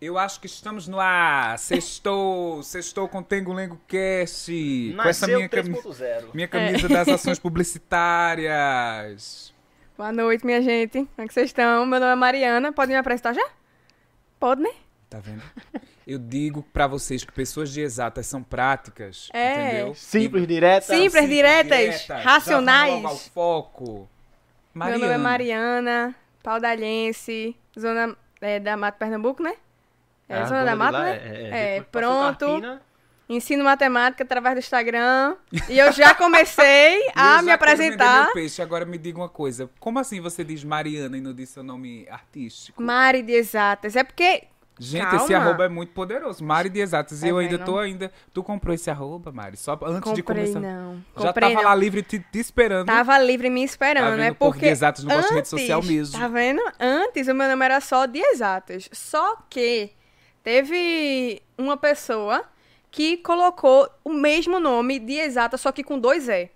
Eu acho que estamos no ar. Sextou, sextou com Tengo Lengo Cast. com essa Nasceu minha, cami- 3.0. minha camisa das ações publicitárias. Boa noite, minha gente. Como é que vocês estão? Meu nome é Mariana. Pode me apresentar já? Pode, né? Tá vendo? Eu digo pra vocês que pessoas de exatas são práticas, É. entendeu? Simples, direta. Simples, diretas, diretas, racionais. logo ao foco. Meu nome é Mariana, paudalhense, zona é, da Mata Pernambuco, né? É, zona da de Mata, né? É, É, passou pronto. Carpina. Ensino matemática através do Instagram. E eu já comecei a me apresentar. meu peixe. Agora me diga uma coisa. Como assim você diz Mariana e não diz seu nome artístico? Mari de Exatas. É porque Gente, esse Calma. arroba é muito poderoso. Mari de Exatas. E Tá eu ainda vendo? tô ainda... Tu comprou esse arroba, Mari? Só antes de comprei começar. não. Já Comprei tava não. lá livre te, te esperando. Tava livre me Tá esperando, vendo? né? Porque de exatas não gosta de rede antes, social mesmo. Tá vendo? Antes o meu nome era só de exatas. Só que teve uma pessoa que colocou o mesmo nome de exatas, só que com dois E.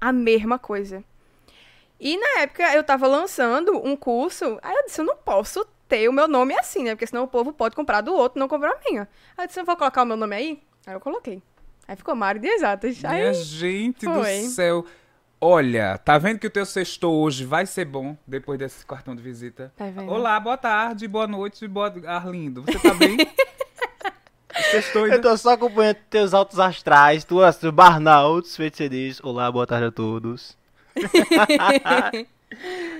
A mesma coisa. E na época eu tava lançando um curso, aí eu disse, eu não posso ter o meu nome assim, né? Porque senão o povo pode comprar do outro, não comprar a minha. Aí eu disse, eu vou colocar o meu nome aí? Aí eu coloquei. Aí ficou Mário de Exatas. Aí Minha gente foi. do céu. Olha, tá vendo que o teu sextou hoje vai ser bom depois desse cartão de visita? Tá vendo? Olá, boa tarde, boa noite, boa... Arlindo. Você tá bem? sextou Eu ainda? tô só acompanhando teus altos astrais, tuas você diz. Olá, boa tarde a todos.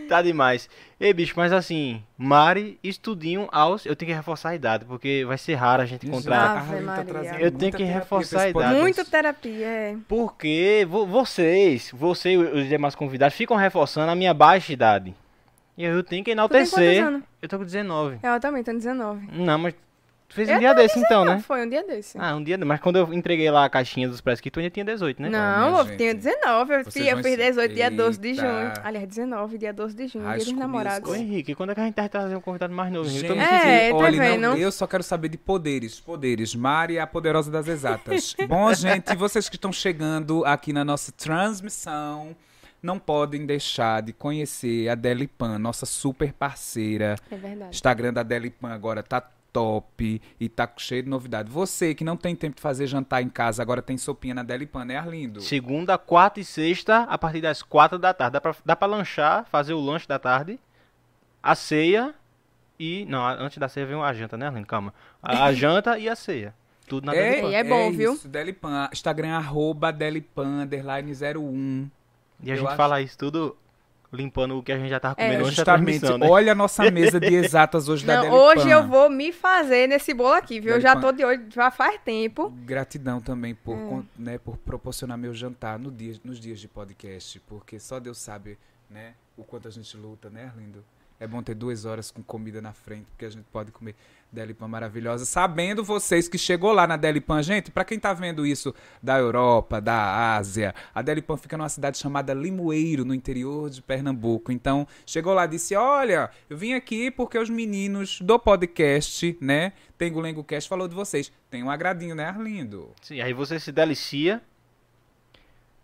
tá demais. Ei, bicho, mas assim, Mari, estudinho aos. Eu tenho que reforçar a idade, porque vai ser raro a gente encontrar. Ave Arlindo tá Eu muita tenho que reforçar a idade. Muito terapia, é. Porque vo- vocês, você e os demais convidados, ficam reforçando a minha baixa idade. E eu tenho que Tu tem enaltecer. Eu tô com 19. Eu também tenho 19. Não, mas tu fez um Eu dia desse então, né? Foi um dia desse. Ah, um dia, mas quando eu entreguei lá a caixinha dos press kit, tu ainda tinha 18, né? Não, minha eu tinha gente, 19. Eu vocês fiz, eu fiz ser- 18, dia 12 de Eita. junho. Aliás, 19, dia 12 de junho, High dia dos namorados. Ô Henrique, quando é que a gente vai trazer um convidado mais novo? Henrique? Eu tô me Gente, É, tá olha, vendo? não, eu só quero saber de poderes. Poderes. Mari, a poderosa das exatas. Bom, gente, vocês que estão chegando aqui na nossa transmissão, não podem deixar de conhecer a Delipan, nossa super parceira. É verdade. Instagram da Delipan agora tá top e tá cheio de novidade. Você que não tem tempo de fazer jantar em casa, agora tem sopinha na Delipan, né, Arlindo? Segunda, quarta e sexta, a partir das quatro da tarde. Dá pra, dá pra lanchar, fazer o lanche da tarde, a ceia e... Não, antes da ceia vem a janta, né, Arlindo? Calma. A, a janta e a ceia. Tudo na É, Delipan. É bom, viu? Isso, Delipan. Instagram arroba Delipan, underline 01. E a eu gente acho- fala isso tudo limpando o que a gente já tava É, comendo antes da Justamente, né? olha a nossa mesa de exatas hoje da Não, hoje eu vou me fazer nesse bolo aqui, viu? Eu já tô de olho já faz tempo. Gratidão também por, É. con- né, por proporcionar meu jantar no dia, nos dias de podcast, porque só Deus sabe né, o quanto a gente luta, né, Arlindo? É bom ter duas horas com comida na frente, porque a gente pode comer Delipan maravilhosa. Sabendo vocês que chegou lá na Delipan, gente, pra quem tá vendo isso da Europa, da Ásia, a Delipan fica numa cidade chamada Limoeiro, no interior de Pernambuco. Então, chegou lá e disse: Olha, eu vim aqui porque os meninos do podcast, né, Tengo Lengo Cast, falou de vocês. Tem um agradinho, né, Arlindo? Sim, aí você se delicia,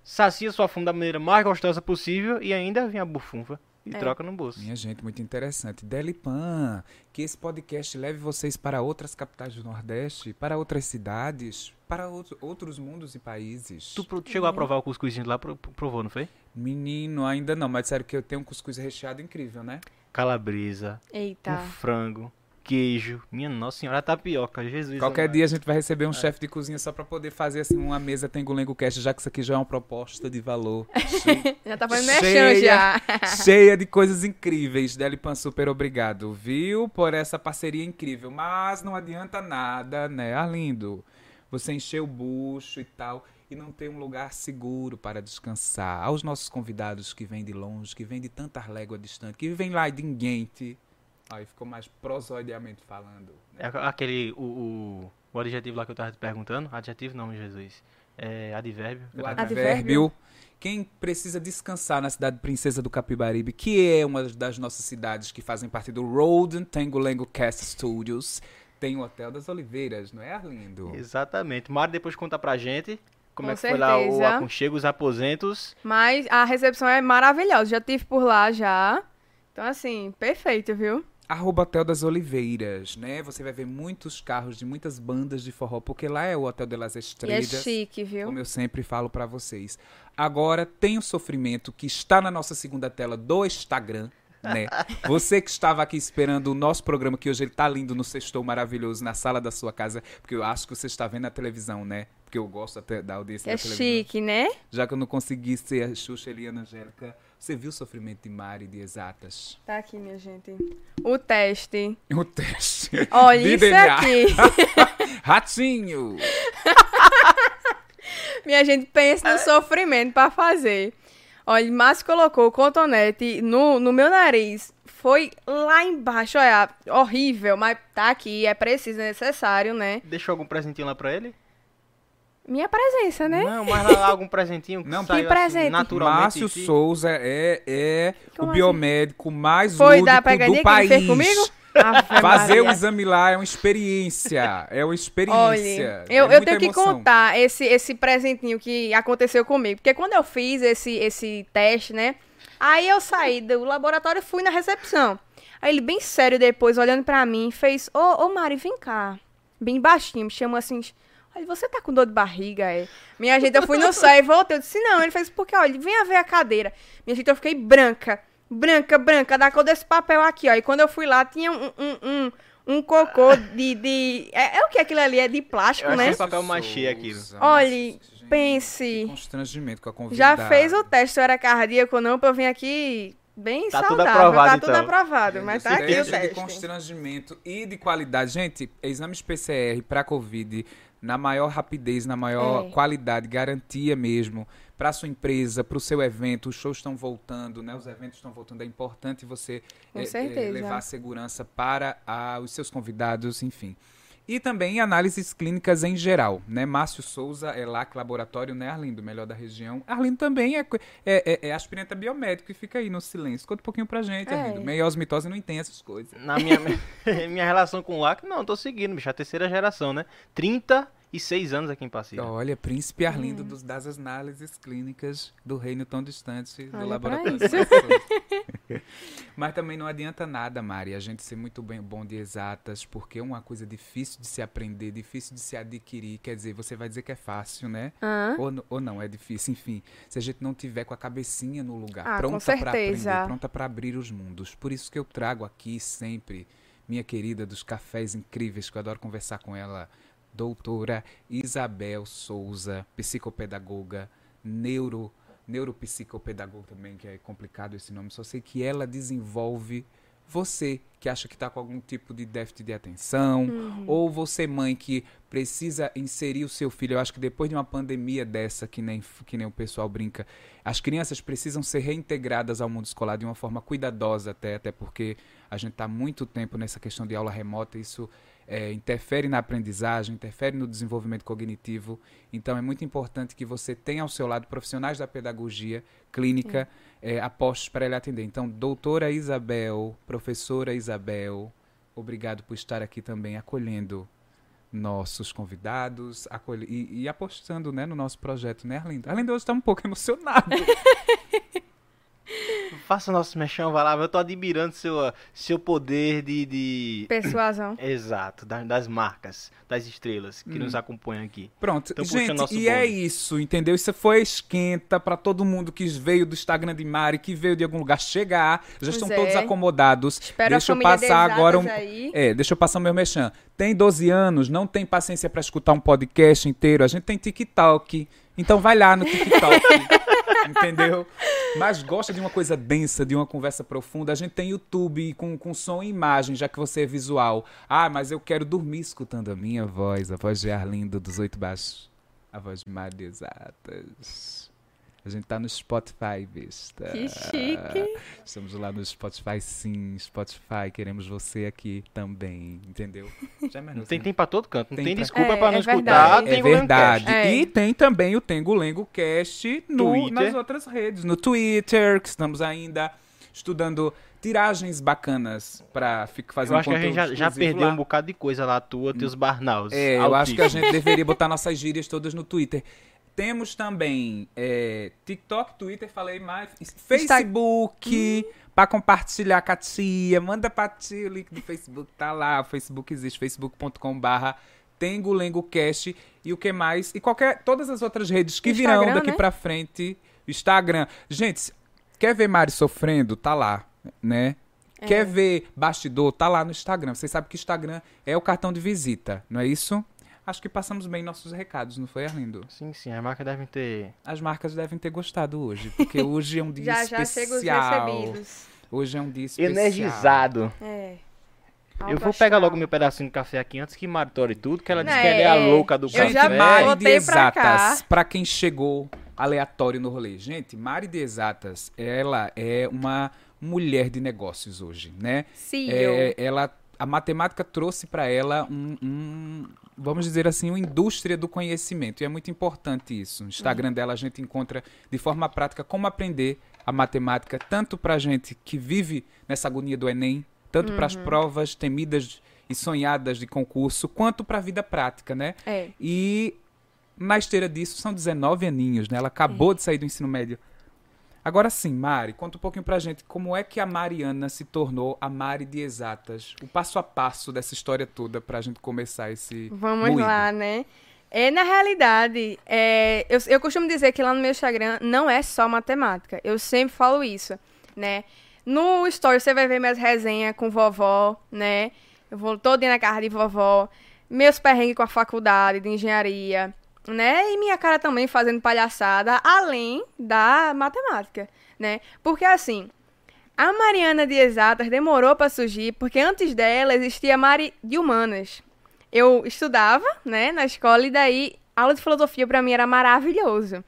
sacia sua fome da maneira mais gostosa possível e ainda vem a bufunfa e É. troca no bolso. Minha gente, muito interessante. Delipan, que esse podcast leve vocês para outras capitais do Nordeste, para outras cidades, para outro- outros mundos e países. Tu, chegou a provar o cuscuzinho lá, pro- provou, não foi? Menino, ainda não, mas disseram que eu tenho um cuscuz recheado incrível, né? Calabresa, Eita. um frango, queijo, minha nossa senhora, a tapioca, Jesus. Qualquer amado. dia a gente vai receber um É. chefe de cozinha só para poder fazer assim uma mesa Tengo Lengo Cast, já que isso aqui já é uma proposta de valor. Já tá fazendo Cheia. já. cheia de coisas incríveis. Delipan, super obrigado, viu? Por essa parceria incrível. Mas não adianta nada, né, Arlindo? Você encher o bucho e tal e não ter um lugar seguro para descansar. Aos nossos convidados que vêm de longe, que vêm de tantas léguas distantes, que vêm lá de Ninguente. Aí ficou mais prosoideamente falando. É aquele, o, o, o adjetivo lá que eu tava te perguntando, adjetivo não, Jesus, é advérbio. O advérbio. Quem precisa descansar na cidade Princesa do Capibaribe, que é uma das nossas cidades que fazem parte do Road Tango Lengo Cast Studios, tem o Hotel das Oliveiras, não é, Arlindo? Exatamente. Mário depois conta pra gente como Com é que foi lá o certeza. aconchego, os aposentos. Mas a recepção é maravilhosa. Já tive por lá já. Então, assim, perfeito, viu? Arroba Hotel das Oliveiras, né? Você vai ver muitos carros de muitas bandas de forró, porque lá é o Hotel de las E é chique, viu? Como eu sempre falo pra vocês. Agora tem o sofrimento que está na nossa segunda tela do Instagram, né? Você que estava aqui esperando o nosso programa, que hoje ele tá lindo no sextou maravilhoso na sala da sua casa, porque eu acho que você está vendo na televisão, né? Porque eu gosto até da audiência É da televisão. chique, né? Já que eu não consegui ser a Xuxa Eliana Angélica, você viu o sofrimento de Mari de exatas? Tá aqui, minha gente. O teste. O teste. Olha de isso DNA. aqui. Ratinho! Minha gente pensa no sofrimento pra fazer. Olha, Márcio colocou o cotonete no, no meu nariz. Foi lá embaixo, olha, horrível, mas tá aqui, é preciso, é necessário, né? Deixou algum presentinho lá pra ele? Minha presença, né? Não, mas lá algum presentinho que Não, saiu que presente? assim, naturalmente. Márcio. Souza é, é Como o assim? biomédico mais Foi lúdico da do pegadinha que ele país. fez comigo? Fazer o Maria. exame lá é uma experiência. É uma experiência. Olha, é eu, eu muita tenho que emoção. contar esse, esse presentinho que aconteceu comigo. Porque quando eu fiz esse, esse teste, né? Aí eu saí do laboratório e fui na recepção. Aí ele, bem sério, depois, olhando pra mim, fez: Ô, ô Mari, vem cá. Bem baixinho, me chamou assim. Olha, você tá com dor de barriga, é? Minha gente, eu fui no céu e voltei. Eu disse: Não. Ele fez: Porque, olha, venha ver a cadeira. Minha gente, eu fiquei branca. Branca, branca, da cor desse papel aqui, ó. E quando eu fui lá, tinha um, um, um, um cocô de. de... É, é o que aquilo ali? É de plástico, Eu né? achei papel machê aquilo. Mas, gente, pense. que Constrangimento com a Já convidada. fez o teste eu era cardíaco ou não, pra eu vir aqui bem Tá tudo saudável. aprovado, tá tudo então. aprovado, mas tá aqui o teste de constrangimento e de qualidade. Gente, exames PCR para Covid na maior rapidez, na maior É. qualidade, garantia mesmo para sua empresa, para o seu evento. Os shows estão voltando, né? Os eventos estão voltando. É importante você eh, certeza. levar segurança para ah, os seus convidados, enfim. E também análises clínicas em geral, né? Márcio Souza é LAC Laboratório, né, Arlindo? Melhor da região. Arlindo também é, é, é, é aspirante a biomédico e fica aí no silêncio. Conta um pouquinho pra gente, É. Arlindo. Meiose, mitose não entende essas coisas. Na minha, minha relação com o LAC, não, tô seguindo, bicho, a terceira geração, né? 36 anos aqui em Passeio. Olha, príncipe Arlindo Hum. dos, das análises clínicas do reino tão distante do Olha laboratório. Mas também não adianta nada, Mari, a gente ser muito bem, bom de exatas, porque é uma coisa difícil de se aprender, difícil de se adquirir. Quer dizer, você vai dizer que é fácil, né? Hã? Ou, ou não, é difícil. Enfim, se a gente não tiver com a cabecinha no lugar, Ah, pronta para aprender, pronta para abrir os mundos. Por isso que eu trago aqui sempre minha querida dos cafés incríveis, que eu adoro conversar com ela, doutora Isabel Souza, psicopedagoga, neuro, neuropsicopedagoga também, que é complicado esse nome, só sei que ela desenvolve você que acha que está com algum tipo de déficit de atenção, ou você mãe que precisa inserir o seu filho. Eu acho que depois de uma pandemia dessa, que nem, que nem o pessoal brinca, as crianças precisam ser reintegradas ao mundo escolar de uma forma cuidadosa até, até porque a gente está muito tempo nessa questão de aula remota, isso é, interfere na aprendizagem, interfere no desenvolvimento cognitivo. Então é muito importante que você tenha ao seu lado profissionais da pedagogia clínica é, apostos para ele atender. Então, doutora Isabel, professora Isabel, obrigado por estar aqui também acolhendo nossos convidados acolhe- e, e apostando né, no nosso projeto, né, Arlindo? Arlindo hoje está um pouco emocionado. Faça o nosso mexão, vai lá, eu tô admirando seu, seu poder de. de... Persuasão. Exato, das, das marcas, das estrelas que Hum. nos acompanham aqui. Pronto, Tão gente, nosso e é bonde. isso, entendeu? Isso foi esquenta para todo mundo que veio do Instagram de Mari, que veio de algum lugar chegar. Já Pois estão é. todos acomodados. Espero Deixa a eu passar agora um, aí. É, deixa eu passar o meu mexão. Tem 12 anos, não tem paciência pra escutar um podcast inteiro. A gente tem TikTok. Então vai lá no TikTok. entendeu? Mas gosta de uma coisa densa, de uma conversa profunda. A gente tem YouTube com, com som e imagem, já que você é visual. Ah, mas eu quero dormir escutando a minha voz, a voz de Arlindo dos Oito Baixos. A voz de Mário Exatas. A gente tá no Spotify, vista. Que chique. Estamos lá no Spotify, sim. Spotify, queremos você aqui também, entendeu? Já é Não tem, tem pra todo canto, não Tem tem, pra- desculpa É, pra não é escutar. verdade. tem É verdade. Cast. É. E tem também o Tengo Lengo Cast no, Twitter. nas outras redes. No Twitter, que estamos ainda estudando tiragens bacanas pra fazer Eu um acho que a gente já, já perdeu lá. um bocado de coisa lá tua, teus barnaus. É, eu acho que a gente deveria botar nossas gírias todas no Twitter. Temos também é, TikTok, Twitter, falei mais. Facebook, para compartilhar com a tia. Manda pra tia o link do Facebook, tá lá. O Facebook existe, facebook.com barra TengoLengoCast e o que mais? E qualquer, todas as outras redes que Instagram, virão daqui né? pra frente. Instagram. Gente, quer ver Mari sofrendo? Tá lá, né? É. Quer ver bastidor? Tá lá no Instagram. Vocês sabem que Instagram é o cartão de visita, não é isso? Acho que passamos bem nossos recados, não foi, Arlindo? Sim, sim, as marcas devem ter. As marcas devem ter gostado hoje, porque hoje é um dia Já já chega os especial. recebidos. Hoje é um dia especial. Energizado. É. Eu vou pegar logo meu pedacinho de café aqui antes que Maritore tudo, que ela disse Não, que ela é a é, louca do eu café. Gente, já Mari de botei pra. Exatas, pra quem chegou aleatório no rolê. Gente, Mari de Exatas, ela é uma mulher de negócios hoje, né? CEO. É, ela, a matemática trouxe para ela um, um, vamos dizer assim, uma indústria do conhecimento. E é muito importante isso. No Instagram Uhum. dela a gente encontra de forma prática como aprender a matemática, tanto para gente que vive nessa agonia do Enem, tanto para Uhum. as provas temidas e sonhadas de concurso, quanto para a vida prática, né? É. E na esteira disso são 19 aninhos, né? Ela acabou É. de sair do ensino médio. Agora sim, Mari, conta um pouquinho pra gente como é que a Mariana se tornou a Mari de exatas. O passo a passo dessa história toda pra gente começar esse Vamos moído. lá, né? É, na realidade, é, eu, eu costumo dizer que lá no meu Instagram não é só matemática. Eu sempre falo isso, né? No story você vai ver minhas resenhas com vovó, né? Eu vou todo na casa de vovó. Meus perrengues com a faculdade de engenharia, né? E minha cara também fazendo palhaçada, além da matemática, né? Porque assim, a Mariana de Exatas demorou para surgir, porque antes dela existia a Mari de Humanas. Eu estudava, né, na escola, e daí aula de filosofia para mim era maravilhoso,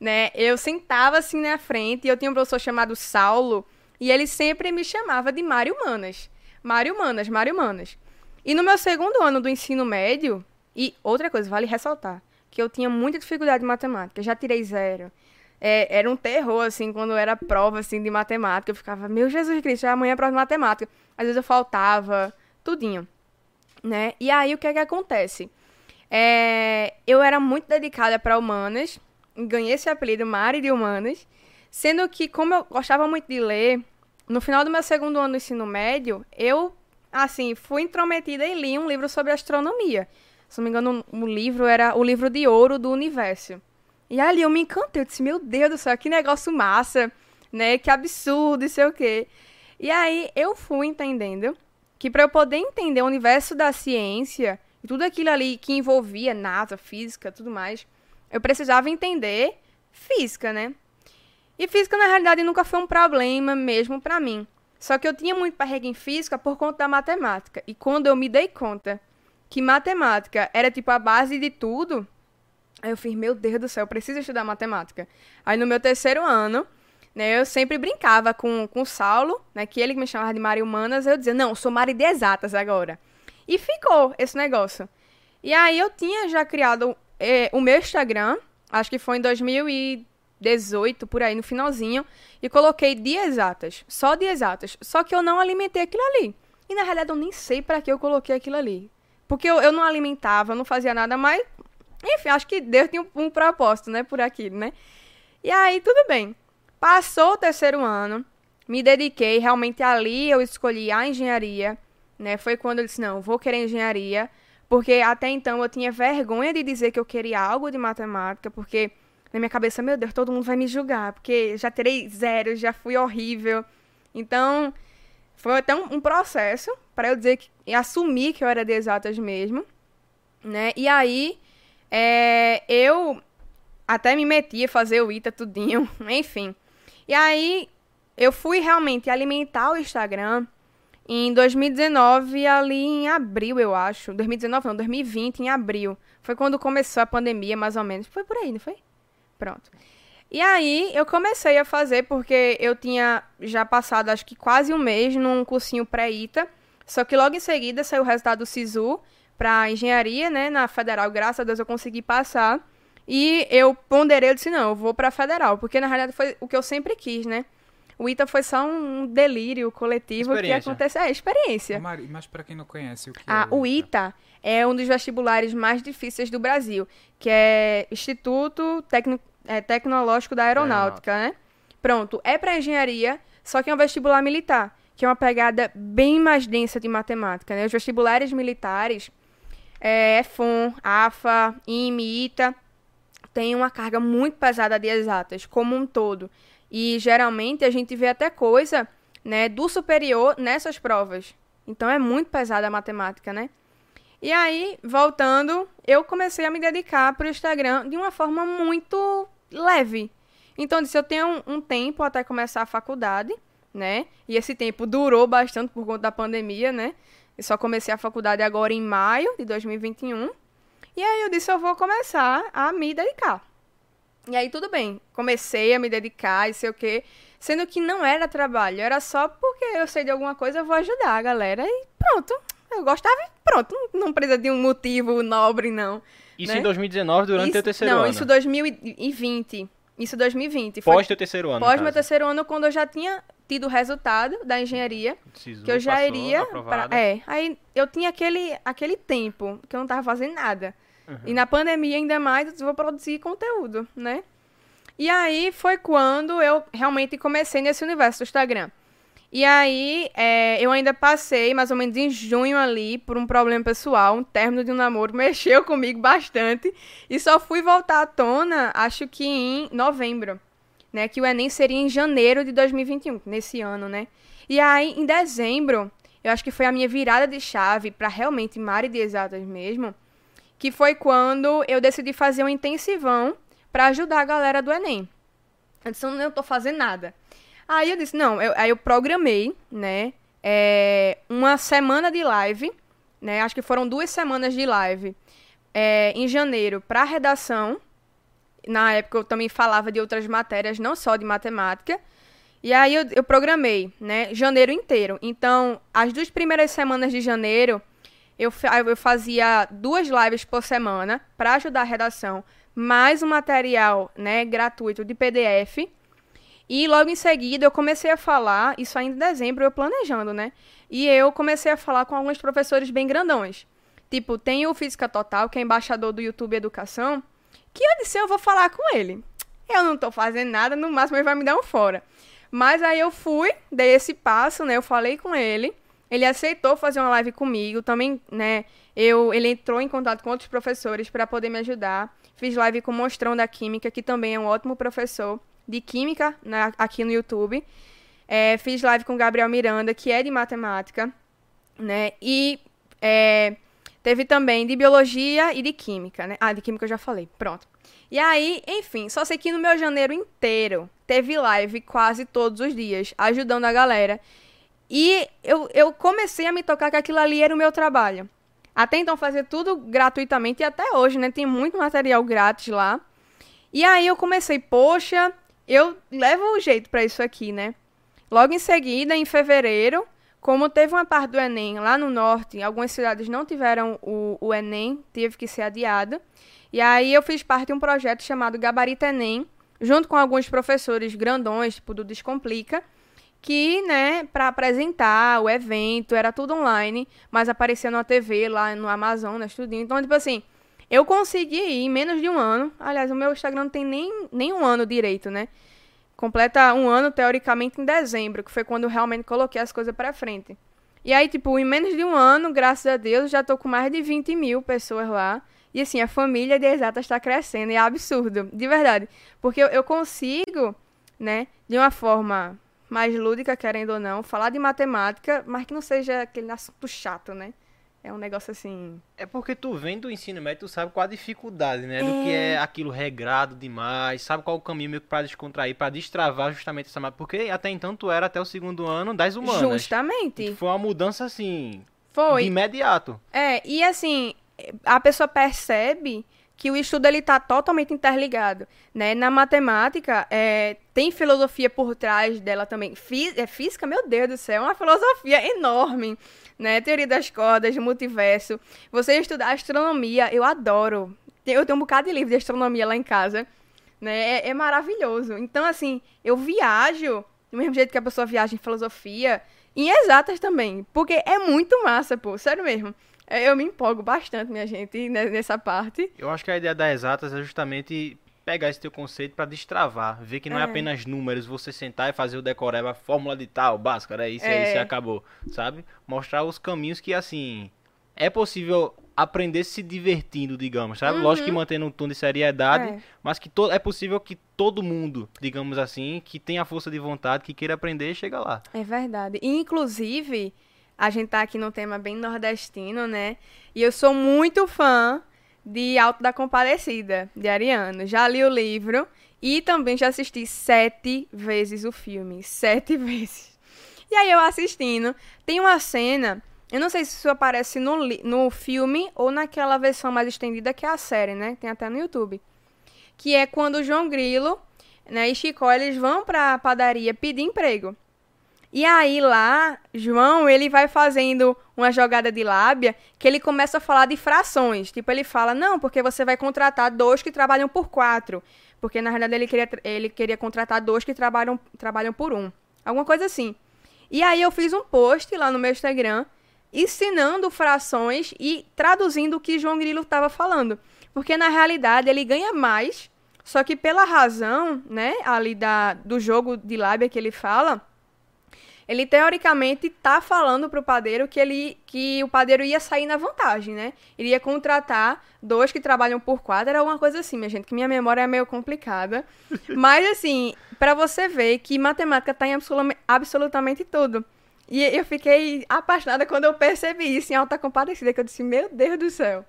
né? Eu sentava assim na frente e eu tinha um professor chamado Saulo, e ele sempre me chamava de Mari Humanas. Mari Humanas, Mari Humanas. E no meu segundo ano do ensino médio, e outra coisa, vale ressaltar, que eu tinha muita dificuldade em matemática, já tirei zero. É, era um terror, assim, quando era prova, assim, de matemática. Eu ficava, meu Jesus Cristo, amanhã é prova de matemática. Às vezes eu faltava, tudinho, né? E aí, o que é que acontece? É, eu era muito dedicada para humanas, ganhei esse apelido Mari de Humanas, sendo que, como eu gostava muito de ler, no final do meu segundo ano do ensino médio, eu, assim, fui intrometida e li um livro sobre astronomia. Se não me engano, o livro era o livro de ouro do universo. E ali eu me encantei, eu disse, meu Deus do céu, que negócio massa, né? Que absurdo, e sei o quê. E aí eu fui entendendo que para eu poder entender o universo da ciência e tudo aquilo ali que envolvia NASA, física, tudo mais, eu precisava entender física, né? E física na realidade nunca foi um problema mesmo para mim. Só que eu tinha muito perrengue em física por conta da matemática. E quando eu me dei conta que matemática era tipo a base de tudo, aí eu fiz, meu Deus do céu, eu preciso estudar matemática. Aí no meu terceiro ano, né, eu sempre brincava com, com o Saulo, né, que ele me chamava de Mari Humanas, eu dizia, não, sou Mari de Exatas agora. E ficou esse negócio. E aí eu tinha já criado eh, o meu Instagram, acho que foi em 2018, por aí, no finalzinho, e coloquei de exatas, só de exatas. Só que eu não alimentei aquilo ali. E na realidade eu nem sei para que eu coloquei aquilo ali. Porque eu, eu não alimentava, não fazia nada, mas enfim, acho que Deus tinha um, um propósito, né, por aquilo, né? E aí, tudo bem. Passou o terceiro ano, me dediquei, realmente ali eu escolhi a engenharia, né? Foi quando eu disse, não, vou querer engenharia, porque até então eu tinha vergonha de dizer que eu queria algo de matemática, porque na minha cabeça, meu Deus, todo mundo vai me julgar, porque já terei zero, já fui horrível. Então, foi até um, um processo para eu dizer que, assumir que eu era de exatas mesmo, né? E aí, é, eu até me meti a fazer o ITA tudinho, enfim. E aí, eu fui realmente alimentar o Instagram em 2019, ali em abril, eu acho. 2019 não, 2020, em abril. Foi quando começou a pandemia, mais ou menos. Foi por aí, não foi? Pronto. E aí, eu comecei a fazer, porque eu tinha já passado, acho que quase um mês, num cursinho pré-ITA. Só que logo em seguida saiu o resultado do SISU para engenharia, né, na federal. Graças a Deus eu consegui passar. E eu ponderei, eu disse, não, eu vou para federal, porque na realidade foi o que eu sempre quis, né? O ITA foi só um delírio coletivo que Experiência. acontece. É, experiência. Mari, mas pra quem não conhece, o que Ah, é o ITA é um dos vestibulares mais difíceis do Brasil, que é Instituto Tecno- é, Tecnológico da Aeronáutica, né? Pronto, é para engenharia, só que é um vestibular militar, que é uma pegada bem mais densa de matemática, né? Os vestibulares militares, é, AFA, IME, ITA, tem uma carga muito pesada de exatas, como um todo. E geralmente a gente vê até coisa, né, do superior nessas provas. Então é muito pesada a matemática, né? E aí, voltando, eu comecei a me dedicar para o Instagram de uma forma muito leve. Então, eu disse, eu tenho um, tempo até começar a faculdade, né? E esse tempo durou bastante por conta da pandemia, né? Eu só comecei a faculdade agora em maio de 2021. E aí eu disse, eu vou começar a me dedicar. E aí tudo bem, comecei a me dedicar e sei o quê, sendo que não era trabalho, era só porque eu sei de alguma coisa, eu vou ajudar a galera e pronto. Eu gostava e pronto, não- não precisa de um motivo nobre não. Isso né? em 2019, durante isso, teu terceiro não, ano. isso 2020. Isso 2020. Foi Pós teu terceiro ano. no pós meu terceiro ano, quando eu já tinha tido o resultado da engenharia, Precisou, que eu já passou, iria pra, é aí eu tinha aquele aquele tempo que eu não tava fazendo nada Uhum. e na pandemia ainda mais eu vou produzir conteúdo né e aí foi quando eu realmente comecei nesse universo do Instagram e aí é, eu ainda passei mais ou menos em junho ali por um problema pessoal um término de um namoro mexeu comigo bastante e só fui voltar à tona acho que em novembro né? Que o Enem seria em janeiro de 2021, nesse ano, né? E aí, em dezembro, eu acho que foi a minha virada de chave para realmente Mari de Exatas mesmo, que foi quando eu decidi fazer um intensivão para ajudar a galera do Enem. Eu disse, eu não tô fazendo nada. Aí eu disse, não, eu- aí eu programei, né? é, uma semana de live, né? Acho que foram duas semanas de live é, em janeiro para redação, na época eu também falava de outras matérias, não só de matemática. E aí eu, eu programei, né, janeiro inteiro. Então, as duas primeiras semanas de janeiro, eu, eu fazia duas lives por semana para ajudar a redação, mais um material, né, gratuito de PDF. E logo em seguida eu comecei a falar, isso ainda em dezembro, eu planejando, né? E eu comecei a falar com alguns professores bem grandões. Tipo, tem o Física Total, que é embaixador do YouTube Educação, que eu disse, eu vou falar com ele. Eu não tô fazendo nada, no máximo ele vai me dar um fora. Mas aí eu fui, dei esse passo, né? Eu falei com ele. Ele aceitou fazer uma live comigo. Também, né? Eu, ele entrou em contato com outros professores para poder me ajudar. Fiz live com o Mostrão da Química, que também é um ótimo professor de Química né, aqui no YouTube. É, fiz live com o Gabriel Miranda, que é de matemática, né? E é, teve também de biologia e de química, né? Ah, de química eu já falei, pronto. E aí, enfim, só sei que no meu janeiro inteiro teve live quase todos os dias, ajudando a galera. E eu, eu comecei a me tocar que aquilo ali era o meu trabalho. Até então fazer tudo gratuitamente e até hoje, né? Tem muito material grátis lá. E aí eu comecei, poxa, eu levo o jeito pra isso aqui, né? Logo em seguida, em fevereiro, como teve uma parte do Enem lá no norte, algumas cidades não tiveram o, o Enem, teve que ser adiado. E aí eu fiz parte de um projeto chamado Gabarito Enem, junto com alguns professores grandões, tipo do Descomplica, que, né, para apresentar o evento, era tudo online, mas aparecia na TV lá no Amazonas, tudo. Então, tipo assim, eu consegui ir em menos de um ano. Aliás, o meu Instagram não tem nem, nem um ano direito, né? Completa um ano, teoricamente, em dezembro, que foi quando eu realmente coloquei as coisas pra frente. E aí, tipo, em menos de um ano, graças a Deus, já tô com mais de 20 mil pessoas lá. E assim, a família de exatas está crescendo. E é absurdo, de verdade. Porque eu, eu consigo, né, de uma forma mais lúdica, querendo ou não, falar de matemática, mas que não seja aquele assunto chato, né? É um negócio assim. É porque tu vem do ensino médio, tu sabe qual a dificuldade, né? Do que é aquilo regrado demais, sabe qual o caminho meio que pra descontrair, pra destravar justamente essa matéria. Porque até então tu era até o segundo ano das humanas. Justamente. Foi uma mudança assim, Foi. de imediato. É, e assim, a pessoa percebe que o estudo ele tá totalmente interligado, né? Na matemática, é, tem filosofia por trás dela também. Fí é, física, meu Deus do céu, é uma filosofia enorme, né? Teoria das cordas, multiverso. Você estudar astronomia, eu adoro. Eu tenho um bocado de livro de astronomia lá em casa, né? É, é maravilhoso. Então, assim, eu viajo do mesmo jeito que a pessoa viaja em filosofia, em exatas também, porque é muito massa, pô, sério mesmo. É, Eu me empolgo bastante, minha gente, ne- nessa parte. Eu acho que a ideia das exatas é justamente pegar esse teu conceito pra destravar, ver que não é. É. apenas números, você sentar e fazer o decoreba, fórmula de tal, básica, era isso, é É. isso e acabou, sabe? Mostrar os caminhos que assim é possível aprender se divertindo, digamos, sabe? Lógico que mantendo um tom de seriedade, Uhum. É. mas que to é possível que todo mundo, digamos assim, que tenha força de vontade, que queira aprender, chega lá. É verdade. E, inclusive, a gente tá aqui num tema bem nordestino, né? E eu sou muito fã de Alto da Compadecida, de Ariano. Já li o livro e também já assisti sete vezes o filme. Sete vezes. E aí eu assistindo, tem uma cena, eu não sei se isso aparece no, no filme ou naquela versão mais estendida que é a série, né? Tem até no YouTube. Que é quando o João Grilo né, e Chicó, eles vão pra padaria pedir emprego. E aí lá, João, ele vai fazendo uma jogada de lábia que ele começa a falar de frações. Tipo, ele fala, não, porque você vai contratar dois que trabalham por quatro. Porque, na verdade, ele queria, ele queria contratar dois que trabalham, trabalham por um. Alguma coisa assim. E aí eu fiz um post lá no meu Instagram ensinando frações e traduzindo o que João Grilo estava falando. Porque, na realidade, ele ganha mais, só que pela razão, né, ali da, do jogo de lábia que ele fala, ele teoricamente tá falando pro padeiro que ele que o padeiro ia sair na vantagem, né? Ele ia contratar dois que trabalham por quatro, era alguma coisa assim, minha gente, que minha memória é meio complicada. Mas assim, pra você ver que matemática tá em absolu- absolutamente tudo. E eu fiquei apaixonada quando eu percebi isso em Alta Compadecida, que eu disse, meu Deus do céu.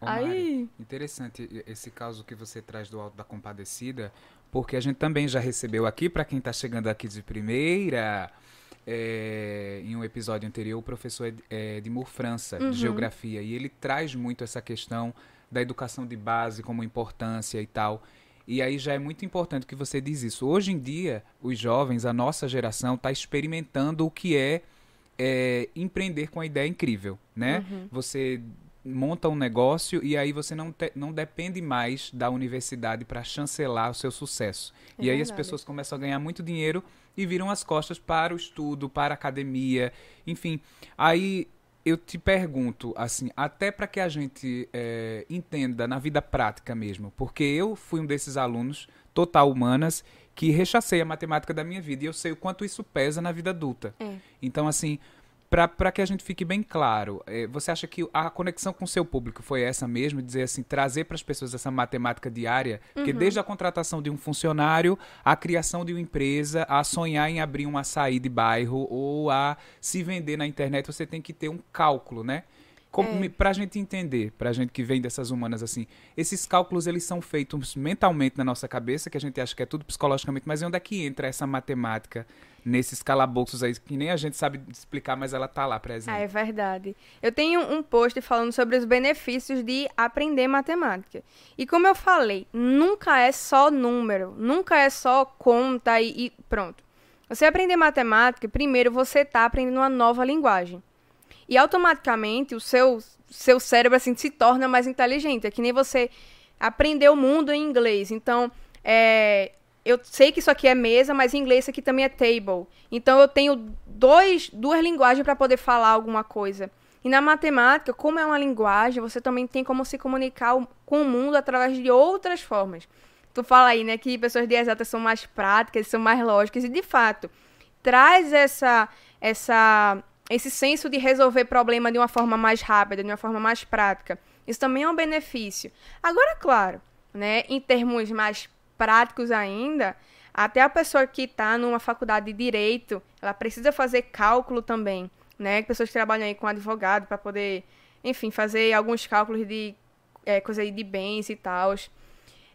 Ô, Aí- Mari, interessante esse caso que você traz do Alto da Compadecida, porque a gente também já recebeu aqui, para quem está chegando aqui de primeira, é, em um episódio anterior, o professor é, Edmur França, Uhum. de Geografia, e ele traz muito essa questão da educação de base como importância e tal. E aí já é muito importante que você diz isso. Hoje em dia, os jovens, a nossa geração, está experimentando o que é, é, empreender com a ideia incrível, né? Você monta um negócio e aí você não, te- não depende mais da universidade para chancelar o seu sucesso. É e aí as verdade. pessoas começam a ganhar muito dinheiro e viram as costas para o estudo, para a academia, enfim. Aí eu te pergunto, assim, até para que a gente é, entenda na vida prática mesmo, porque eu fui um desses alunos total humanas que rechacei a matemática da minha vida e eu sei o quanto isso pesa na vida adulta. É. Então, assim, para que a gente fique bem claro, eh, você acha que a conexão com o seu público foi essa mesmo? Dizer assim, trazer para as pessoas essa matemática diária? Porque desde a contratação de um funcionário, a criação de uma empresa, a sonhar em abrir um açaí de bairro ou a se vender na internet, você tem que ter um cálculo, né? É. Pra gente entender, pra gente que vem dessas humanas assim, esses cálculos eles são feitos mentalmente na nossa cabeça, que a gente acha que é tudo psicologicamente, mas onde é que entra essa matemática nesses calabouços aí que nem a gente sabe explicar, mas ela tá lá presente? Ah, é verdade. Eu tenho um post falando sobre os benefícios de aprender matemática. E como eu falei, nunca é só número, nunca é só conta e, e pronto. Você aprender matemática, primeiro você está aprendendo uma nova linguagem. E automaticamente o seu, seu cérebro assim, se torna mais inteligente. É que nem você aprender o mundo em inglês. Então, é, eu sei que isso aqui é mesa, mas em inglês isso aqui também é table. Então eu tenho dois, duas linguagens para poder falar alguma coisa. E na matemática, como é uma linguagem, você também tem como se comunicar com o mundo através de outras formas. Tu fala aí, né, que pessoas de exatas são mais práticas, são mais lógicas, e de fato, traz essa, essa, esse senso de resolver problema de uma forma mais rápida, de uma forma mais prática. Isso também é um benefício. Agora, claro, né, em termos mais práticos ainda, até a pessoa que está numa faculdade de direito, ela precisa fazer cálculo também, né? Pessoas que trabalham aí com advogado para poder, enfim, fazer alguns cálculos de é, coisa aí de bens e tal.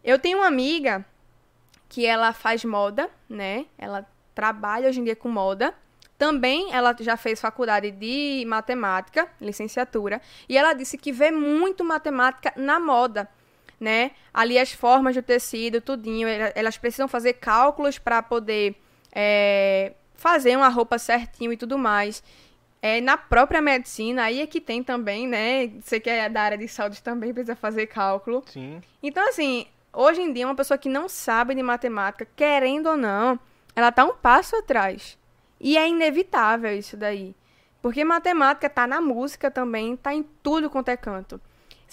Eu tenho uma amiga que ela faz moda, né? Ela trabalha hoje em dia com moda. Também ela já fez faculdade de matemática, licenciatura, e ela disse que vê muito matemática na moda, né? Ali as formas do tecido, tudinho, ela- elas precisam fazer cálculos para poder é, fazer uma roupa certinho e tudo mais. É, na própria medicina, aí é que tem também, né? Você que é da área de saúde também precisa fazer cálculo. Sim. Então, assim, hoje em dia, uma pessoa que não sabe de matemática, querendo ou não, ela tá um passo atrás. E é inevitável isso daí. Porque matemática tá na música também, tá em tudo quanto é canto.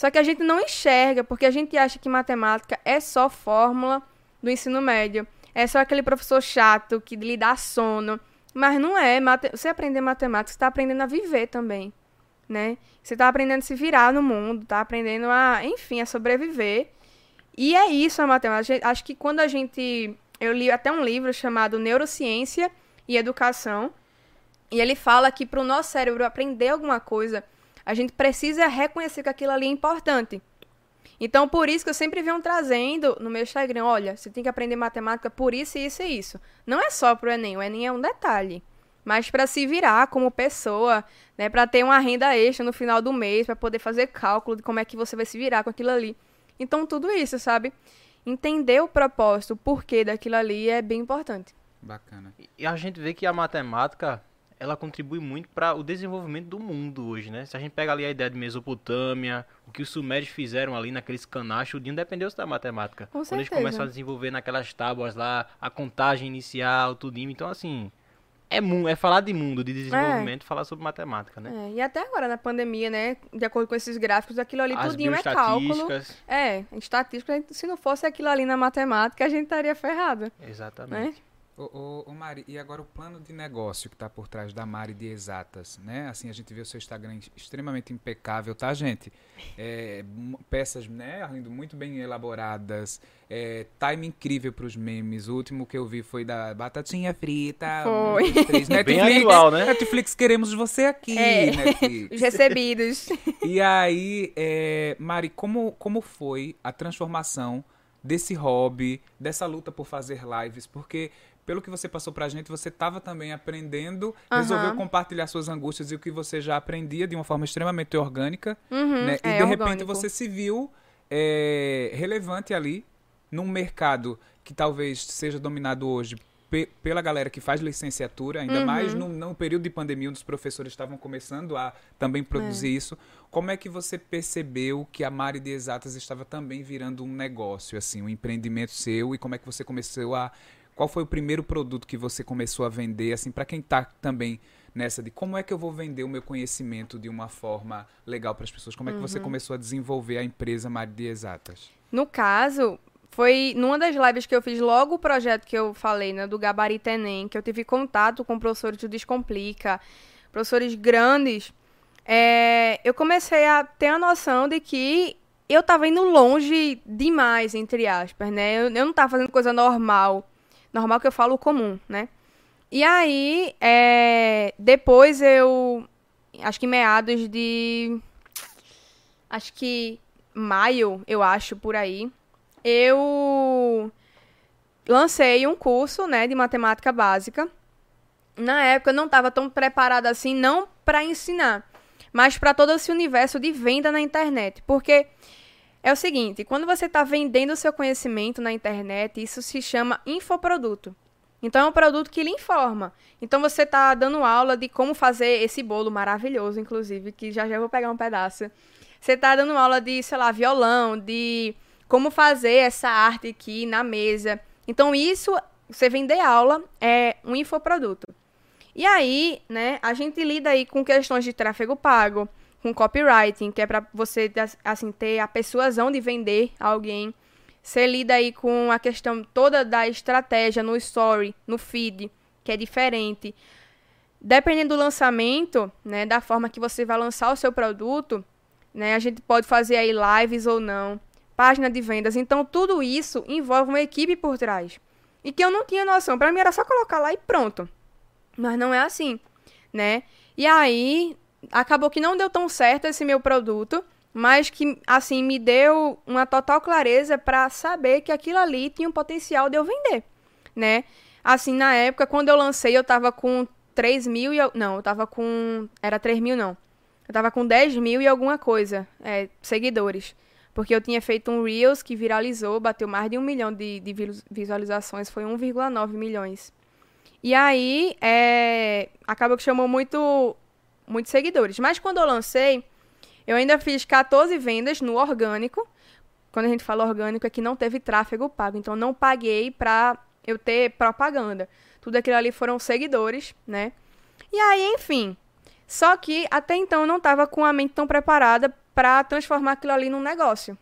Só que a gente não enxerga, porque a gente acha que matemática é só fórmula do ensino médio. É só aquele professor chato que lhe dá sono. Mas não é. Você aprender matemática, você está aprendendo a viver também. Né? Você está aprendendo a se virar no mundo, está aprendendo a, enfim, a sobreviver. E é isso a matemática. Acho que quando a gente. Eu li até um livro chamado Neurociência e Educação. E ele fala que para o nosso cérebro aprender alguma coisa, a gente precisa reconhecer que aquilo ali é importante. Então, por isso que eu sempre venho trazendo no meu Instagram, olha, você tem que aprender matemática por isso, isso e isso. Não é só pro Enem, o Enem é um detalhe. Mas para se virar como pessoa, né, para ter uma renda extra no final do mês, para poder fazer cálculo de como é que você vai se virar com aquilo ali. Então, tudo isso, sabe? Entender o propósito, o porquê daquilo ali é bem importante. Bacana. E a gente vê que a matemática, ela contribui muito para o desenvolvimento do mundo hoje, né? Se a gente pega ali a ideia de Mesopotâmia, o que os sumérios fizeram ali naqueles canachos, o dia dependeu da matemática. Com Quando eles certeza. começaram a desenvolver naquelas tábuas lá, a contagem inicial, tudinho. Então, assim, é, mu- é falar de mundo, de desenvolvimento, falar sobre matemática, né? É, e até agora na pandemia, né, de acordo com esses gráficos, aquilo ali As tudinho é cálculo. É, estatística, se não fosse aquilo ali na matemática, a gente estaria ferrado, Exatamente. né? Ô, ô, ô, Mari, e agora o plano de negócio que está por trás da Mari de Exatas, né? Assim, a gente vê o seu Instagram extremamente impecável, tá, gente? É, peças, né, Arlindo, muito bem elaboradas, é, time incrível para os memes. O último que eu vi foi da Batatinha Frita. Foi. um, três. Bem Netflix, atual, né? Netflix, queremos você aqui, É. Netflix. Os recebidos. E aí, é, Mari, como, como foi a transformação desse hobby, dessa luta por fazer lives? Porque, pelo que você passou pra gente, você estava também aprendendo, Aham. resolveu compartilhar suas angústias e o que você já aprendia de uma forma extremamente orgânica, Uhum, né? E é de repente orgânico. você se viu é, relevante ali, num mercado que talvez seja dominado hoje pe- pela galera que faz licenciatura, ainda Uhum. mais no, no período de pandemia, onde os professores estavam começando a também produzir isso. Como é que você percebeu que a Mari de Exatas estava também virando um negócio, assim, um empreendimento seu? E como é que você começou a... Qual foi o primeiro produto que você começou a vender, assim, para quem está também nessa de como é que eu vou vender o meu conhecimento de uma forma legal para as pessoas? Como é que você Uhum. começou a desenvolver a empresa Mari de Exatas? No caso, foi numa das lives que eu fiz logo o projeto que eu falei, né, do Gabarito Enem, que eu tive contato com professores do Descomplica, professores grandes, é, eu comecei a ter a noção de que eu tava indo longe demais, entre aspas, né? Eu, eu não tava fazendo coisa normal. Normal que eu falo comum, né? E aí, é, depois eu. Acho que meados de. Acho que maio, eu acho, por aí. Eu lancei um curso, né, de matemática básica. Na época eu não estava tão preparada assim, não para ensinar, mas para todo esse universo de venda na internet. Porque é o seguinte, quando você está vendendo o seu conhecimento na internet, isso se chama infoproduto. Então é um produto que lhe informa. Então você está dando aula de como fazer esse bolo maravilhoso, inclusive, que já já vou pegar um pedaço. Você está dando aula de, sei lá, violão, de como fazer essa arte aqui na mesa. Então isso, você vender aula é um infoproduto. E aí, né, a gente lida aí com questões de tráfego pago, com copywriting, que é para você assim ter a persuasão de vender alguém. Você lida aí com a questão toda da estratégia no story, no feed, que é diferente. Dependendo do lançamento, né, da forma que você vai lançar o seu produto, né, a gente pode fazer aí lives ou não, página de vendas. Então tudo isso envolve uma equipe por trás. E que eu não tinha noção. Para mim era só colocar lá e pronto. Mas não é assim, né? E aí acabou que não deu tão certo esse meu produto, mas que assim me deu uma total clareza para saber que aquilo ali tinha um potencial de eu vender, né? Assim, na época, quando eu lancei, eu tava com 3 mil e eu, não, eu tava com era 3 mil não, eu tava com 10 mil e alguma coisa, é, seguidores. Porque eu tinha feito um Reels que viralizou, bateu mais de um milhão de, de visualizações, foi 1,9 milhões. E aí, é, acabou que chamou muito, muitos seguidores. Mas quando eu lancei, eu ainda fiz 14 vendas no orgânico. Quando a gente fala orgânico, é que não teve tráfego pago. Então, não paguei pra eu ter propaganda. tudo aquilo ali foram seguidores, né? E aí, enfim. Só que até então eu não estava com a mente tão preparada para transformar aquilo ali num negócio.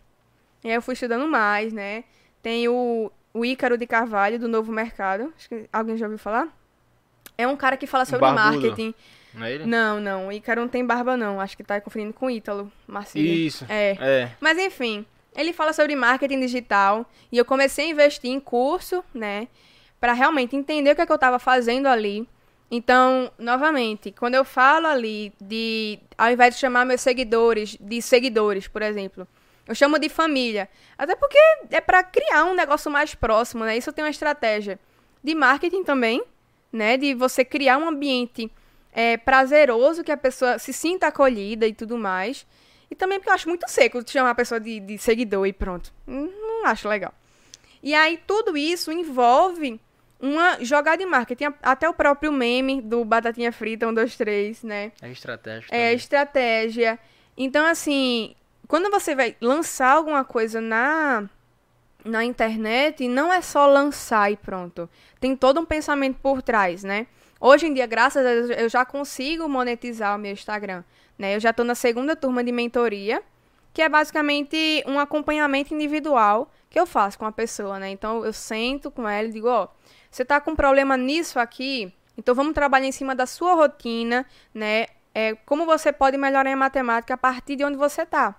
E aí eu fui estudando mais, né? Tem o, o Ícaro de Carvalho, do Novo Mercado. Acho que alguém já ouviu falar? É um cara que fala sobre Barbudo. marketing. Não é ele? Não, não. O Ícaro não tem barba, não. Acho que tá confundindo com o Ítalo Marcílio. Isso. É. É. Mas enfim, ele fala sobre marketing digital e eu comecei a investir em curso, né, Pra realmente entender o que, é que eu estava fazendo ali. Então, novamente, quando eu falo ali de, ao invés de chamar meus seguidores de seguidores, por exemplo, eu chamo de família, até porque é pra criar um negócio mais próximo, né? Isso tem uma estratégia de marketing também, né, de você criar um ambiente é, prazeroso que a pessoa se sinta acolhida e tudo mais. E também porque eu acho muito seco chamar a pessoa de, de seguidor e pronto. Não acho legal. E aí tudo isso envolve uma jogada de marketing. Até o próprio meme do Batatinha Frita 1, 2, 3, né? É estratégia. É também. estratégia. Então, assim, quando você vai lançar alguma coisa na, na internet, não é só lançar e pronto. Tem todo um pensamento por trás, né? Hoje em dia, graças a Deus, eu já consigo monetizar o meu Instagram. Né? Eu já estou na segunda turma de mentoria, que é basicamente um acompanhamento individual que eu faço com a pessoa, né? Então eu sento com ela e digo, ó, você tá com problema nisso aqui, então vamos trabalhar em cima da sua rotina, né? É, como você pode melhorar em matemática a partir de onde você tá.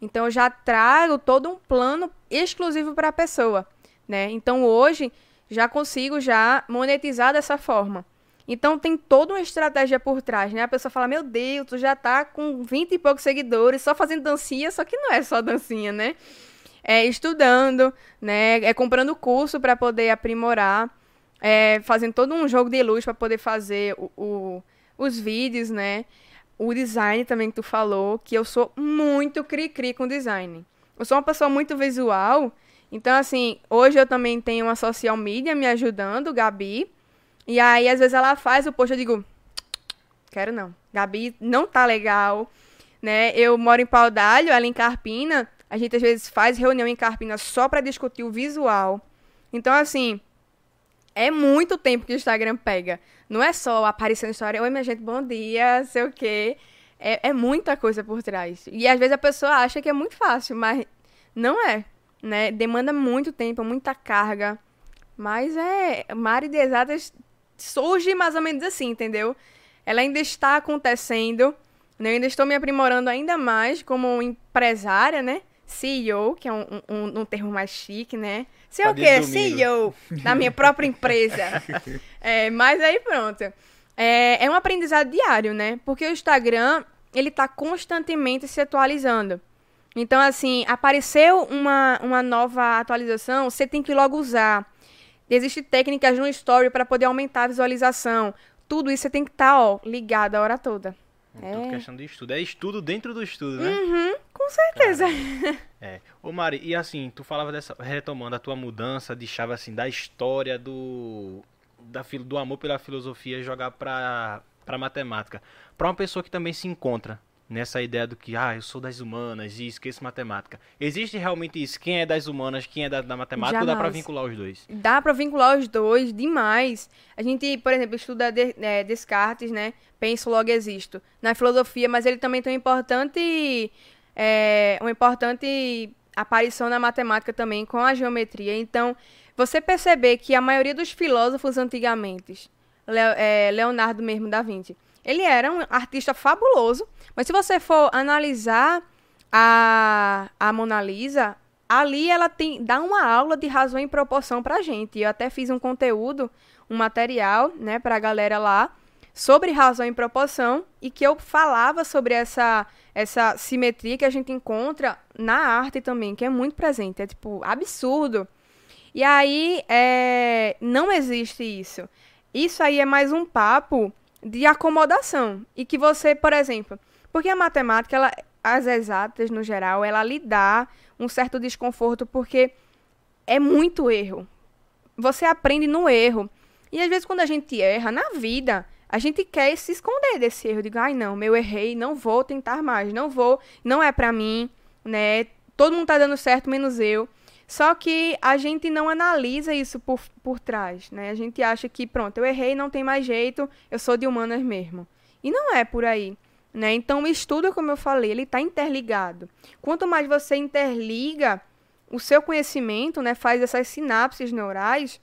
Então eu já trago todo um plano exclusivo para a pessoa, né? Então hoje já consigo já monetizar dessa forma. Então tem toda uma estratégia por trás, né? A pessoa fala: "Meu Deus, tu já tá com 20 e poucos seguidores, só fazendo dancinha", só que não é só dancinha, né? É estudando, né? É comprando curso para poder aprimorar, é fazendo todo um jogo de luz para poder fazer o, o- os vídeos, né? O design também que tu falou, que eu sou muito cri-cri com design. Eu sou uma pessoa muito visual, então assim, hoje eu também tenho uma social media me ajudando, Gabi. E aí, às vezes, ela faz o post, eu digo, quero não. Gabi não tá legal, né? Eu moro em Pau d'Alho, ela em Carpina. A gente, às vezes, faz reunião em Carpina só pra discutir o visual. Então, assim, é muito tempo que o Instagram pega. Não é só aparecer na história, oi, minha gente, bom dia, sei o quê. É, é muita coisa por trás. E, às vezes, a pessoa acha que é muito fácil, mas não é, né? Demanda muito tempo, muita carga. Mas é... Mari de Exatas surge mais ou menos assim, entendeu? Ela ainda está acontecendo. né? Eu ainda estou me aprimorando ainda mais como empresária, né? CEO, que é um, um, um termo mais chique, né? Sei Tá o quê? CEO da minha própria empresa. É, mas aí pronto. É, é um aprendizado diário, né? Porque o Instagram, ele tá constantemente se atualizando. Então, assim, apareceu uma, uma nova atualização, você tem que logo usar. Existem técnicas no story para poder aumentar a visualização. Tudo isso você tem que estar, ó, ligado a hora toda. É tudo É. questão de estudo. É estudo dentro do estudo, né? Uhum, com certeza. É. Ô Mari, e assim, tu falava dessa, retomando a tua mudança de chave assim, da história do da, do amor pela filosofia jogar pra, pra matemática. Pra uma pessoa que também se encontra nessa ideia do que, ah, eu sou das humanas e esqueço matemática. Existe realmente isso? Quem é das humanas, quem é da, da matemática, ou dá Jamais. vincular os dois? Dá pra vincular os dois demais. A gente, por exemplo, estuda de- é, Descartes, né? Penso, logo existo. Na filosofia, mas ele também tem um importante, é, uma importante aparição na matemática também com a geometria. Então, você perceber que a maioria dos filósofos antigamente, é, Leonardo mesmo da Vinci, ele era um artista fabuloso, mas se você for analisar a, a Mona Lisa, ali ela tem dá uma aula de razão e proporção pra gente. Eu até fiz um conteúdo, um material, né, pra galera lá sobre razão e proporção e que eu falava sobre essa essa simetria que a gente encontra na arte também, que é muito presente, é tipo absurdo. E aí é, não existe isso. Isso aí é mais um papo de acomodação e que você, por exemplo, porque a matemática, ela, as exatas no geral, ela lhe dá um certo desconforto porque é muito erro. Você aprende no erro. E às vezes quando a gente erra na vida, a gente quer se esconder desse erro. Digo, ai não, eu errei, não vou tentar mais, não vou, não é pra mim, né? Todo mundo tá dando certo, menos eu. Só que a gente não analisa isso por, por trás, né? A gente acha que, pronto, eu errei, não tem mais jeito, eu sou de humanas mesmo. E não é por aí. Né? Então, o estudo, como eu falei, ele está interligado. Quanto mais você interliga o seu conhecimento, né, faz essas sinapses neurais,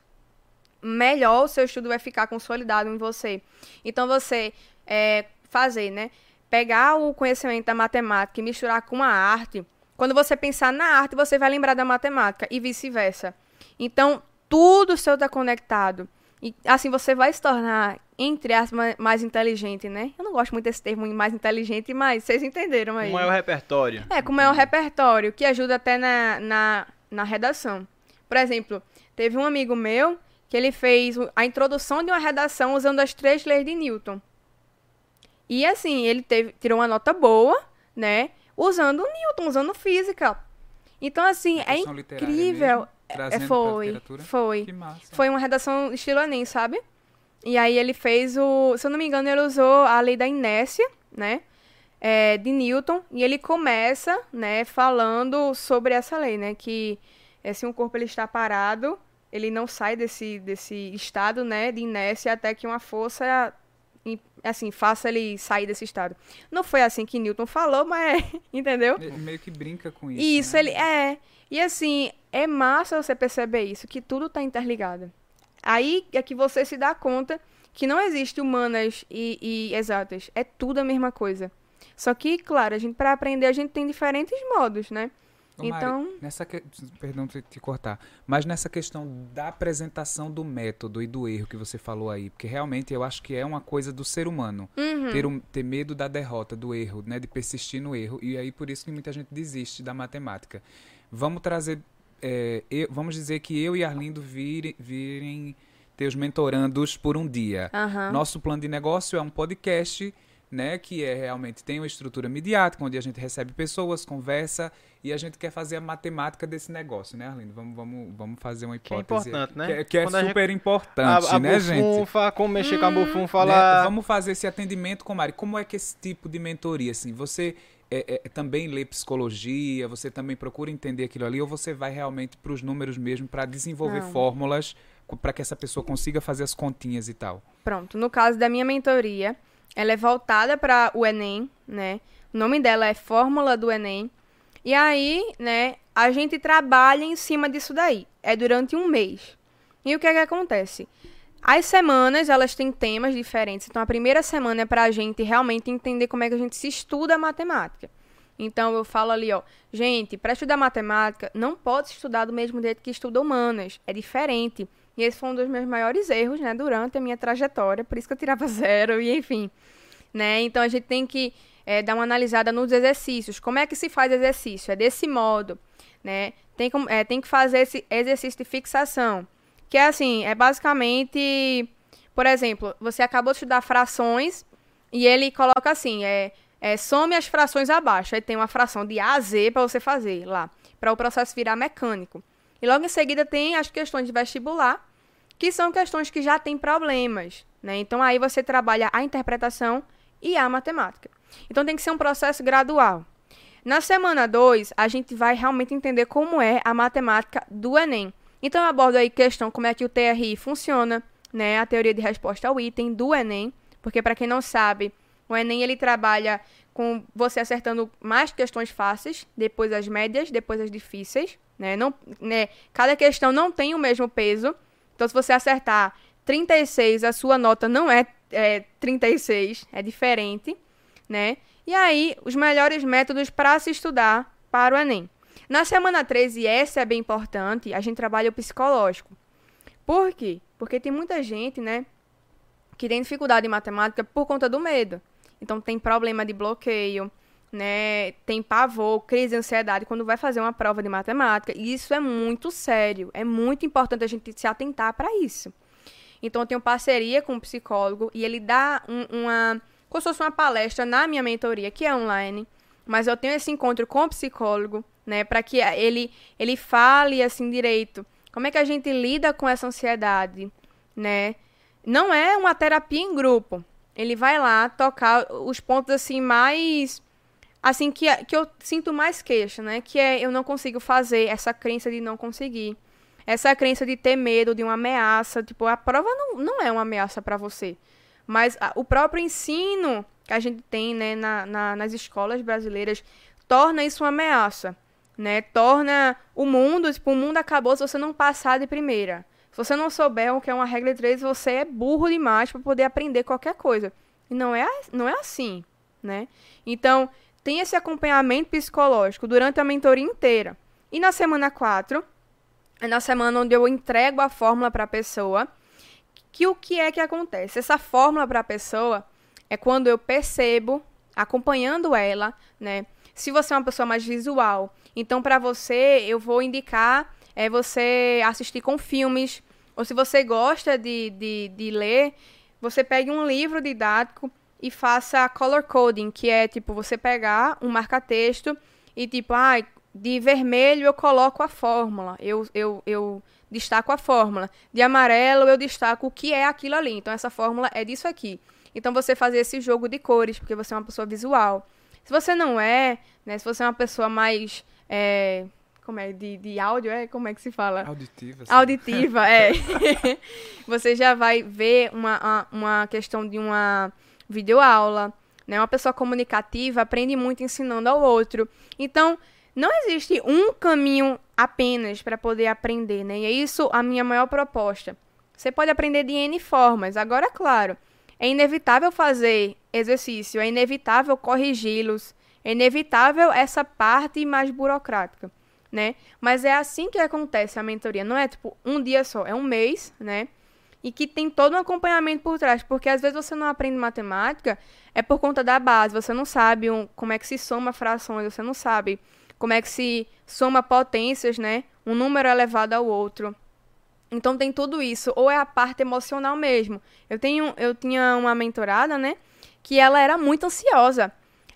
melhor o seu estudo vai ficar consolidado em você. Então, você é, fazer, né, pegar o conhecimento da matemática e misturar com a arte, quando você pensar na arte, você vai lembrar da matemática e vice-versa. Então, tudo seu está conectado. E assim você vai se tornar, entre aspas, mais inteligente, né? Eu não gosto muito desse termo mais inteligente, mas vocês entenderam aí. Como é o repertório? É, como é o repertório, que ajuda até na, na, na redação. Por exemplo, teve um amigo meu que ele fez a introdução de uma redação usando as três leis de Newton. E assim, ele teve, tirou uma nota boa, né? Usando Newton, usando física. Então, assim, é incrível. É, foi, foi. Foi uma redação estilo Enem, sabe? E aí ele fez o... Se eu não me engano, ele usou a lei da inércia, né? É, de Newton. E ele começa, né, falando sobre essa lei, né? Que é, se um corpo ele está parado, ele não sai desse, desse estado, né, de inércia até que uma força assim, faça ele sair desse estado. Não foi assim que Newton falou, mas entendeu? Ele meio que brinca com isso. Isso, né? ele é. E assim, é massa você perceber isso, que tudo está interligado. Aí é que você se dá conta que não existe humanas e, e exatas. É tudo a mesma coisa. Só que, claro, a gente para aprender a gente tem diferentes modos, né? Ô, então, Mari, nessa que... perdão te, te cortar, mas nessa questão da apresentação do método e do erro que você falou aí, porque realmente eu acho que é uma coisa do ser humano uhum. ter, um, ter medo da derrota, do erro, né, de persistir no erro e aí por isso que muita gente desiste da matemática. Vamos trazer, é, eu, vamos dizer que eu e Arlindo virem, os mentorandos por um dia. Uhum. Nosso plano de negócio é um podcast né, que é realmente tem uma estrutura midiática, onde a gente recebe pessoas, conversa e a gente quer fazer a matemática desse negócio, né, Arlindo? Vamos, vamos, vamos fazer uma hipótese. Que é importante, né? Que, é, que é super gente... importante, a, a né, gente? como mexer hum, com a bufunfa, falar... Né? Vamos fazer esse atendimento com Mari. Como é que esse tipo de mentoria, assim, você é, é, também lê psicologia, você também procura entender aquilo ali, ou você vai realmente para os números mesmo para desenvolver Não. fórmulas para que essa pessoa consiga fazer as continhas e tal? Pronto, no caso da minha mentoria, ela é voltada para o Enem, né? O nome dela é Fórmula do Enem. E aí, né, a gente trabalha em cima disso daí. É durante um mês. E o que é que acontece? As semanas, elas têm temas diferentes. Então, a primeira semana é para a gente realmente entender como é que a gente se estuda matemática. Então, eu falo ali, ó, gente, para estudar matemática, não pode estudar do mesmo jeito que estuda humanas. É diferente. E esse foi um dos meus maiores erros, né, durante a minha trajetória, por isso que eu tirava zero, e enfim. Né? Então a gente tem que é, dar uma analisada nos exercícios. Como é que se faz exercício? É desse modo, né? Tem, é, tem que fazer esse exercício de fixação. Que é assim, é basicamente, por exemplo, você acabou de estudar frações e ele coloca assim, é, é some as frações abaixo. Aí tem uma fração de A a Z para você fazer lá, para o processo virar mecânico. E logo em seguida tem as questões de vestibular, que são questões que já têm problemas. Né? Então aí você trabalha a interpretação e a matemática. Então tem que ser um processo gradual. Na semana 2, a gente vai realmente entender como é a matemática do Enem. Então eu abordo aí questão como é que o TRI funciona, né, a teoria de resposta ao item do Enem, porque para quem não sabe, o Enem ele trabalha com você acertando mais questões fáceis, depois as médias, depois as difíceis, né? Não, né? Cada questão não tem o mesmo peso. Então, se você acertar 36, a sua nota não é, é 36, é diferente, né? E aí, os melhores métodos para se estudar para o Enem. Na semana 13, essa é bem importante, a gente trabalha o psicológico. Por quê? Porque tem muita gente, né, que tem dificuldade em matemática por conta do medo. Então, tem problema de bloqueio, né, tem pavor, crise de ansiedade quando vai fazer uma prova de matemática. E isso é muito sério. É muito importante a gente se atentar para isso. Então, eu tenho parceria com um psicólogo e ele dá um, uma. Como se fosse uma palestra na minha mentoria, que é online. Mas eu tenho esse encontro com o psicólogo, né, para que ele, ele fale assim direito. Como é que a gente lida com essa ansiedade, né? Não é uma terapia em grupo. Ele vai lá tocar os pontos assim mais assim, que, é- que eu sinto mais queixa, né? Que é eu não consigo fazer, essa crença de não conseguir. Essa crença de ter medo de uma ameaça. Tipo, a prova não, não é uma ameaça para você. Mas a- o próprio ensino que a gente tem, né, na, na- nas escolas brasileiras, torna isso uma ameaça, né? Torna o mundo, tipo, o mundo acabou se você não passar de primeira. Se você não souber o que é uma regra de três, você é burro demais para poder aprender qualquer coisa. E não é, não é assim, né? Então, tem esse acompanhamento psicológico durante a mentoria inteira. E na semana 4, é na semana onde eu entrego a fórmula para a pessoa, que o que é que acontece? Essa fórmula para a pessoa é quando eu percebo, acompanhando ela, né? Se você é uma pessoa mais visual, então para você eu vou indicar é você assistir com filmes, ou se você gosta de, de, de ler, você pegue um livro didático e faça color coding, que é tipo você pegar um marca-texto e tipo, ah, de vermelho eu coloco a fórmula, eu, eu, eu destaco a fórmula. De amarelo eu destaco o que é aquilo ali. Então essa fórmula é disso aqui. Então você fazer esse jogo de cores, porque você é uma pessoa visual. Se você não é, né? Se você é uma pessoa mais. é, como é? De, de áudio, é? Como é que se fala? Auditiva. assim. Auditiva, é. você já vai ver uma, uma questão de uma videoaula, né? Uma pessoa comunicativa aprende muito ensinando ao outro. Então, não existe um caminho apenas para poder aprender, né? E é isso a minha maior proposta. Você pode aprender de N formas. Agora, claro, é inevitável fazer exercício, é inevitável corrigi-los, é inevitável essa parte mais burocrática, né? Mas é assim que acontece a mentoria. Não é tipo um dia só, é um mês, né? E que tem todo um acompanhamento por trás, porque às vezes você não aprende matemática é por conta da base, você não sabe um- como é que se soma frações, você não sabe como é que se soma potências, né? Um número elevado ao outro. Então tem tudo isso, ou é a parte emocional mesmo. Eu tenho, eu tinha uma mentorada, né, que ela era muito ansiosa.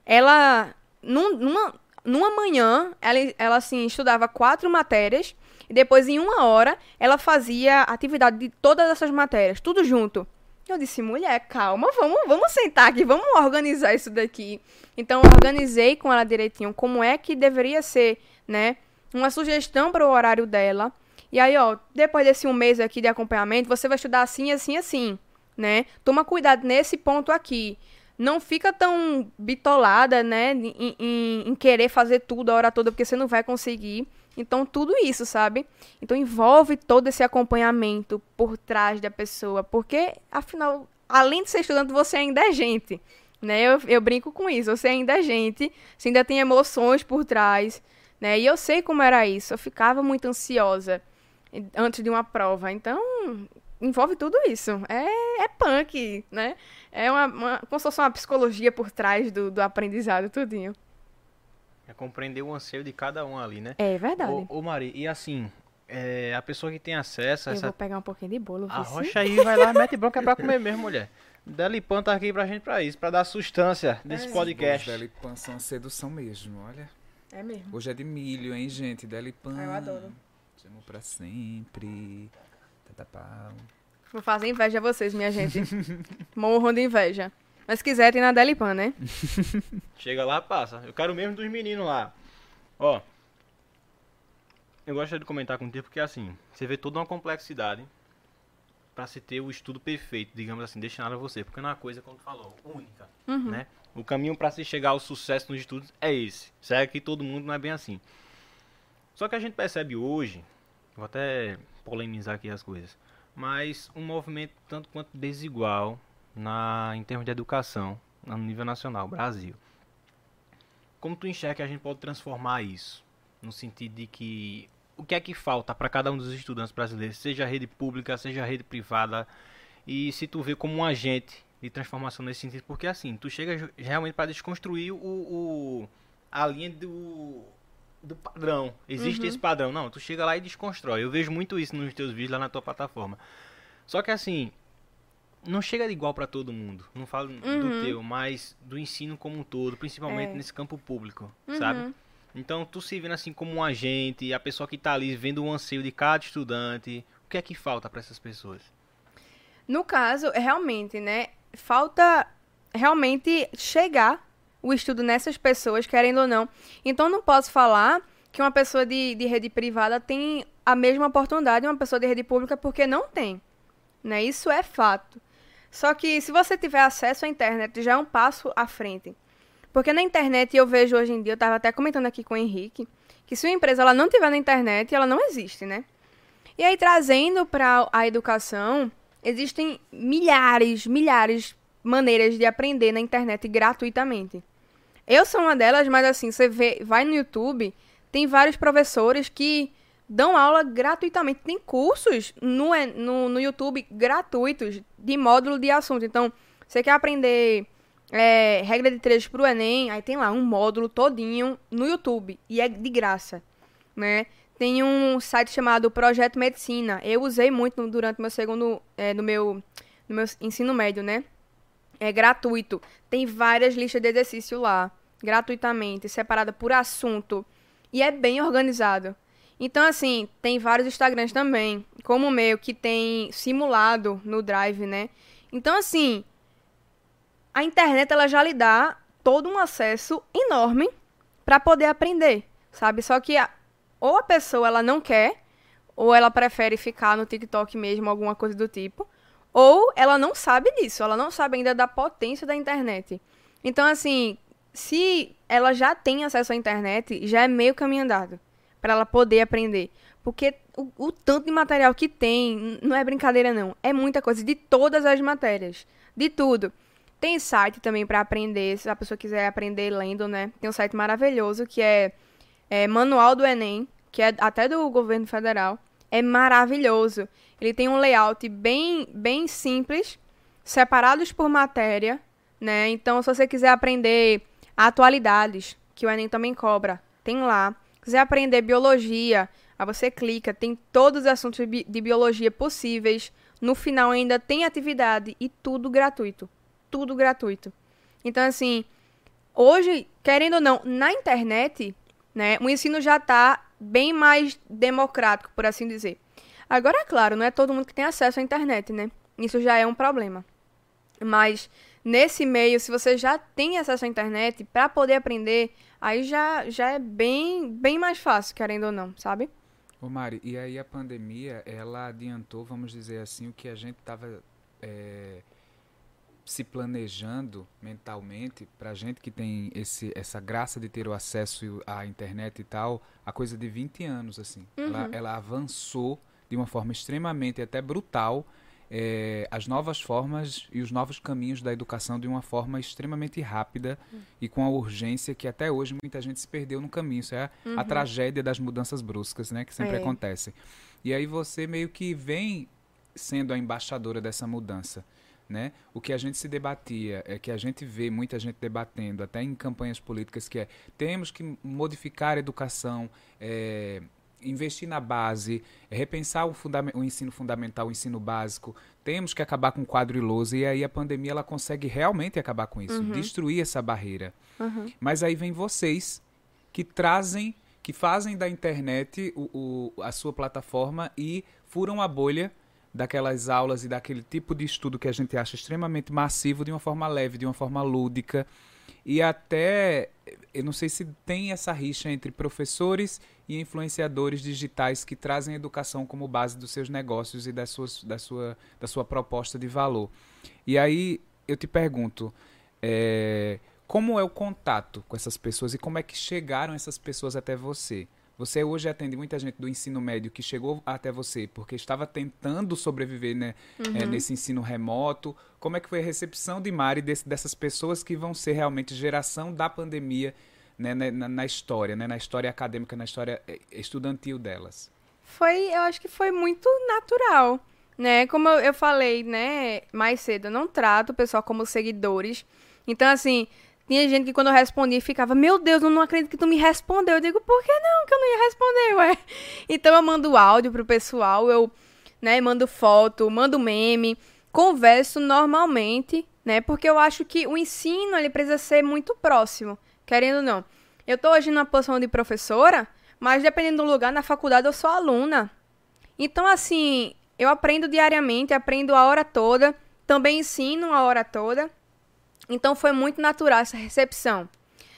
Ela num- numa numa manhã, ela, ela assim estudava quatro matérias e depois em uma hora ela fazia atividade de todas essas matérias, tudo junto. Eu disse, mulher, calma, vamos, vamos sentar aqui, vamos organizar isso daqui. Então, organizei com ela direitinho como é que deveria ser, né? Uma sugestão para o horário dela. E aí, ó, depois desse um mês aqui de acompanhamento, você vai estudar assim, assim, assim, né? Toma cuidado nesse ponto aqui. Não fica tão bitolada, né? Em, em- em querer fazer tudo a hora toda, porque você não vai conseguir. Então, tudo isso, sabe? Então, envolve todo esse acompanhamento por trás da pessoa. Porque, afinal, além de ser estudante, você ainda é gente. Né? Eu, eu brinco com isso. Você ainda é gente. Você ainda tem emoções por trás. Né? E eu sei como era isso. Eu ficava muito ansiosa antes de uma prova. Então, envolve tudo isso. É, é punk, né? É uma, uma, como se fosse uma psicologia por trás do, do aprendizado, tudinho. É compreender o anseio de cada um ali, né? É verdade. Ô, ô Mari, e assim, é, a pessoa que tem acesso a eu essa vou pegar um pouquinho de bolo. A rocha aí vai lá, mete bronca é pra comer mesmo, mulher. Delipan tá aqui pra gente pra isso, pra dar sustância desse É. podcast. Os Delipan são uma sedução mesmo, olha. É mesmo. Hoje é de milho, hein, gente? Delipan. Ah, eu adoro. Amo pra sempre. Tatapau. Vou fazer inveja a vocês, minha gente. Morram de inveja. Mas se quiser, tem na Delipan, né? Chega lá, passa. Eu quero mesmo dos meninos lá. Ó. Eu gosto de comentar contigo porque assim, você vê toda uma complexidade pra se ter o estudo perfeito, digamos assim, destinado a você. Porque não é uma coisa, como tu falou, única, Uhum. né? O caminho pra se chegar ao sucesso nos estudos é esse. Segue que todo mundo não é bem assim. Só que a gente percebe hoje, vou até polemizar aqui as coisas, mas um movimento tanto quanto desigual na, em termos de educação no nível nacional, Brasil. Como tu enxerga que a gente pode transformar isso? No sentido de que o que é que falta para cada um dos estudantes brasileiros, seja rede pública, seja rede privada, e se tu vê como um agente de transformação nesse sentido, porque assim, tu chega realmente para desconstruir o, o- a linha do, do padrão. Existe Uhum. esse padrão. Não, tu chega lá e desconstrói. Eu vejo muito isso nos teus vídeos lá na tua plataforma. Só que assim, não chega de igual para todo mundo. Não falo do Uhum. teu, mas do ensino como um todo, principalmente É. nesse campo público, Uhum. sabe? Então, tu se vendo assim como um agente, a pessoa que tá ali vendo o anseio de cada estudante, o que é que falta para essas pessoas? No caso, é realmente, né? Falta realmente chegar o estudo nessas pessoas, querendo ou não. Então, não posso falar que uma pessoa de, de rede privada tem a mesma oportunidade de uma pessoa de rede pública, porque não tem. Né? Isso é fato. Só que se você tiver acesso à internet, já é um passo à frente. Porque na internet eu vejo hoje em dia, eu estava até comentando aqui com o Henrique, que se uma empresa ela não tiver na internet, ela não existe, né? E aí trazendo para a educação, existem milhares, milhares maneiras de aprender na internet gratuitamente. Eu sou uma delas, mas assim, você vê, vai no YouTube, tem vários professores que dão aula gratuitamente. Tem cursos no, no, no YouTube gratuitos de módulo de assunto. Então, você quer aprender é, regra de três para o Enem, aí tem lá um módulo todinho no YouTube e é de graça, né? Tem um site chamado Projeto Medicina. Eu usei muito durante meu segundo, é, no meu, no meu ensino médio, né? É gratuito. Tem várias listas de exercício lá, gratuitamente, separada por assunto e é bem organizado. Então, assim, tem vários Instagrams também, como o meu, que tem simulado no Drive, né? Então, assim, a internet ela já lhe dá todo um acesso enorme para poder aprender, sabe? Só que a, ou a pessoa ela não quer, ou ela prefere ficar no TikTok mesmo, alguma coisa do tipo, ou ela não sabe disso, ela não sabe ainda da potência da internet. Então, assim, se ela já tem acesso à internet, já é meio caminho andado para ela poder aprender. Porque o, o, tanto de material que tem, não é brincadeira não, é muita coisa de todas as matérias, de tudo. Tem site também para aprender, se a pessoa quiser aprender lendo, né? Tem um site maravilhoso que é, é Manual do Enem, que é até do governo federal. É maravilhoso. Ele tem um layout bem, bem simples, separados por matéria, né? Então, se você quiser aprender atualidades, que o Enem também cobra, tem lá. Se quiser aprender biologia, aí você clica, tem todos os assuntos de biologia possíveis. No final ainda tem atividade e tudo gratuito tudo gratuito. Então, assim, hoje, querendo ou não, na internet, né, o ensino já está bem mais democrático, por assim dizer. Agora, é claro, não é todo mundo que tem acesso à internet, né? Isso já é um problema. Mas nesse meio, se você já tem acesso à internet para poder aprender, aí já, já é bem, bem mais fácil, querendo ou não, sabe? Ô Mari, e aí a pandemia, ela adiantou, vamos dizer assim, o que a gente estava é, se planejando mentalmente, para gente que tem esse, essa graça de ter o acesso à internet e tal, a coisa de 20 anos, assim. Uhum. Ela, ela, avançou de uma forma extremamente até brutal é, as novas formas e os novos caminhos da educação de uma forma extremamente rápida uhum. e com a urgência que até hoje muita gente se perdeu no caminho. Isso é a, uhum. a tragédia das mudanças bruscas, né? Que sempre é. acontecem. E aí você meio que vem sendo a embaixadora dessa mudança. Né? O que a gente se debatia, é que a gente vê muita gente debatendo, até em campanhas políticas, que é temos que modificar a educação, é, investir na base, repensar o, o, ensino fundamental, o ensino básico, temos que acabar com o quadro iloso, e aí a pandemia ela consegue realmente acabar com isso, uhum. destruir essa barreira. Uhum. Mas aí vem vocês que trazem, que fazem da internet o, o, a sua plataforma e furam a bolha daquelas aulas e daquele tipo de estudo que a gente acha extremamente massivo de uma forma leve, de uma forma lúdica. E até, eu não sei se tem essa rixa entre professores e influenciadores digitais que trazem a educação como base dos seus negócios e das suas, da, sua, da sua proposta de valor. E aí eu te pergunto, é, como é o contato com essas pessoas e como é que chegaram essas pessoas até você? Você hoje atende muita gente do ensino médio que chegou até você porque estava tentando sobreviver né, uhum. é, nesse ensino remoto. Como é que foi a recepção de Mari desse, dessas pessoas que vão ser realmente geração da pandemia né, na, na, história, né, na história acadêmica, na história eh, estudantil delas? Foi, eu acho que foi muito natural, né? Como eu, eu falei, né, mais cedo, eu não trato o pessoal como seguidores. Então, assim, tinha gente que quando eu respondia ficava, meu Deus, eu não acredito que tu me respondeu. Eu digo, por que não? Que eu não ia responder, ué. Então eu mando áudio pro pessoal, eu, né, mando foto, mando meme, converso normalmente, né? Porque eu acho que o ensino, ele precisa ser muito próximo, querendo ou não. Eu tô hoje numa posição de professora, mas dependendo do lugar, na faculdade eu sou aluna. Então, assim, eu aprendo diariamente, aprendo a hora toda, também ensino a hora toda. Então foi muito natural essa recepção,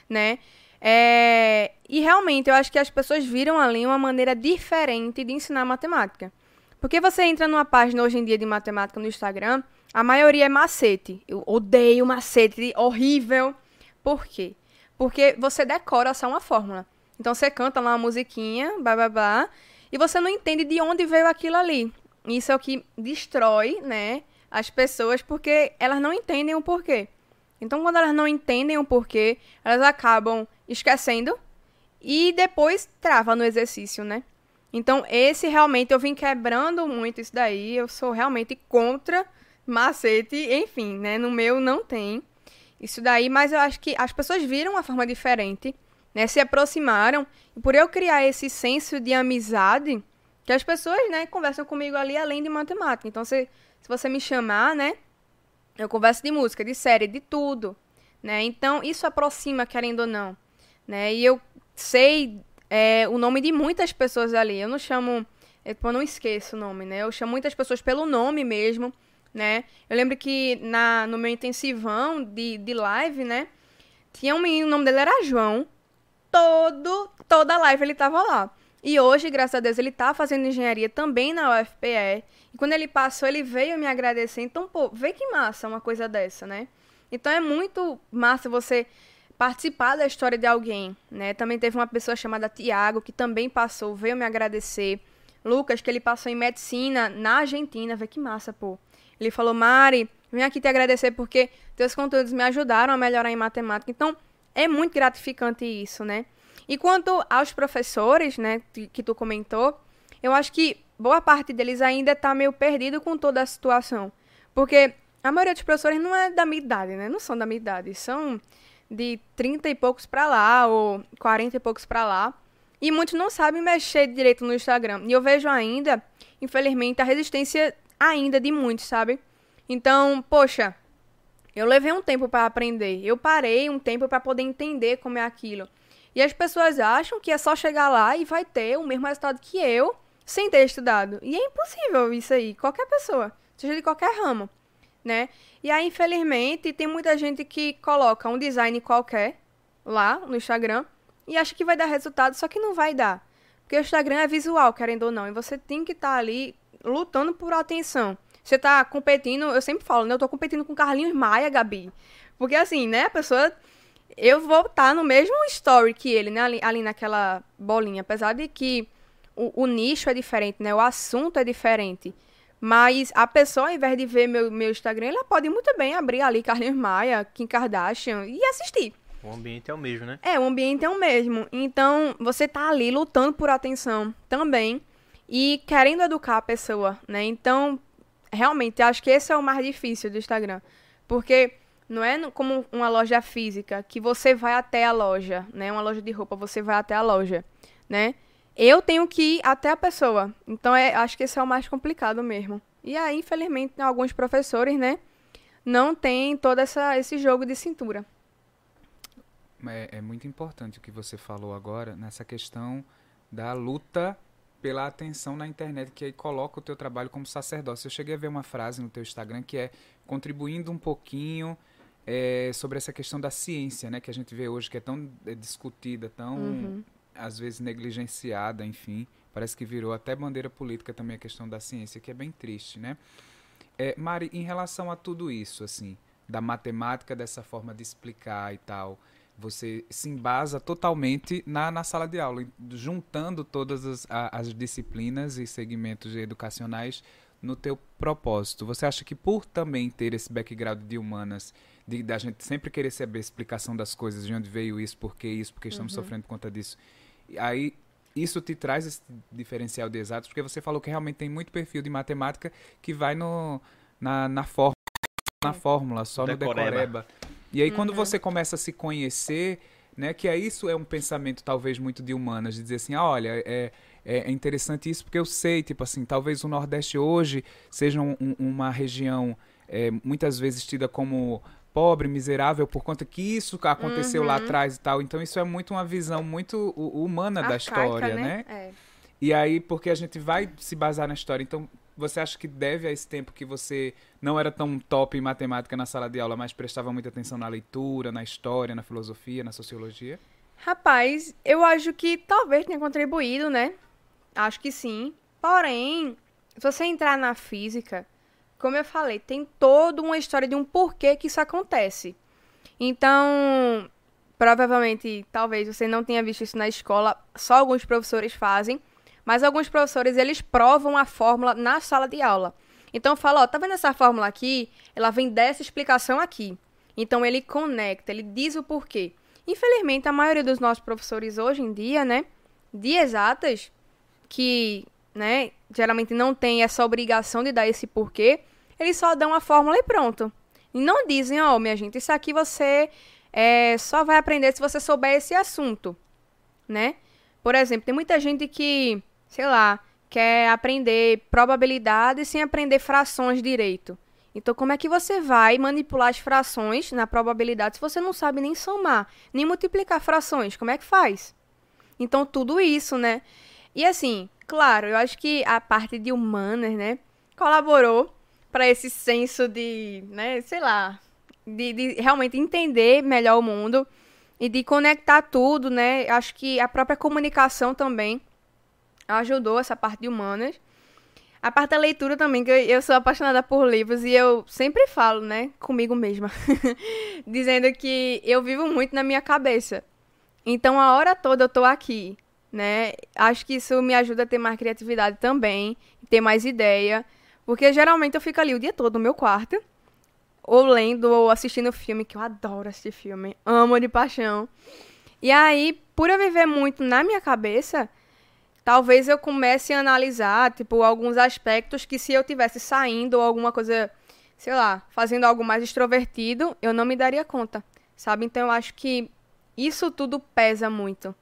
né? É, e realmente eu acho que as pessoas viram ali uma maneira diferente de ensinar matemática. Porque você entra numa página hoje em dia de matemática no Instagram, a maioria é macete. Eu odeio macete, horrível. Por quê? Porque você decora só uma fórmula. Então você canta lá uma musiquinha, blá blá blá, e você não entende de onde veio aquilo ali. Isso é o que destrói, né, as pessoas, porque elas não entendem o porquê. Então, quando elas não entendem o porquê, elas acabam esquecendo e depois trava no exercício, né? Então, esse realmente eu vim quebrando muito isso daí. Eu sou realmente contra macete, enfim, né? No meu não tem isso daí, mas eu acho que as pessoas viram uma forma diferente, né? Se aproximaram. E por eu criar esse senso de amizade, que as pessoas, né, conversam comigo ali além de matemática. Então, se, se você me chamar, né, eu converso de música, de série, de tudo, né? Então, isso aproxima, querendo ou não, né? E eu sei é, o nome de muitas pessoas ali. Eu não chamo, eu, não esqueço o nome, né? Eu chamo muitas pessoas pelo nome mesmo, né? Eu lembro que na, no meu intensivão de, de live, né? Tinha um menino, o nome dele era João. Todo, toda live ele tava lá. E hoje, graças a Deus, ele tá fazendo engenharia também na UFPE. E quando ele passou, ele veio me agradecer. Então, pô, vê que massa uma coisa dessa, né? Então é muito massa você participar da história de alguém, né? Também teve uma pessoa chamada Tiago que também passou, veio me agradecer. Lucas, que ele passou em medicina na Argentina, vê que massa, pô. Ele falou: Mari, vim aqui te agradecer porque teus conteúdos me ajudaram a melhorar em matemática. Então, é muito gratificante isso, né? E quanto aos professores, né, que tu comentou, eu acho que boa parte deles ainda tá meio perdido com toda a situação. Porque a maioria dos professores não é da minha idade, né? Não são da minha idade. São de 30 e poucos para lá, ou 40 e poucos para lá. E muitos não sabem mexer direito no Instagram. E eu vejo ainda, infelizmente, a resistência ainda de muitos, sabe? Então, poxa, eu levei um tempo para aprender. Eu parei um tempo para poder entender como é aquilo. E as pessoas acham que é só chegar lá e vai ter o mesmo resultado que eu sem ter estudado. E é impossível isso aí. Qualquer pessoa, seja de qualquer ramo, né? E aí, infelizmente, tem muita gente que coloca um design qualquer lá no Instagram e acha que vai dar resultado, só que não vai dar. Porque o Instagram é visual, querendo ou não. E você tem que estar tá ali lutando por atenção. Você tá competindo, eu sempre falo, né? Eu tô competindo com Carlinhos Maia, Gabi. Porque assim, né, a pessoa. Eu vou estar tá no mesmo story que ele, né? Ali, ali naquela bolinha. Apesar de que o, o, nicho é diferente, né? O assunto é diferente. Mas a pessoa, ao invés de ver meu, meu Instagram, ela pode muito bem abrir ali Carlinhos Maia, Kim Kardashian e assistir. O ambiente é o mesmo, né? É, o ambiente é o mesmo. Então, você tá ali lutando por atenção também e querendo educar a pessoa, né? Então, realmente, acho que esse é o mais difícil do Instagram. Porque não é como uma loja física que você vai até a loja, né? Uma loja de roupa, você vai até a loja, né? Eu tenho que ir até a pessoa. Então, é, acho que esse é o mais complicado mesmo. E aí, infelizmente, alguns professores, né? Não tem todo essa, esse jogo de cintura. É, é muito importante o que você falou agora nessa questão da luta pela atenção na internet, que aí coloca o teu trabalho como sacerdócio. Eu cheguei a ver uma frase no teu Instagram que é contribuindo um pouquinho é, sobre essa questão da ciência, né? Que a gente vê hoje que é tão é, discutida, tão uhum. às vezes negligenciada, enfim. Parece que virou até bandeira política também a questão da ciência, que é bem triste, né? É, Mari, em relação a tudo isso, assim, da matemática, dessa forma de explicar e tal, você se embasa totalmente na, na sala de aula, juntando todas as, as disciplinas e segmentos educacionais no teu propósito. Você acha que por também ter esse background de humanas, de da gente sempre querer saber a explicação das coisas, de onde veio isso, por que isso, porque estamos uhum. sofrendo por conta disso, aí isso te traz esse diferencial de exatos, porque você falou que realmente tem muito perfil de matemática que vai no, na, na, fórmula, na fórmula, só decoreba. no decoreba. E aí, uhum. quando você começa a se conhecer, né, que é isso é um pensamento talvez muito de humanas, de dizer assim, ah, olha, é, é, é interessante isso porque eu sei, tipo assim, talvez o Nordeste hoje seja um, um, uma região é, muitas vezes tida como pobre, miserável, por conta que isso aconteceu uhum. lá atrás e tal. Então, isso é muito uma visão muito humana Arcaica, da história, né? né? É. E aí, porque a gente vai se basar na história. Então, você acha que deve a esse tempo que você não era tão top em matemática na sala de aula, mas prestava muita atenção na leitura, na história, na filosofia, na sociologia? Rapaz, eu acho que talvez tenha contribuído, né? Acho que sim. Porém, se você entrar na física, como eu falei, tem toda uma história de um porquê que isso acontece. Então, provavelmente, talvez você não tenha visto isso na escola, só alguns professores fazem, mas alguns professores eles provam a fórmula na sala de aula. Então fala, ó, tá vendo essa fórmula aqui? Ela vem dessa explicação aqui. Então ele conecta, ele diz o porquê. Infelizmente, a maioria dos nossos professores hoje em dia, né, de exatas, que, né, geralmente não tem essa obrigação de dar esse porquê, eles só dão a fórmula e pronto. E não dizem, ó, oh, minha gente, isso aqui você é, só vai aprender se você souber esse assunto, né? Por exemplo, tem muita gente que, sei lá, quer aprender probabilidade sem aprender frações direito. Então, como é que você vai manipular as frações na probabilidade se você não sabe nem somar, nem multiplicar frações? Como é que faz? Então, tudo isso, né? E assim, claro, eu acho que a parte de humanas, né, colaborou para esse senso de, né, sei lá, de, de realmente entender melhor o mundo e de conectar tudo, né? Acho que a própria comunicação também ajudou essa parte de humanas. A parte da leitura também, que eu sou apaixonada por livros e eu sempre falo, né, comigo mesma, dizendo que eu vivo muito na minha cabeça. Então a hora toda eu tô aqui, né? Acho que isso me ajuda a ter mais criatividade também, ter mais ideia, porque geralmente eu fico ali o dia todo no meu quarto, ou lendo ou assistindo filme, que eu adoro assistir filme, amo de paixão. E aí, por eu viver muito na minha cabeça, talvez eu comece a analisar, tipo, alguns aspectos que se eu tivesse saindo ou alguma coisa, sei lá, fazendo algo mais extrovertido, eu não me daria conta, sabe? Então eu acho que isso tudo pesa muito,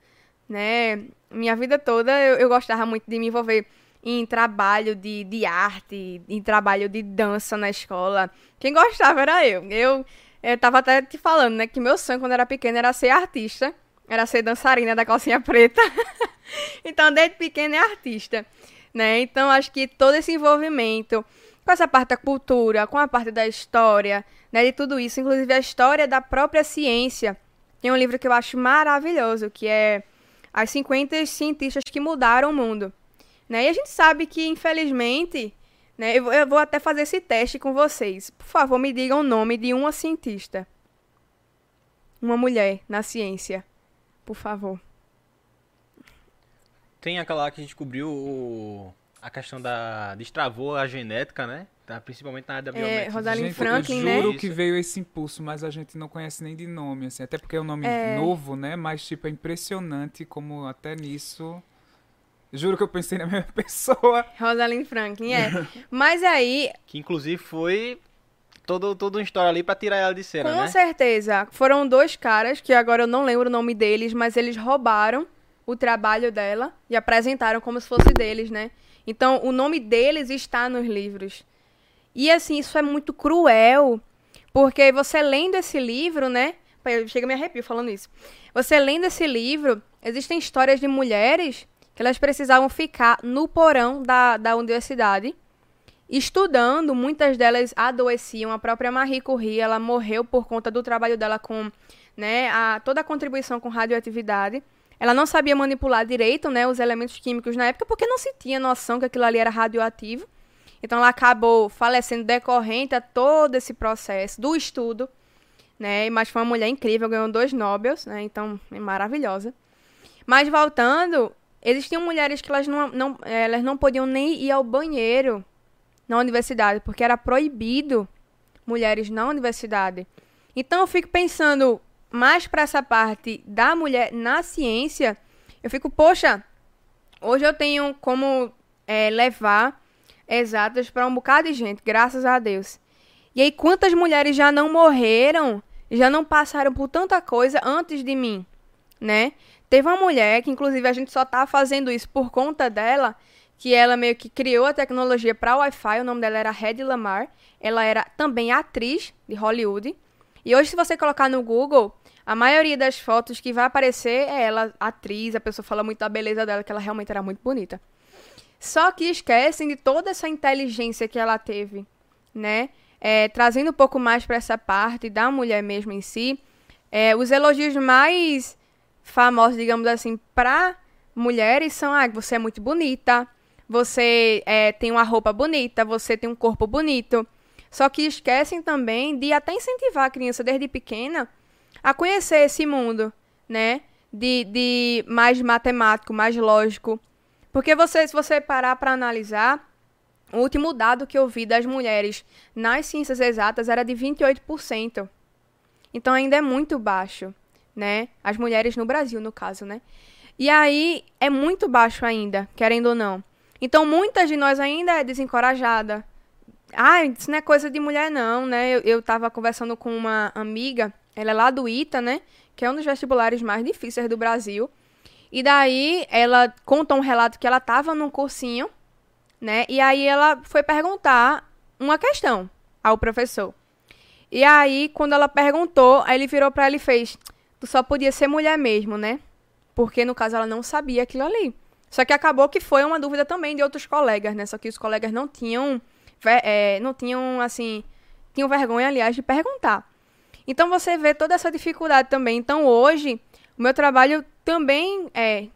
né? Minha vida toda eu, eu gostava muito de me envolver em trabalho de, de arte, em trabalho de dança na escola. Quem gostava era eu. Eu, eu tava até te falando, né, que meu sonho quando era pequena era ser artista, era ser dançarina da calcinha preta. então, desde pequena é artista, né? Então, acho que todo esse envolvimento com essa parte da cultura, com a parte da história, né, de tudo isso, inclusive a história da própria ciência. Tem um livro que eu acho maravilhoso, que é As 50 Cientistas que Mudaram o Mundo. Né? E a gente sabe que, infelizmente, né, eu, eu vou até fazer esse teste com vocês. Por favor, me digam o nome de uma cientista. Uma mulher na ciência. Por favor. Tem aquela lá que a gente descobriu o, a questão da. destravou a genética, né? Tá, principalmente na área da biométrica. É, Rosalind gente, Franklin, né? Eu juro que veio esse impulso, mas a gente não conhece nem de nome, assim. Até porque é um nome é... novo, né? Mas, tipo, é impressionante como até nisso Juro que eu pensei na mesma pessoa. Rosalind Franklin, é. Mas aí. Que inclusive foi todo, todo uma história ali pra tirar ela de cena, Com né? certeza. Foram dois caras, que agora eu não lembro o nome deles, mas eles roubaram o trabalho dela e apresentaram como se fosse deles, né? Então, o nome deles está nos livros. E assim, isso é muito cruel, porque você lendo esse livro, né? Chega me arrepio falando isso. Você lendo esse livro, existem histórias de mulheres que elas precisavam ficar no porão da, da universidade, estudando. Muitas delas adoeciam. A própria Marie Curie, ela morreu por conta do trabalho dela com né, a, toda a contribuição com radioatividade. Ela não sabia manipular direito né, os elementos químicos na época, porque não se tinha noção que aquilo ali era radioativo. Então ela acabou falecendo decorrente a todo esse processo do estudo, né? Mas foi uma mulher incrível, ganhou dois Nobels, né? Então é maravilhosa. Mas voltando, Existiam mulheres que elas não, não, elas não podiam nem ir ao banheiro na universidade, porque era proibido mulheres na universidade. Então eu fico pensando mais para essa parte da mulher na ciência. Eu fico, poxa, hoje eu tenho como é, levar exatas para um bocado de gente, graças a Deus. E aí, quantas mulheres já não morreram, já não passaram por tanta coisa antes de mim, né? Teve uma mulher que, inclusive, a gente só tá fazendo isso por conta dela, que ela meio que criou a tecnologia para Wi-Fi. O nome dela era Hedy Lamar. Ela era também atriz de Hollywood. E hoje, se você colocar no Google, a maioria das fotos que vai aparecer é ela, atriz. A pessoa fala muito da beleza dela, que ela realmente era muito bonita. Só que esquecem de toda essa inteligência que ela teve, né? É, trazendo um pouco mais para essa parte da mulher mesmo em si, é, os elogios mais famosos, digamos assim, para mulheres são: ah, você é muito bonita, você é, tem uma roupa bonita, você tem um corpo bonito. Só que esquecem também de até incentivar a criança desde pequena a conhecer esse mundo, né? De, de mais matemático, mais lógico. Porque você, se você parar para analisar, o último dado que eu vi das mulheres nas ciências exatas era de 28%. Então ainda é muito baixo, né? As mulheres no Brasil, no caso, né? E aí é muito baixo ainda, querendo ou não. Então muitas de nós ainda é desencorajada. Ah, isso não é coisa de mulher não, né? Eu, eu tava conversando com uma amiga, ela é lá do ITA, né? Que é um dos vestibulares mais difíceis do Brasil. E daí ela conta um relato que ela tava num cursinho, né? E aí ela foi perguntar uma questão ao professor. E aí, quando ela perguntou, aí ele virou para ela e fez: Tu só podia ser mulher mesmo, né? Porque no caso ela não sabia aquilo ali. Só que acabou que foi uma dúvida também de outros colegas, né? Só que os colegas não tinham, é, não tinham, assim, tinham vergonha, aliás, de perguntar. Então você vê toda essa dificuldade também. Então hoje, o meu trabalho também é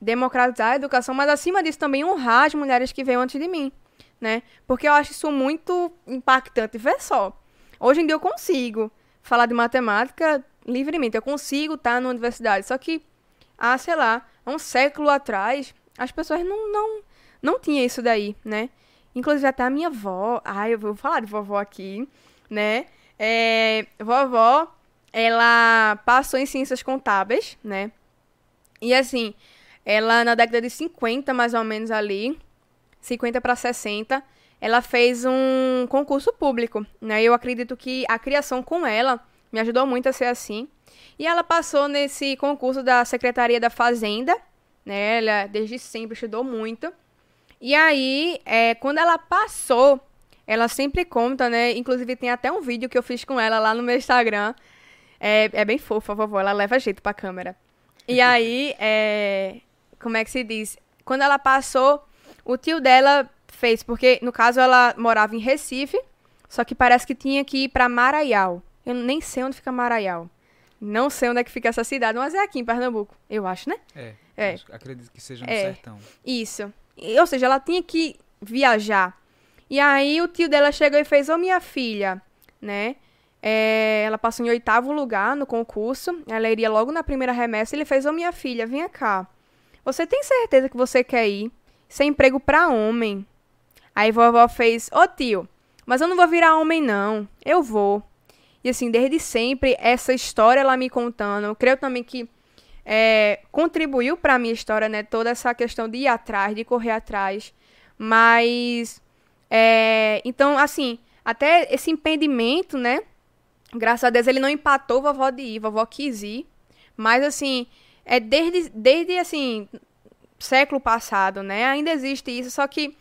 democratizar a educação, mas acima disso também honrar as mulheres que veio antes de mim, né? Porque eu acho isso muito impactante. Vê só, hoje em dia eu consigo falar de matemática livremente, eu consigo estar na universidade, só que, ah, sei lá, um século atrás, as pessoas não, não, não tinham isso daí, né? Inclusive até a minha avó, ai, eu vou falar de vovó aqui, né? É, vovó, ela passou em ciências contábeis, né? E assim, ela na década de 50, mais ou menos ali, 50 para 60, ela fez um concurso público, né? Eu acredito que a criação com ela me ajudou muito a ser assim. E ela passou nesse concurso da Secretaria da Fazenda, né? Ela desde sempre estudou muito. E aí, é, quando ela passou, ela sempre conta, né? Inclusive tem até um vídeo que eu fiz com ela lá no meu Instagram. É, é bem fofa a vovó, ela leva jeito pra câmera. E aí, é, como é que se diz? Quando ela passou, o tio dela fez, porque no caso ela morava em Recife, só que parece que tinha que ir pra Maraial. Eu nem sei onde fica Maraial. Não sei onde é que fica essa cidade, mas é aqui em Pernambuco. Eu acho, né? É. É. acredito que seja no É. sertão. Isso. Ou seja, ela tinha que viajar. E aí o tio dela chegou e fez, ô minha filha, né? É, ela passou em oitavo lugar no concurso. Ela iria logo na primeira remessa. Ele fez, ô minha filha, venha cá. Você tem certeza que você quer ir? É emprego pra homem. Aí vovó fez, ô tio, mas eu não vou virar homem não. Eu vou. E assim, desde sempre, essa história ela me contando. Eu creio também que é, contribuiu para minha história, né? Toda essa questão de ir atrás, de correr atrás. Mas, é, então, assim, até esse impedimento, né? Graças a Deus ele não empatou vovó de ir, vovó quis ir. Mas, assim, é desde, desde assim, século passado, né? Ainda existe isso, só que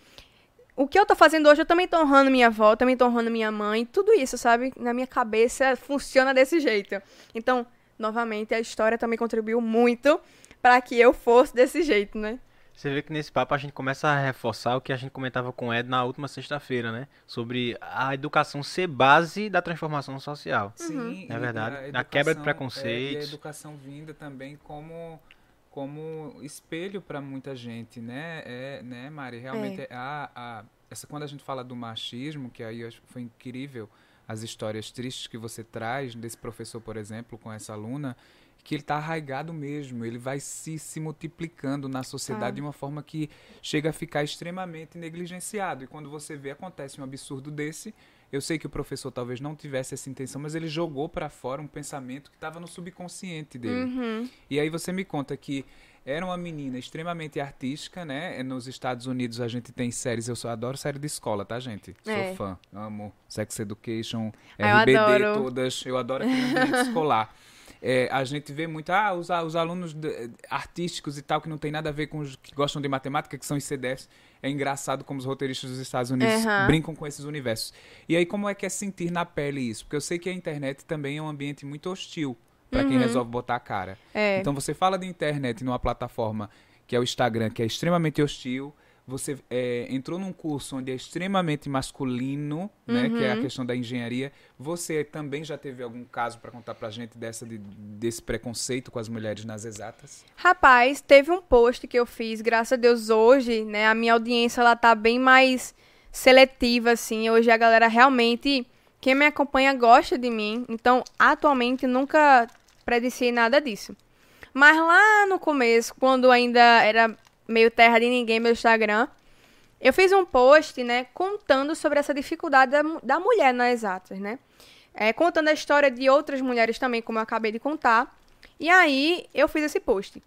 o que eu tô fazendo hoje, eu também tô honrando minha avó, também tô honrando minha mãe, tudo isso, sabe? Na minha cabeça funciona desse jeito. Então, novamente, a história também contribuiu muito para que eu fosse desse jeito, né? Você vê que nesse papo a gente começa a reforçar o que a gente comentava com o Ed na última sexta-feira, né? Sobre a educação ser base da transformação social. Sim, É e verdade. a Da quebra de preconceitos. É, e a educação vinda também como como espelho para muita gente, né? É, né, Mari? Realmente é. a, a, essa quando a gente fala do machismo, que aí foi incrível as histórias tristes que você traz desse professor, por exemplo, com essa aluna, que ele está arraigado mesmo, ele vai se, se multiplicando na sociedade Tá. de uma forma que chega a ficar extremamente negligenciado. E quando você vê, acontece um absurdo desse. Eu sei que o professor talvez não tivesse essa intenção, mas ele jogou para fora um pensamento que estava no subconsciente dele. Uhum. E aí você me conta que era uma menina extremamente artística, né? Nos Estados Unidos a gente tem séries, eu só adoro série de escola, tá, gente? É. Sou fã, amo Sex Education, Ah, eu RBD, todas. Eu adoro aquele ambiente escolar. É, a gente vê muito, ah, os, os alunos de- artísticos e tal, que não tem nada a ver com os que gostam de matemática, que são os CDFs. É engraçado como os roteiristas dos Estados Unidos Aham. brincam com esses universos. E aí, como é que é sentir na pele isso? Porque eu sei que a internet também é um ambiente muito hostil para quem Uhum. resolve botar a cara. É. Então você fala de internet numa plataforma que é o Instagram, que é extremamente hostil. Você é, entrou num curso onde é extremamente masculino, né? Que é a Uhum. questão da engenharia. Você também já teve algum caso para contar pra gente dessa, de- desse preconceito com as mulheres nas exatas? Rapaz, teve um post que eu fiz, graças a Deus, hoje, né? A minha audiência, ela tá bem mais seletiva, assim. Hoje a galera realmente, quem me acompanha gosta de mim. Então, atualmente, nunca presenciei nada disso. Mas lá no começo, quando ainda era meio terra de ninguém meu Instagram, eu fiz um post, né, contando sobre essa dificuldade da, da mulher nas exatas, né? É, contando a história de outras mulheres também, como eu acabei de contar. E aí, eu fiz esse post.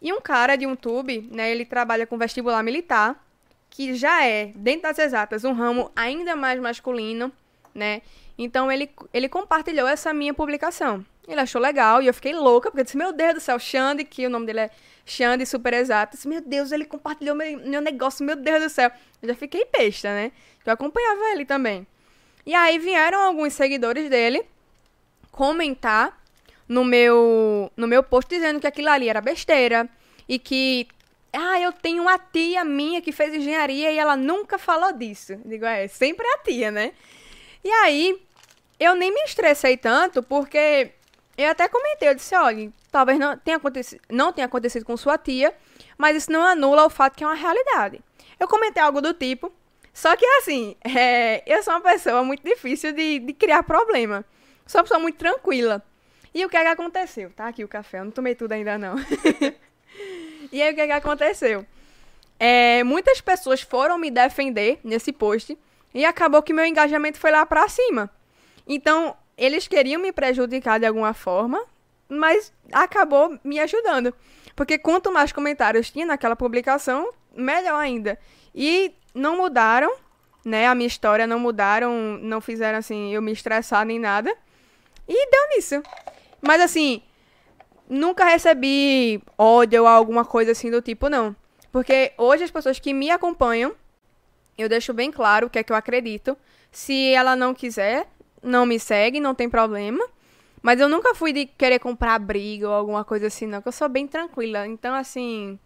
E um cara de um tube, né, ele trabalha com vestibular militar, que já é, dentro das exatas, um ramo ainda mais masculino, né? Então ele, ele compartilhou essa minha publicação. Ele achou legal e eu fiquei louca, porque eu disse, meu Deus do céu, Xande, que o nome dele é Xande Super Exato. Eu disse, meu Deus, ele compartilhou meu, meu negócio, meu Deus do céu. Eu já fiquei besta, né? Eu acompanhava ele também. E aí vieram alguns seguidores dele comentar no meu, no meu post dizendo que aquilo ali era besteira e que ah, eu tenho uma tia minha que fez engenharia e ela nunca falou disso. Digo, é, sempre a tia, né? E aí, eu nem me estressei tanto, porque eu até comentei, eu disse, olha, talvez não tenha acontecido, não tenha acontecido com sua tia, mas isso não anula o fato que é uma realidade. Eu comentei algo do tipo, só que assim, é, eu sou uma pessoa muito difícil de, de criar problema. Sou uma pessoa muito tranquila. E o que é que aconteceu? Tá aqui o café, eu não tomei tudo ainda não. e aí o que é que aconteceu? É, muitas pessoas foram me defender nesse post e acabou que meu engajamento foi lá pra cima. Então, eles queriam me prejudicar de alguma forma, mas acabou me ajudando. Porque quanto mais comentários tinha naquela publicação, melhor ainda. E não mudaram, né? A minha história não mudaram, não fizeram assim eu me estressar nem nada. E deu nisso. Mas assim, nunca recebi ódio ou alguma coisa assim do tipo, não. Porque hoje as pessoas que me acompanham, eu deixo bem claro o que é que eu acredito. Se ela não quiser, não me segue, não tem problema. Mas eu nunca fui de querer comprar briga ou alguma coisa assim, não. Que eu sou bem tranquila. Então, assim,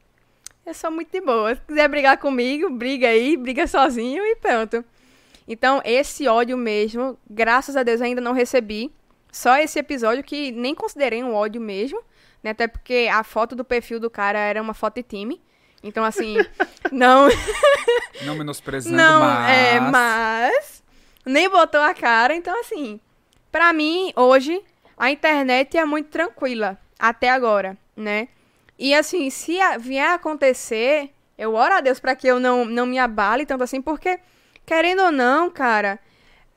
eu sou muito de boa. Se quiser brigar comigo, briga aí, briga sozinho e pronto. Então, esse ódio mesmo, graças a Deus, ainda não recebi. Só esse episódio que nem considerei um ódio mesmo, né? Até porque a foto do perfil do cara era uma foto de time. Então, assim, não, Não menosprezando, não, mas... é, mas nem botou a cara. Então, assim, pra mim, hoje, a internet é muito tranquila, até agora, né? E, assim, se vier a acontecer, eu oro a Deus pra que eu não, não me abale tanto assim, porque, querendo ou não, cara,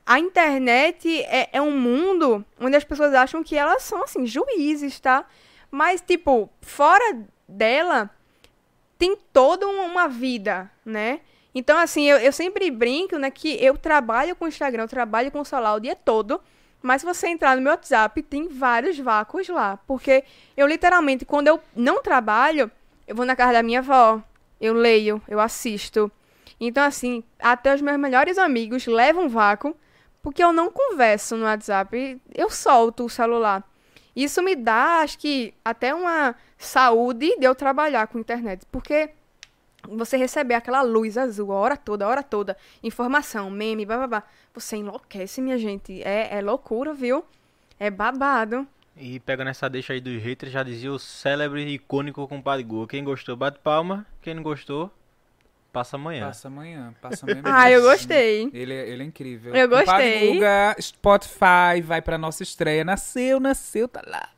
a internet é, é um mundo onde as pessoas acham que elas são, assim, juízes, tá? Mas, tipo, fora dela, tem toda um- uma vida, né? Então, assim, eu, eu sempre brinco, né, que eu trabalho com o Instagram, eu trabalho com o celular o dia todo, mas se você entrar no meu WhatsApp, tem vários vácuos lá. Porque eu, literalmente, quando eu não trabalho, eu vou na casa da minha avó, eu leio, eu assisto. Então, assim, até os meus melhores amigos levam vácuo, porque eu não converso no WhatsApp, eu solto o celular. Isso me dá, acho que, até uma saúde de eu trabalhar com internet, porque você receber aquela luz azul a hora toda, a hora toda, informação, meme, bababá, você enlouquece, minha gente. É, é loucura, viu? É babado. E pegando essa deixa aí dos haters, já dizia o célebre e icônico compadre Gu. Quem gostou, bate palma. Quem não gostou, passa amanhã. Passa amanhã, passa amanhã. Ah, eu gostei. Ele, é- ele é incrível. Eu Compadre gostei. Guga, Spotify, vai pra nossa estreia. Nasceu, nasceu, tá lá.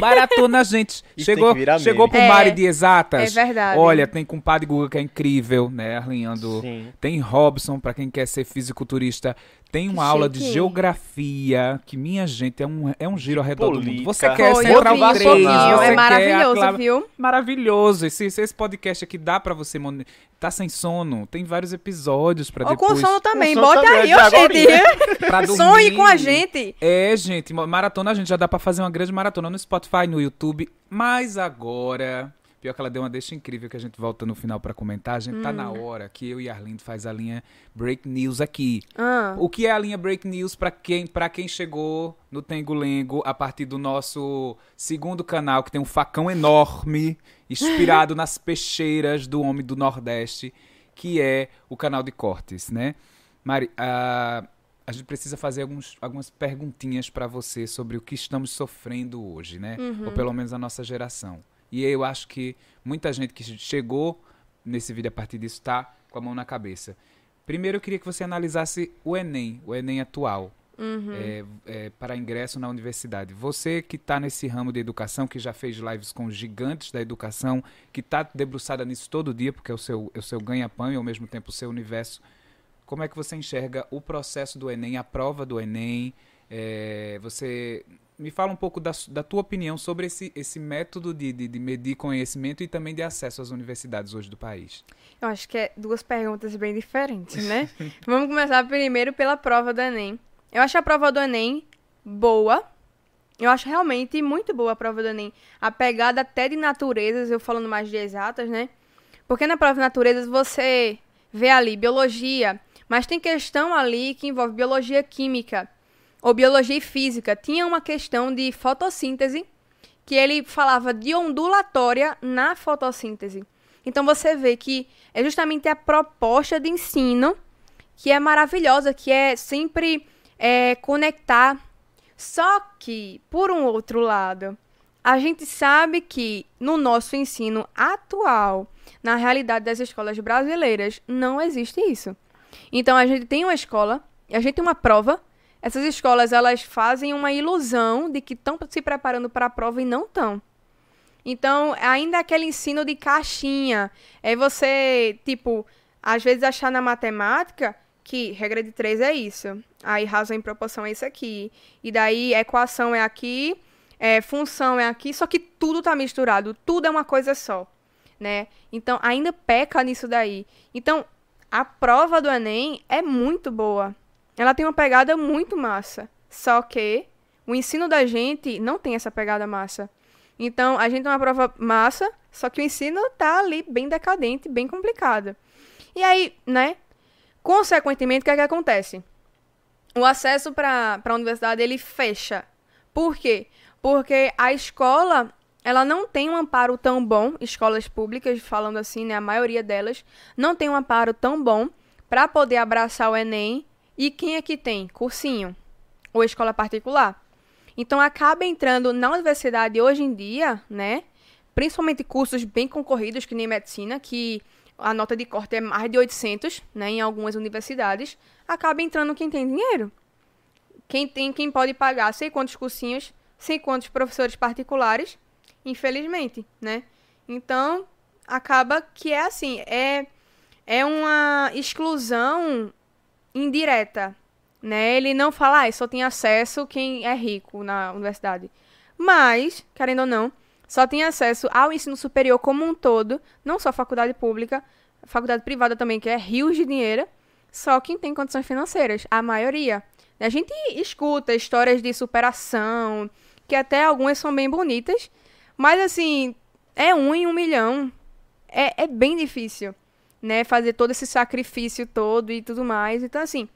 Baratona, gente. Isso chegou tem que virar chegou pro É, Mari de Exatas. é verdade. Olha, tem compadre Guga que é incrível, né? Arlinhando. Sim. Tem Robson, pra quem quer ser fisiculturista. Tem uma Que aula de chique. geografia, que minha gente é um, é um giro ao redor do mundo. Política. Você quer Foi, Central eu vi, 3, pouquinho, você é quer maravilhoso, viu? Maravilhoso. Esse, esse podcast aqui dá pra você mon- tá sem sono. Tem vários episódios pra Ou com depois sono também, sono bote também, aí, ô gente. pra dormir. Sonhe com a gente. É, gente, ma- maratona a gente já dá pra fazer uma grande maratona no Spotify, no YouTube, mas agora, pior que ela deu uma deixa incrível que a gente volta no final pra comentar, a gente tá na Hum. hora que eu e Arlindo faz a linha Break News aqui. Ah, O que é a linha Break News pra quem para quem chegou no Tengo Lengo a partir do nosso segundo canal que tem um facão enorme inspirado nas peixeiras do homem do Nordeste. que é o canal de cortes, né? Mari, a, a gente precisa fazer alguns, algumas perguntinhas para você sobre o que estamos sofrendo hoje, né? Ou pelo menos a nossa geração. E eu acho que muita gente que chegou nesse vídeo a partir disso está com a mão na cabeça. Primeiro eu queria que você analisasse o Enem, o Enem atual. É, é, para ingresso na universidade. Você que está nesse ramo de educação, que já fez lives com gigantes da educação, que está debruçada nisso todo dia, porque é o seu, é o seu ganha-pão e ao mesmo tempo o seu universo, como é que você enxerga o processo do Enem, a prova do Enem? É, você me fala um pouco da, da tua opinião sobre esse, esse método de, de, de medir conhecimento e também de acesso às universidades hoje do país. Eu acho que é duas perguntas bem diferentes, né? Vamos começar primeiro pela prova do Enem. Eu acho a prova do Enem boa. Eu acho realmente muito boa a prova do Enem. A pegada até de naturezas, eu falando mais de exatas, né? Porque na prova de naturezas você vê ali biologia, mas tem questão ali que envolve biologia química ou biologia e física. Tinha uma questão de fotossíntese que ele falava de ondulatória na fotossíntese. Então você vê que é justamente a proposta de ensino que é maravilhosa, que é sempre é, conectar. Só que, por um outro lado, a gente sabe que no nosso ensino atual, na realidade das escolas brasileiras, não existe isso. Então a gente tem uma escola, a gente tem uma prova. Essas escolas elas fazem uma ilusão de que estão se preparando para a prova e não estão. Então, ainda aquele ensino de caixinha. É você, tipo, às vezes achar na matemática que regra de três é isso. Aí razão em proporção é isso aqui. E daí equação é aqui, é, função é aqui, só que tudo tá misturado, tudo é uma coisa só, né? Então, ainda peca nisso daí. Então, a prova do Enem é muito boa. Ela tem uma pegada muito massa. Só que o ensino da gente não tem essa pegada massa. Então, a gente tem uma prova massa, só que o ensino tá ali bem decadente, bem complicado. E aí, né? Consequentemente, o que é que acontece? O acesso para a universidade, ele fecha. Por quê? Porque a escola, ela não tem um amparo tão bom, escolas públicas, falando assim, né? A maioria delas, não tem um amparo tão bom para poder abraçar o Enem. E quem é que tem? Cursinho. Ou escola particular. Então acaba entrando na universidade hoje em dia, né? Principalmente cursos bem concorridos, que nem medicina, que a nota de corte é mais de 800, né, em algumas universidades, acaba entrando quem tem dinheiro. Quem tem, quem pode pagar sei quantos cursinhos, sei quantos professores particulares, infelizmente, né? Então, acaba que é assim, é é uma exclusão indireta, né? Ele não fala, ah, só tem acesso quem é rico na universidade. Mas, querendo ou não, só tem acesso ao ensino superior como um todo, não só faculdade pública, faculdade privada também, que é rios de dinheiro, só quem tem condições financeiras, a maioria. A gente escuta histórias de superação, que até algumas são bem bonitas, mas assim, é um em um milhão. É, é bem difícil, né? Fazer todo esse sacrifício todo e tudo mais. Então, assim,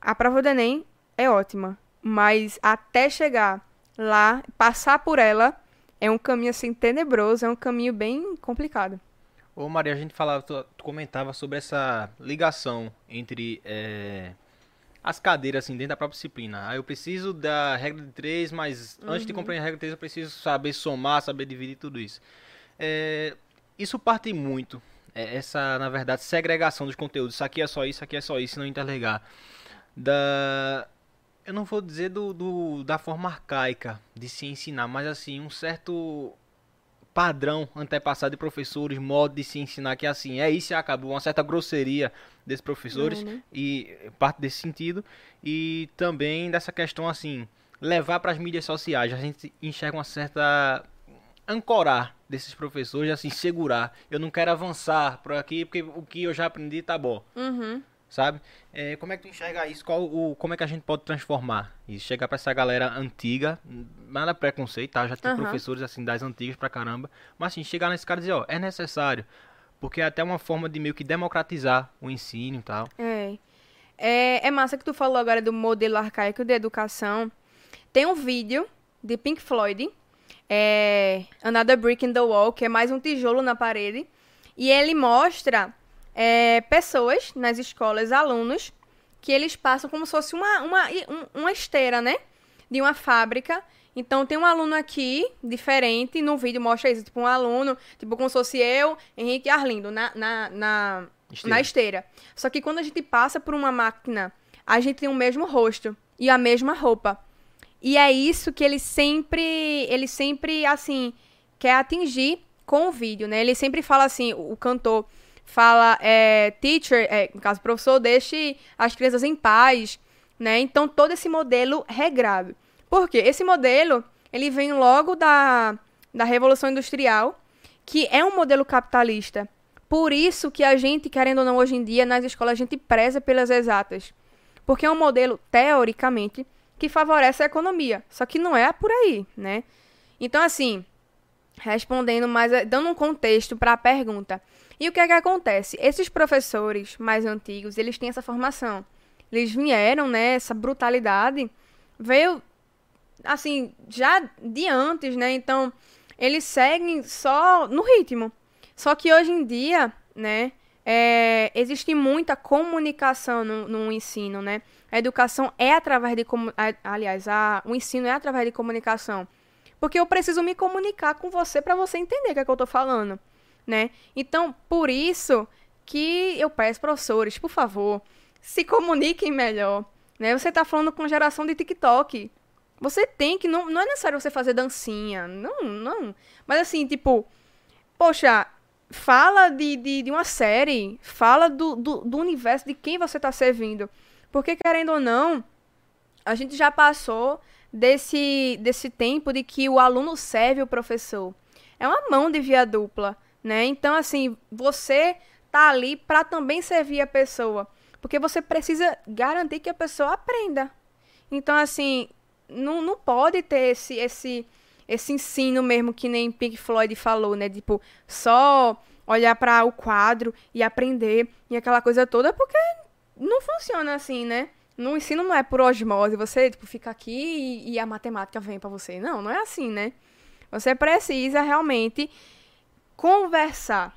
a prova do Enem é ótima, mas até chegar lá, passar por ela, é um caminho assim tenebroso, é um caminho bem complicado. Ô Maria, a gente falava, tu, comentava sobre essa ligação entre eh, as cadeiras assim dentro da própria disciplina. Ah, eu preciso da regra de três, mas antes de compreender a regra de três eu preciso saber somar, saber dividir tudo isso. Eh, isso parte muito, essa na verdade segregação dos conteúdos. Isso aqui é só isso, isso aqui é só isso, não interligar. Da eu não vou dizer do, do- da forma arcaica de se ensinar, mas assim, um certo padrão antepassado de professores, modo de se ensinar que é assim, é isso e acabou, uma certa grosseria desses professores É, né? e parte desse sentido e também dessa questão assim, levar para as mídias sociais, a gente enxerga uma certa ancorar desses professores, assim, segurar. Eu não quero avançar por aqui porque o que eu já aprendi tá bom Uhum. sabe? É, como é que tu enxerga isso? Qual o, como é que a gente pode transformar isso? Chegar pra essa galera antiga, nada preconceito, tá? Já tem Aham. professores assim das antigas pra caramba, mas assim, chegar nesse cara e dizer, ó, é necessário, porque é até uma forma de meio que democratizar o ensino e tal. É. é. É massa que tu falou agora do modelo arcaico de educação. Tem um vídeo de Pink Floyd, é Another Brick in the Wall, que é mais um tijolo na parede, e ele mostra é, pessoas nas escolas, alunos, que eles passam como se fosse uma, uma, um- uma esteira, né? De uma fábrica. Então tem um aluno aqui, diferente, no vídeo mostra isso, tipo um aluno, tipo como se fosse eu, Henrique e Arlindo, na, na, na, Esteira. na esteira. Só que quando a gente passa por uma máquina, a gente tem o mesmo rosto e a mesma roupa. E é isso que ele sempre, ele sempre, assim, quer atingir com o vídeo, né? Ele sempre fala assim, o cantor fala, é, teacher, é, no caso, professor, deixe as crianças em paz, né? Então, todo esse modelo regrado. Por quê? Esse modelo, ele vem logo da, da Revolução Industrial, que é um modelo capitalista. Por isso que a gente, querendo ou não, hoje em dia, nas escolas, a gente preza pelas exatas. Porque é um modelo, teoricamente, que favorece a economia. Só que não é por aí, né? Então, assim, respondendo mais, eh, dando um contexto para a pergunta. E o que é que acontece? Esses professores mais antigos, eles têm essa formação. Eles vieram, né, essa brutalidade veio assim, já de antes, né? Então, eles seguem só no ritmo. Só que hoje em dia, né, é, existe muita comunicação no, no ensino, né? A educação é através de aliás, a, o ensino é através de comunicação. Porque eu preciso me comunicar com você para você entender o que, é que eu tô falando, né? Então, por isso que eu peço professores, por favor, se comuniquem melhor, né? Você tá falando com geração de TikTok. Você tem que não, não é necessário você fazer dancinha, não, não. Mas assim, tipo, poxa, fala de, de, de uma série, fala do, do, do universo de quem você tá servindo. Porque, querendo ou não, a gente já passou desse, desse tempo de que o aluno serve o professor. É uma mão de via dupla, né? Então, assim, você tá ali para também servir a pessoa. Porque você precisa garantir que a pessoa aprenda. Então, assim, não, não pode ter esse, esse, esse ensino mesmo que nem Pink Floyd falou, né? Tipo, só olhar para o quadro e aprender e aquela coisa toda, porque não funciona assim, né? No ensino não é por osmose, você tipo, fica aqui e, e a matemática vem para você. Não, não é assim, né? Você precisa realmente conversar,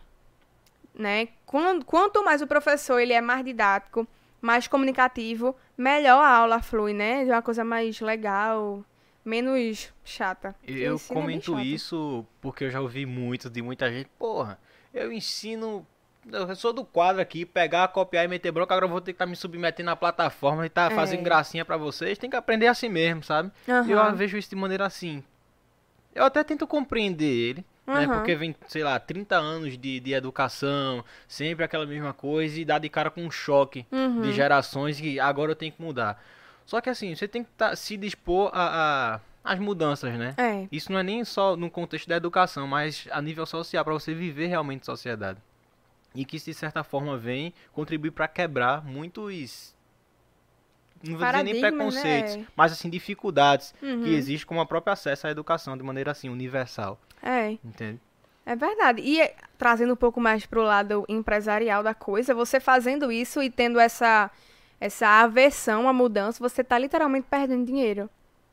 né? Quan- Quanto mais o professor ele é mais didático, mais comunicativo, melhor a aula flui, né? De uma coisa mais legal, menos chata. Eu é comento chato. isso porque eu já ouvi muito de muita gente. Porra, eu ensino. Eu sou do quadro aqui, pegar, copiar e meter bronca, agora eu vou ter que estar me submetendo na plataforma e tá É. fazendo gracinha pra vocês. Tem que aprender assim mesmo, sabe? E eu vejo isso de maneira assim. Eu até tento compreender ele, né? Aham. Porque vem, sei lá, 30 anos de, de educação, sempre aquela mesma coisa e dá de cara com um choque Uhum. de gerações que agora eu tenho que mudar. Só que assim, você tem que tá- se dispor a, a- as mudanças, né? É. Isso não é nem só no contexto da educação, mas a nível social, para você viver realmente sociedade. E que isso, de certa forma, vem contribuir para quebrar muitos. Não vou dizer nem Paradigmas, preconceitos, né? mas assim, dificuldades Uhum. que existem com o próprio acesso à educação de maneira assim, universal. É. Entende? É verdade. E eh, trazendo um pouco mais pro lado empresarial da coisa, você fazendo isso e tendo essa, essa aversão à mudança, você tá literalmente perdendo dinheiro.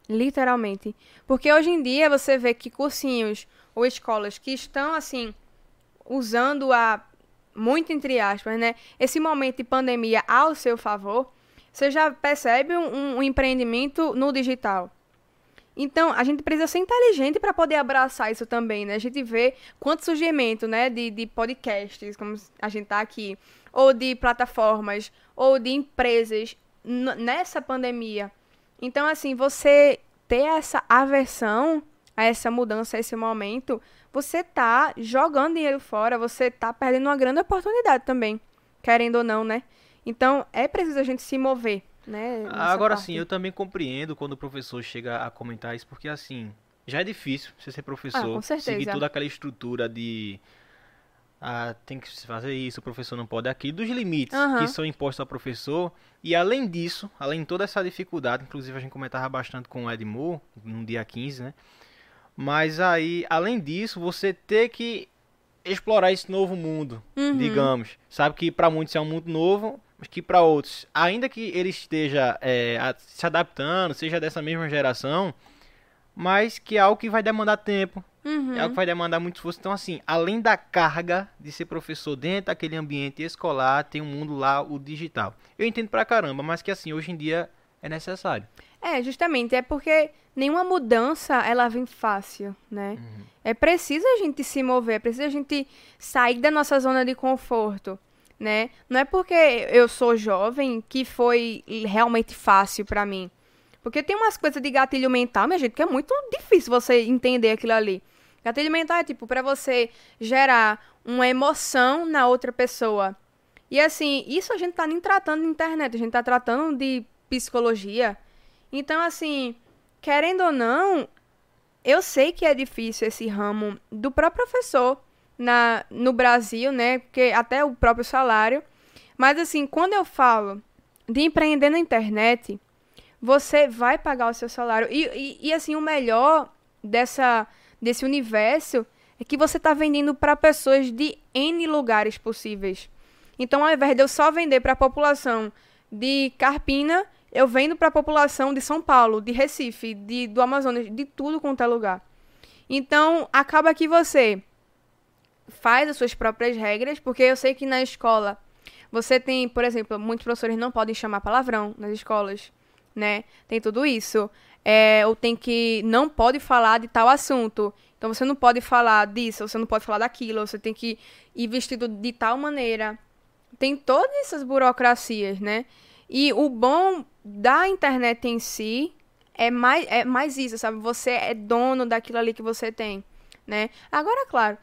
Literalmente. Porque hoje em dia você vê que cursinhos ou escolas que estão, assim, usando a, muito entre aspas, né, esse momento de pandemia ao seu favor, você já percebe um, um empreendimento no digital. Então, a gente precisa ser inteligente para poder abraçar isso também, né? A gente vê quanto surgimento, né, de, de podcasts, como a gente tá aqui, ou de plataformas, ou de empresas nessa pandemia. Então, assim, você ter essa aversão a essa mudança, a esse momento, você tá jogando dinheiro fora, você tá perdendo uma grande oportunidade também, querendo ou não, né? Então, é preciso a gente se mover, né? nessa Agora parte. sim, eu também compreendo quando o professor chega a comentar isso, porque assim, já é difícil você ser professor, Ah, com certeza. seguir toda aquela estrutura de ah, tem que fazer isso, o professor não pode aquilo, dos limites Aham. que são impostos ao professor. E além disso, além de toda essa dificuldade, inclusive a gente comentava bastante com o Ed Moore, no dia 15, né? Mas aí, além disso, você ter que explorar esse novo mundo, Uhum. digamos. Sabe que para muitos é um mundo novo, mas que para outros, ainda que ele esteja é, se adaptando, seja dessa mesma geração, mas que é algo que vai demandar tempo, Uhum. é algo que vai demandar muito esforço. Então, assim, além da carga de ser professor dentro daquele ambiente escolar, tem um mundo lá, o digital. Eu entendo pra caramba, mas que, assim, hoje em dia é necessário. É, justamente, é porque nenhuma mudança ela vem fácil, né? É preciso a gente se mover, é preciso a gente sair da nossa zona de conforto, né? Não é porque eu sou jovem que foi realmente fácil pra mim. Porque tem umas coisas de gatilho mental, minha gente, que é muito difícil você entender aquilo ali. Gatilho mental é tipo pra você gerar uma emoção na outra pessoa. E assim, isso a gente tá nem tratando na internet, a gente tá tratando de psicologia. Então, assim, querendo ou não, eu sei que é difícil esse ramo do próprio professor na, no Brasil, né? Porque até o próprio salário. Mas, assim, quando eu falo de empreender na internet, você vai pagar o seu salário. E, e, e, assim, o melhor dessa, desse universo é que você está vendendo para pessoas de N lugares possíveis. Então, ao invés de eu só vender para a população de Carpina, eu vendo para a população de São Paulo, de Recife, de, do Amazonas, de tudo quanto é lugar. Então, acaba que você faz as suas próprias regras, porque eu sei que na escola você tem, por exemplo, muitos professores não podem chamar palavrão nas escolas, né? Tem tudo isso. É, ou tem que não pode falar de tal assunto. Então você não pode falar disso, você não pode falar daquilo, você tem que ir vestido de tal maneira. Tem todas essas burocracias, né? E o bom da internet em si é mais, é mais isso, sabe? Você é dono daquilo ali que você tem, né? Agora, claro,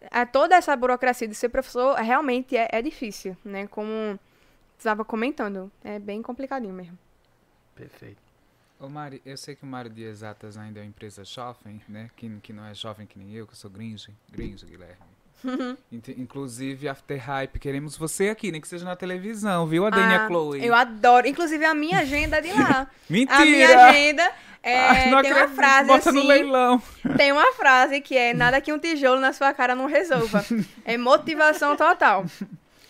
é toda essa burocracia de ser professor realmente é, é difícil, né? Como estava comentando, é bem complicadinho mesmo. Perfeito. Ô Mari, eu sei que o Mário de Exatas ainda é uma empresa jovem, né? Que, que não é jovem que nem eu, que eu sou gringe. Gringe, Guilherme. Inclusive, After Hype, queremos você aqui, nem que seja na televisão, viu, a Dania Ah, Chloe? Eu adoro. Inclusive, a minha agenda é de lá. Mentira! A minha agenda é, não tem uma frase Bota assim. no leilão. Tem uma frase que é nada que um tijolo na sua cara não resolva. É motivação total.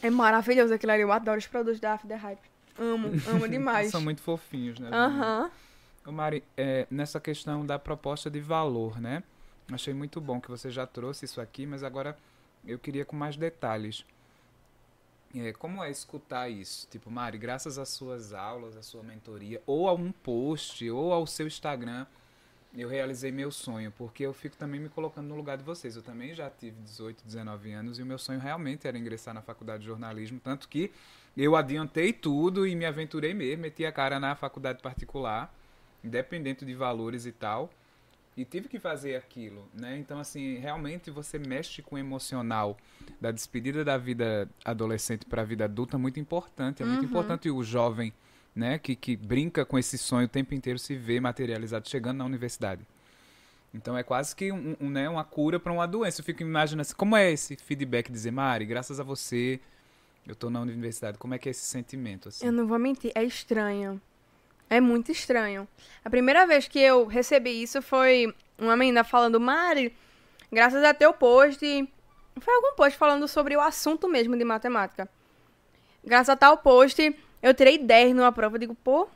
É maravilhoso aquilo ali. Eu adoro os produtos da After Hype. Amo, amo demais. São muito fofinhos, né? Aham. Ô Mari, é, nessa questão da proposta de valor, né? Achei muito bom que você já trouxe isso aqui, mas agora eu queria com mais detalhes. É, como é escutar isso? Tipo, Mari, graças às suas aulas, à sua mentoria, ou a um post, ou ao seu Instagram, eu realizei meu sonho, porque eu fico também me colocando no lugar de vocês. Eu também já tive 18, 19 anos e o meu sonho realmente era ingressar na faculdade de jornalismo, tanto que eu adiantei tudo e me aventurei mesmo, meti a cara na faculdade particular, independente de valores e tal, e tive que fazer aquilo, né? Então, assim, realmente você mexe com o emocional da despedida da vida adolescente para a vida adulta, muito importante. É muito importante o jovem, né, que, que brinca com esse sonho o tempo inteiro se vê materializado chegando na universidade. Então é quase que um, um, né, uma cura para uma doença. Eu fico imaginando assim, como é esse feedback dizer, Mari, graças a você, eu tô na universidade. Como é que é esse sentimento? Assim? Eu não vou mentir, é estranho. É muito estranho. A primeira vez que eu recebi isso foi uma menina falando, Mari, graças a teu post. Foi algum post falando sobre o assunto mesmo de matemática. Graças a tal post, eu tirei 10 numa prova. Eu digo, pô.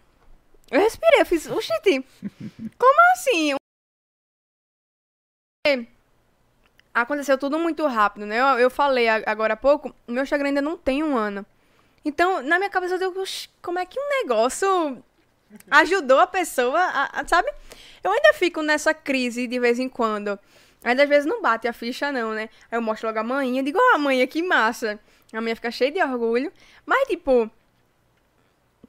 Eu respirei, eu fiz, oxi, como assim? Aconteceu tudo muito rápido, né? Eu, eu falei agora há pouco, meu Instagram ainda não tem um ano. Então, na minha cabeça, eu digo, "Oxi, como é que um negócio ajudou a pessoa, a, a- sabe? Eu ainda fico nessa crise de vez em quando. Ainda às vezes não bate a ficha, não, né? Aí eu mostro logo a manhã, digo, ó, manhã, que massa. A minha fica cheia de orgulho. Mas, tipo,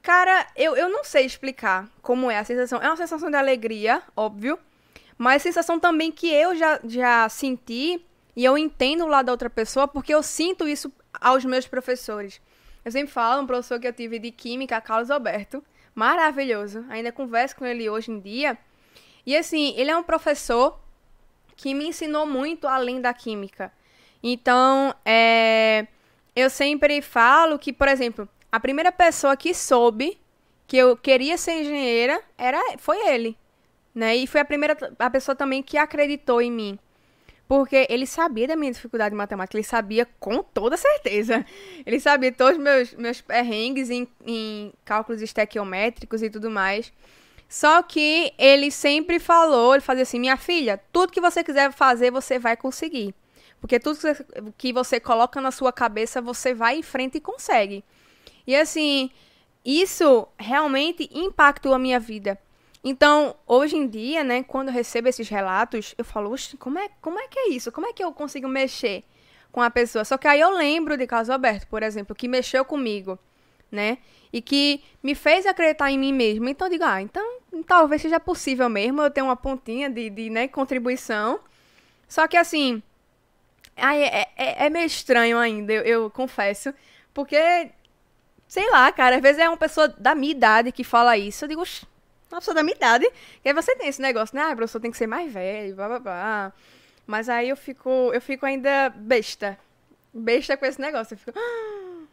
cara, eu, eu não sei explicar como é a sensação. É uma sensação de alegria, óbvio. Mas sensação também que eu já, já senti e eu entendo o lado da outra pessoa porque eu sinto isso aos meus professores. Eu sempre falo, um professor que eu tive de química, Carlos Alberto, maravilhoso. Ainda converso com ele hoje em dia. E assim, ele é um professor que me ensinou muito além da química. Então, é, eu sempre falo que, por exemplo, a primeira pessoa que soube que eu queria ser engenheira era foi ele, né? E foi a primeira a pessoa também que acreditou em mim. Porque ele sabia da minha dificuldade em matemática, ele sabia com toda certeza. Ele sabia todos os meus, meus perrengues em, em cálculos estequiométricos e tudo mais. Só que ele sempre falou, ele fazia assim, minha filha, tudo que você quiser fazer, você vai conseguir. Porque tudo que você, que você coloca na sua cabeça, você vai em frente e consegue. E assim, isso realmente impactou a minha vida. Então, hoje em dia, né, quando eu recebo esses relatos, eu falo, como é, como é que é isso? Como é que eu consigo mexer com a pessoa? Só que aí eu lembro de caso aberto, por exemplo, que mexeu comigo, né? E que me fez acreditar em mim mesmo. Então eu digo, ah, então talvez seja possível mesmo eu ter uma pontinha de, de né, contribuição. Só que assim, aí é, é, é meio estranho ainda, eu, eu confesso. Porque, sei lá, cara, às vezes é uma pessoa da minha idade que fala isso. Eu digo, "Oxe, uma pessoa da minha idade. E aí você tem esse negócio, né? Ah, professor tem que ser mais velho, blá blá blá. Mas aí eu fico, eu fico ainda besta. Besta com esse negócio. Eu fico. "Ah,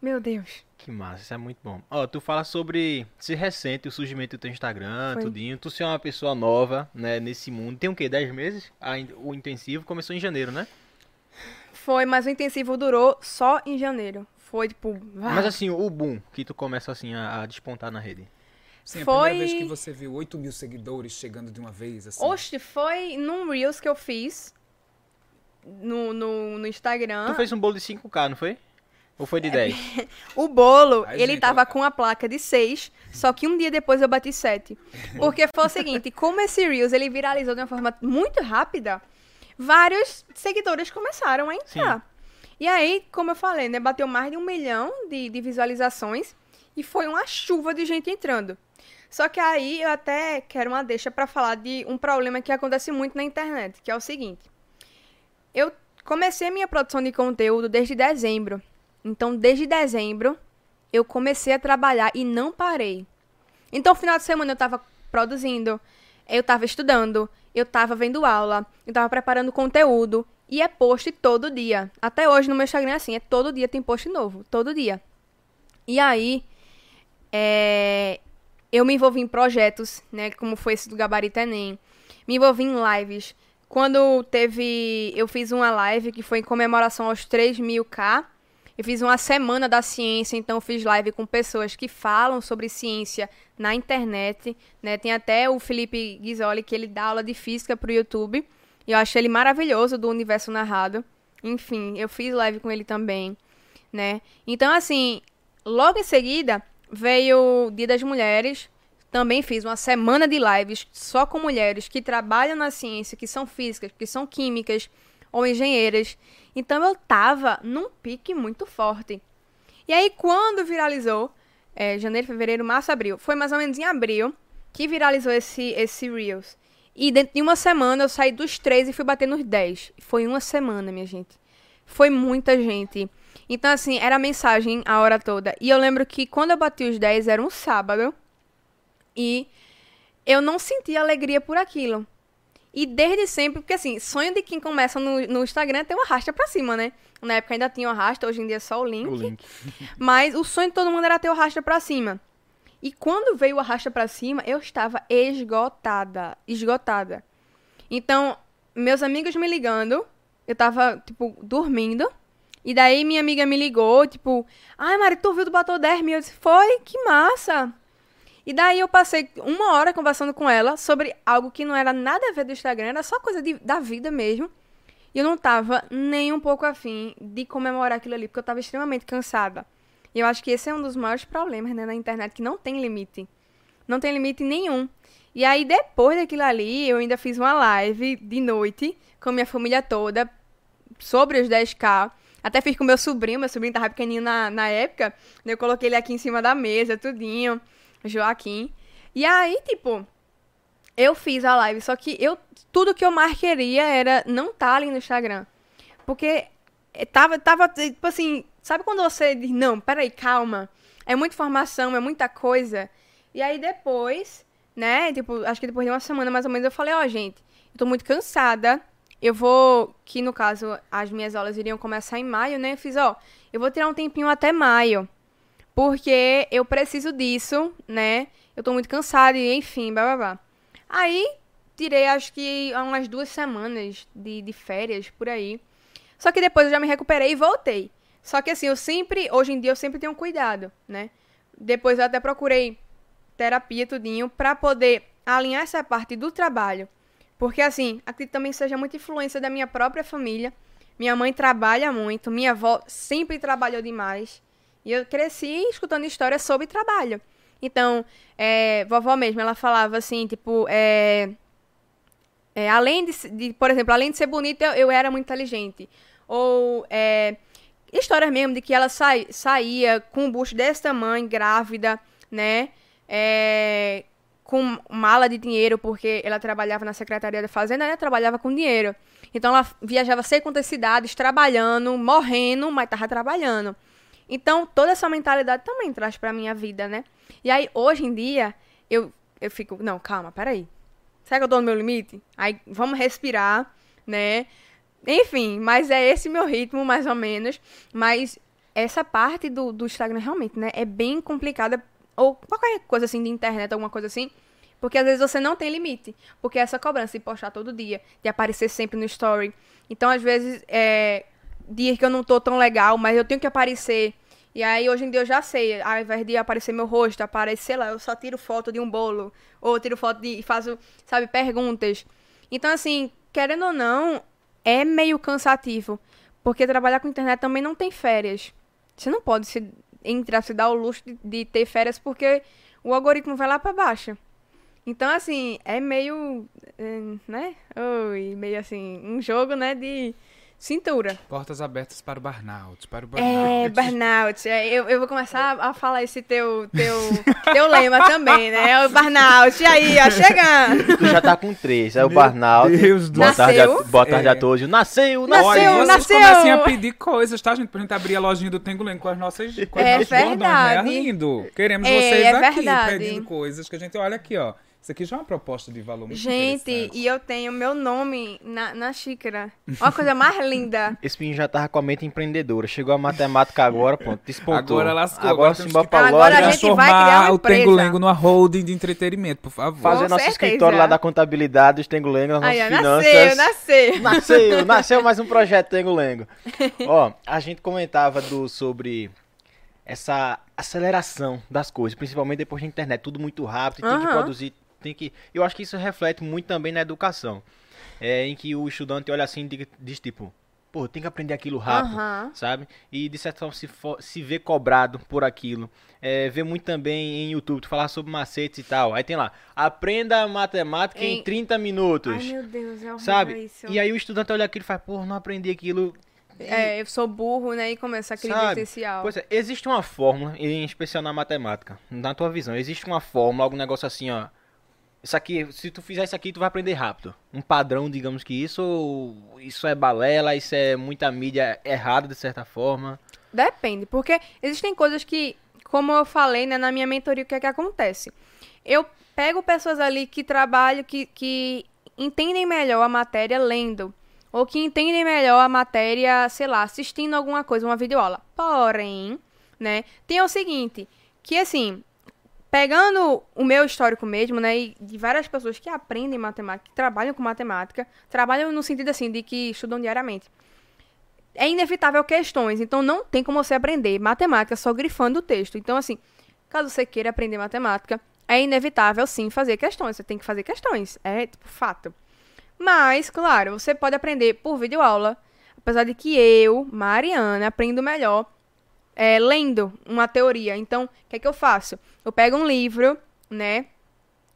Meu Deus. Que massa, isso é muito bom. Ó, tu fala sobre ser recente o surgimento do teu Instagram, Foi. tudinho. Tu ser uma pessoa nova, né, nesse mundo. Tem o quê? 10 meses? O intensivo começou em janeiro, né? Foi, mas o intensivo durou só em janeiro. Foi tipo. vá. Mas assim, o boom que tu começa assim a, a despontar na rede. Sim, a Foi- primeira vez que você viu 8 mil seguidores chegando de uma vez, assim. Oxe, foi num Reels que eu fiz no, no, no Instagram. Tu fez um bolo de 5k, não foi? Ou foi É, de 10? O bolo, Ai, ele gente, tava ó. com a placa de 6, só que um dia depois eu bati 7. Porque foi o seguinte, como esse Reels ele viralizou de uma forma muito rápida, vários seguidores começaram a entrar. E aí, como eu falei, né, bateu mais de um milhão de, de visualizações e foi uma chuva de gente entrando. Só que aí eu até quero uma deixa pra falar de um problema que acontece muito na internet, que é o seguinte. Eu comecei minha produção de conteúdo desde dezembro. Então, desde dezembro, eu comecei a trabalhar e não parei. Então, final de semana eu tava produzindo, eu tava estudando, eu tava vendo aula, eu tava preparando conteúdo. E é post todo dia. Até hoje no meu Instagram é assim, é todo dia tem post novo, todo dia. E aí, é, eu me envolvi em projetos, né, como foi esse do Gabarito Enem. Me envolvi em lives. Quando teve, eu fiz uma live que foi em comemoração aos 3 mil K. Eu fiz uma semana da ciência, então fiz live com pessoas que falam sobre ciência na internet, né? Tem até o Felipe Ghisoli, que ele dá aula de física pro YouTube. E eu acho ele maravilhoso do Universo Narrado. Enfim, eu fiz live com ele também, né? Então, assim, logo em seguida veio o Dia das Mulheres. Também fiz uma semana de lives só com mulheres que trabalham na ciência, que são físicas, que são químicas ou engenheiras. Então eu tava num pique muito forte. E aí, quando viralizou, é, janeiro, fevereiro, março, abril, foi mais ou menos em abril que viralizou esse, esse Reels. E dentro de uma semana eu saí dos 3 e fui bater nos 10. Foi uma semana, minha gente. Foi muita gente. Então, assim, era mensagem a hora toda. E eu lembro que quando eu bati os 10 era um sábado. E eu não sentia alegria por aquilo. E desde sempre, porque assim, sonho de quem começa no, no Instagram é ter uma arrasta pra cima, né? Na época ainda tinha o arrasta, hoje em dia é só o link. O link. Mas o sonho de todo mundo era ter o arrasta pra cima. E quando veio o arrasta pra cima, eu estava esgotada. Esgotada. Então, meus amigos me ligando, eu tava, tipo, dormindo. E daí minha amiga me ligou, tipo, ai, Mari, tu viu do Batou 10 mil? Eu disse, foi, que massa. E daí eu passei uma hora conversando com ela sobre algo que não era nada a ver do Instagram, era só coisa de- da vida mesmo. E eu não tava nem um pouco afim de comemorar aquilo ali, porque eu tava extremamente cansada. E eu acho que esse é um dos maiores problemas né, na internet, que não tem limite. Não tem limite nenhum. E aí, depois daquilo ali, eu ainda fiz uma live de noite com minha família toda sobre os 10k. Até fiz com meu sobrinho, meu sobrinho tava pequenininho na, na época. daí Eu coloquei ele aqui em cima da mesa, tudinho. Joaquim. E aí, tipo, eu fiz a live, só que eu tudo que eu mais queria era não estar ali no Instagram. Porque eh, tava, tava, tipo assim, sabe quando você diz, não, peraí, calma. É muita informação, é muita coisa. E aí depois, né, tipo, acho que depois de uma semana mais ou menos, eu falei, ó, gente, eu tô muito cansada. Eu vou, que no caso, as minhas aulas iriam começar em maio, né? Eu fiz, ó, eu vou tirar um tempinho até maio. Porque eu preciso disso, né? Eu tô muito cansada e enfim, blá blá blá. Aí, tirei acho que umas duas semanas de, de férias por aí. Só que depois eu já me recuperei e voltei. Só que assim, eu sempre, hoje em dia, eu sempre tenho cuidado, né? Depois eu até procurei terapia, tudinho, pra poder alinhar essa parte do trabalho. Porque, assim, acredito também seja muita influência da minha própria família. Minha mãe trabalha muito, minha avó sempre trabalhou demais. E eu cresci escutando histórias sobre trabalho. Então, é, vovó mesmo, ela falava assim, tipo, é, é, além de, de, por exemplo, além de ser bonita, eu, eu era muito inteligente. Ou é, histórias mesmo de que ela sai, saía com um busto desse tamanho, grávida, né? É, com mala de dinheiro, porque ela trabalhava na Secretaria da Fazenda, né? Trabalhava com dinheiro. Então ela viajava sei quantas cidades, trabalhando, morrendo, mas tava trabalhando. Então toda essa mentalidade também traz pra minha vida, né? E aí, hoje em dia, eu, eu fico, não, calma, peraí. Será que eu tô no meu limite? Aí vamos respirar, né? Enfim, mas é esse meu ritmo, mais ou menos. Mas essa parte do, do Instagram realmente, né? É bem complicada. Ou qualquer coisa assim de internet, alguma coisa assim. Porque às vezes você não tem limite. Porque essa cobrança de postar todo dia, de aparecer sempre no story. Então, às vezes, é. Dias que eu não tô tão legal, mas eu tenho que aparecer. E aí, hoje em dia, eu já sei. Ao invés de aparecer meu rosto, aparecer, lá, eu só tiro foto de um bolo. Ou tiro foto de. e faço, sabe, perguntas. Então, assim, querendo ou não, é meio cansativo. Porque trabalhar com internet também não tem férias. Você não pode se, entrar, se dar o luxo de, de ter férias porque o algoritmo vai lá pra baixo. Então, assim, é meio, é, né? Oi, meio assim, um jogo, né, de cintura. Portas abertas para o burnout. Para o É, burnout. burnout. É, eu, eu vou começar a falar esse teu, teu, teu lema também, né? O burnout. E aí, ó, chegando. Tu já tá com três. É o Meu Barnaldo. Deus do Boa tarde, a, Nasceu? boa tarde É. a todos. Nasceu, Nasceu, Olha, nasceu. vocês nasceu. comecem a pedir coisas, tá, gente? Pra gente abrir a lojinha do Tengulen com as nossas, com as É nossos bordões, né? verdade. Lindo. Queremos É, vocês é aqui verdade. pedindo coisas que a gente olha aqui, ó. Isso aqui já é uma proposta de valor muito Gente, e eu tenho meu nome na, na xícara. Uma coisa mais linda. Esse menino já tava com a mente empreendedora. Chegou a matemática agora, pronto. Despontou. Agora lascou, Agora agora sim, temos bora que- pra Agora loja. a gente vai Transformar criar uma o. Tengulengo numa holding de entretenimento, por favor. Fazer Com nosso certeza. escritório lá da contabilidade dos Tengulengos, nas Aí, ó, nossas nasceu, finanças. nasceu. Nasceu, nasceu mais um projeto Tengulengo. Ó, a gente comentava do, sobre essa aceleração das coisas, principalmente depois da internet, tudo muito rápido, tem que produzir, tem que. Eu acho que isso reflete muito também na educação. É, em que o estudante olha assim e diz, tipo, pô, tem que aprender aquilo rápido Aham. sabe? E de certa forma se, for- se vê cobrado por aquilo. É, vê muito também em YouTube, tu falar sobre macetes e tal. Aí tem lá, aprenda matemática em, Em- 30 minutos, Ai, meu Deus, é sabe? isso. E aí o estudante olha aquilo e fala, pô, não aprendi aquilo. É, eu sou burro, né? E começa aquele Sabe? existencial. Pois é, existe uma fórmula, em especial na matemática, na tua visão, existe uma fórmula, algum negócio assim, ó. Isso aqui, se tu fizer isso aqui, tu vai aprender rápido. Um padrão, digamos que isso, isso é balela, isso é muita mídia errada de certa forma. Depende, porque existem coisas que, como eu falei, né, na minha mentoria, o que é que acontece? Eu pego pessoas ali que trabalham, que, que entendem melhor a matéria lendo, ou que entendem melhor a matéria, sei lá, assistindo alguma coisa, uma videoaula. Porém, né, tem o seguinte, que assim, pegando o meu histórico mesmo, né, e de várias pessoas que aprendem matemática, que trabalham com matemática, trabalham no sentido assim, de que estudam diariamente é inevitável questões, então não tem como você aprender matemática só grifando o texto. Então, assim, caso você queira aprender matemática, é inevitável sim fazer questões. Você tem que fazer questões, é tipo fato. Mas, claro, você pode aprender por videoaula, apesar de que eu, Mariana, aprendo melhor é, lendo uma teoria. Então, o que é que eu faço? Eu pego um livro, né?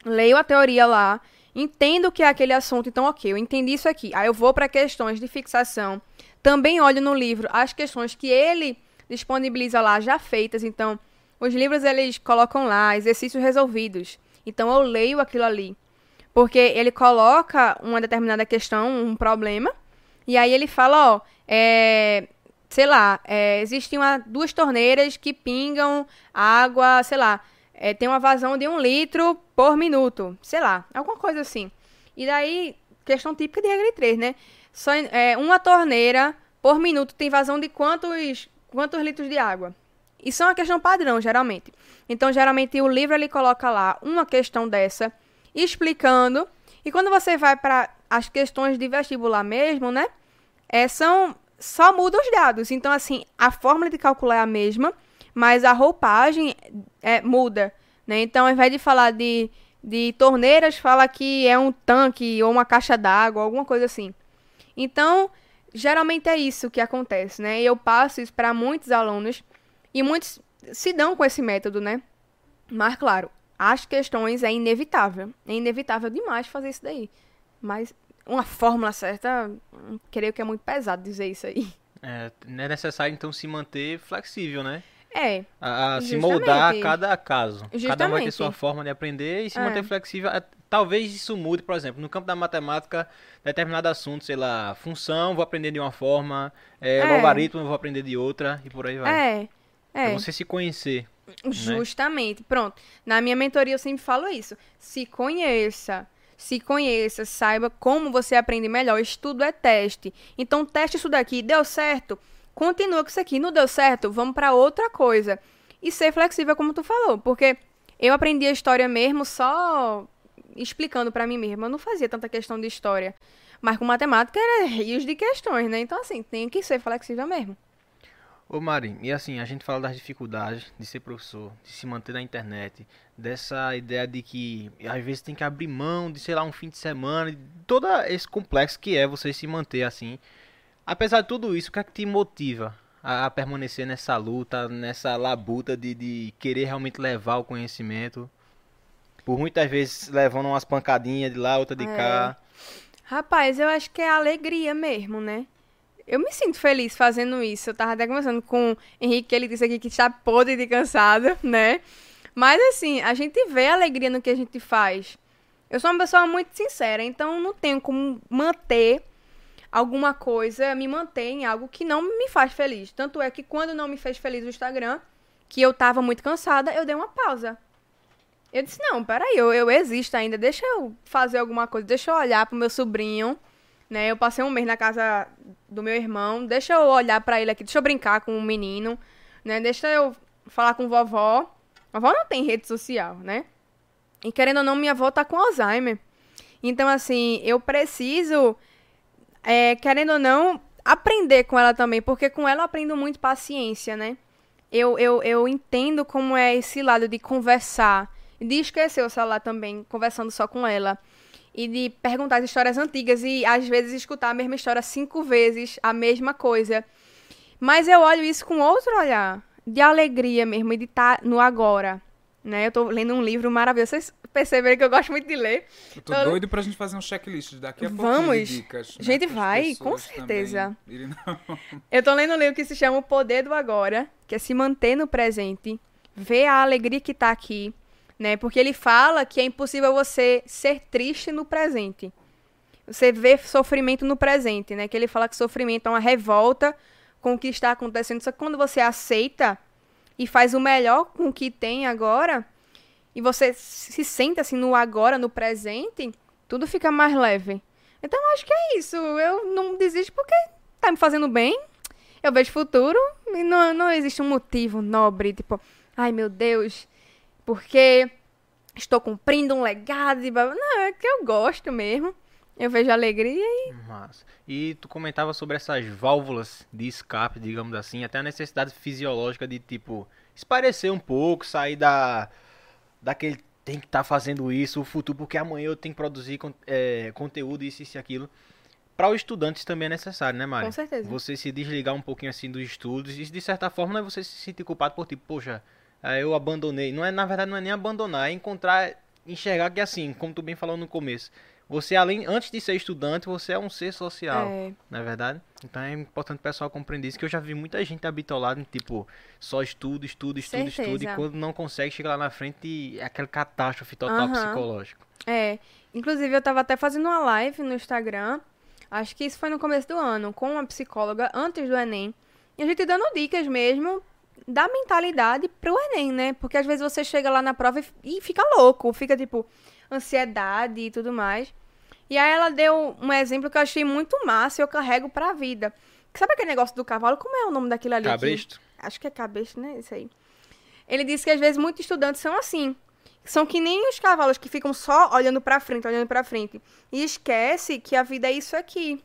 Leio a teoria lá, entendo o que é aquele assunto, então, ok, eu entendi isso aqui. Aí eu vou para questões de fixação. Também olho no livro as questões que ele disponibiliza lá já feitas. Então, os livros eles colocam lá exercícios resolvidos. Então, eu leio aquilo ali. Porque ele coloca uma determinada questão, um problema, e aí ele fala, ó, é, sei lá, é, existem uma, duas torneiras que pingam água, sei lá, é, tem uma vazão de um litro por minuto, sei lá, alguma coisa assim. E daí, questão típica de regra de 3, né? Só, é, uma torneira por minuto tem vazão de quantos, quantos litros de água? Isso é uma questão padrão, geralmente. Então, geralmente, o livro ele coloca lá uma questão dessa, explicando. E quando você vai para as questões de vestibular mesmo, né? É, são só muda os dados. Então, assim, a fórmula de cálculo é a mesma, mas a roupagem é, muda. Né? Então, ao invés de falar de, de torneiras, fala que é um tanque ou uma caixa d'água, alguma coisa assim. Então, geralmente é isso que acontece, né? Eu passo isso para muitos alunos e muitos se dão com esse método, né? Mas, claro, as questões é inevitável. É inevitável demais fazer isso daí. Mas uma fórmula certa, hum, creio que é muito pesado dizer isso aí. É, é necessário então se manter flexível, né? É. A, a se Justamente. moldar a cada caso. Cada um vai ter Justamente. sua forma de aprender e se É. manter flexível. É, Talvez isso mude, por exemplo, no campo da matemática, determinado assunto, sei lá, função, vou aprender de uma forma, é, É. logaritmo, vou aprender de outra, e por aí vai. É. Pra É. você se conhecer. Justamente. Pronto. Na minha mentoria eu sempre falo isso. Se conheça. Se conheça, saiba como você aprende melhor. Estudo é teste. Então, teste isso daqui. Deu certo? Continua com isso aqui. Não deu certo? Vamos pra outra coisa. E ser flexível, como tu falou. Porque eu aprendi a história mesmo só explicando pra mim mesma. Eu não fazia tanta questão de história. Mas com matemática era rios de questões, né? Então, assim, tem que ser flexível mesmo. Ô Mari, e assim, a gente fala das dificuldades de ser professor, de se manter na internet, dessa ideia de que às vezes tem que abrir mão de, sei lá, um fim de semana, de todo esse complexo que é você se manter assim. Apesar de tudo isso, o que é que te motiva a, a permanecer nessa luta, nessa labuta de, de querer realmente levar o conhecimento? Por muitas vezes levando umas pancadinhas de lá, outra de É. cá. Rapaz, eu acho que é alegria mesmo, né? Eu me sinto feliz fazendo isso. Eu tava até conversando com o Henrique, que ele disse aqui que está podre de cansado, né? Mas assim, a gente vê alegria no que a gente faz. Eu sou uma pessoa muito sincera, então não tenho como manter alguma coisa, me manter em algo que não me faz feliz. Tanto é que quando não me fez feliz o Instagram, que eu tava muito cansada, eu dei uma pausa. Eu disse, não, peraí, eu, eu existo ainda, deixa eu fazer alguma coisa, deixa eu olhar pro meu sobrinho, né? Eu passei um mês na casa do meu irmão, deixa eu olhar pra ele aqui, deixa eu brincar com o menino, né? Deixa eu falar com vovó. Vovó não tem rede social, né? E querendo ou não, minha avó tá com Alzheimer. Então, assim, eu preciso, é, querendo ou não, aprender com ela também, porque com ela eu aprendo muito paciência, né? Eu, eu, eu entendo como é esse lado de conversar, de esquecer o celular também, conversando só com ela. E de perguntar as histórias antigas e às vezes escutar a mesma história cinco vezes, a mesma coisa. Mas eu olho isso com outro olhar, de alegria mesmo, e de estar no agora. Né? Eu tô lendo um livro maravilhoso. Vocês perceberam que eu gosto muito de ler. Eu tô Eu- doido pra gente fazer um checklist daqui a pouco Vamos. de dicas. né, Gente, vai, com certeza. também Eu tô lendo um livro que se chama O Poder do Agora, que é se manter no presente, ver a alegria que tá aqui, né? Porque ele fala que é impossível você ser triste no presente. Você vê sofrimento no presente, né? Que ele fala que sofrimento é uma revolta com o que está acontecendo. Só que quando você aceita e faz o melhor com o que tem agora, e você se sente assim no agora, no presente, tudo fica mais leve. Então acho que é isso. Eu não desisto porque tá me fazendo bem. Eu vejo futuro e não, não existe um motivo nobre, tipo, ai meu Deus, porque estou cumprindo um legado. Não, é que eu gosto mesmo. Eu vejo alegria e. Massa. E tu comentava sobre essas válvulas de escape, digamos assim, até a necessidade fisiológica de, tipo, esparecer um pouco, sair da daquele tem que estar fazendo isso, o futuro, porque amanhã eu tenho que produzir é, conteúdo, isso, isso e aquilo. Para os estudantes também é necessário, né, Mari? Com certeza. Você se desligar um pouquinho assim dos estudos e de certa forma não é você se sentir culpado por tipo, poxa, eh, eu abandonei. Não é, na verdade, não é nem abandonar, é encontrar, enxergar que assim, como tu bem falou no começo, você além, antes de ser estudante, você é um ser social, É, não é verdade? Então é importante o pessoal compreender isso, que eu já vi muita gente habitolada em tipo, só estudo, estudo, estudo, estudo, e Certeza. quando não consegue chegar lá na frente e é aquela catástrofe total Aham. psicológica. é. Inclusive, eu tava até fazendo uma live no Instagram. Acho que isso foi no começo do ano, com uma psicóloga antes do Enem. E a gente dando dicas mesmo da mentalidade pro Enem, né? Porque às vezes você chega lá na prova e, e fica louco, fica tipo ansiedade e tudo mais. E aí ela deu um exemplo que eu achei muito massa e eu carrego pra vida. Sabe aquele negócio do cavalo? Como é o nome daquilo ali? que- Cabresto? Acho que é cabresto, né? Isso aí. Ele disse que às vezes muitos estudantes são assim. São que nem os cavalos que ficam só olhando pra frente, olhando pra frente. E esquece que a vida é isso aqui,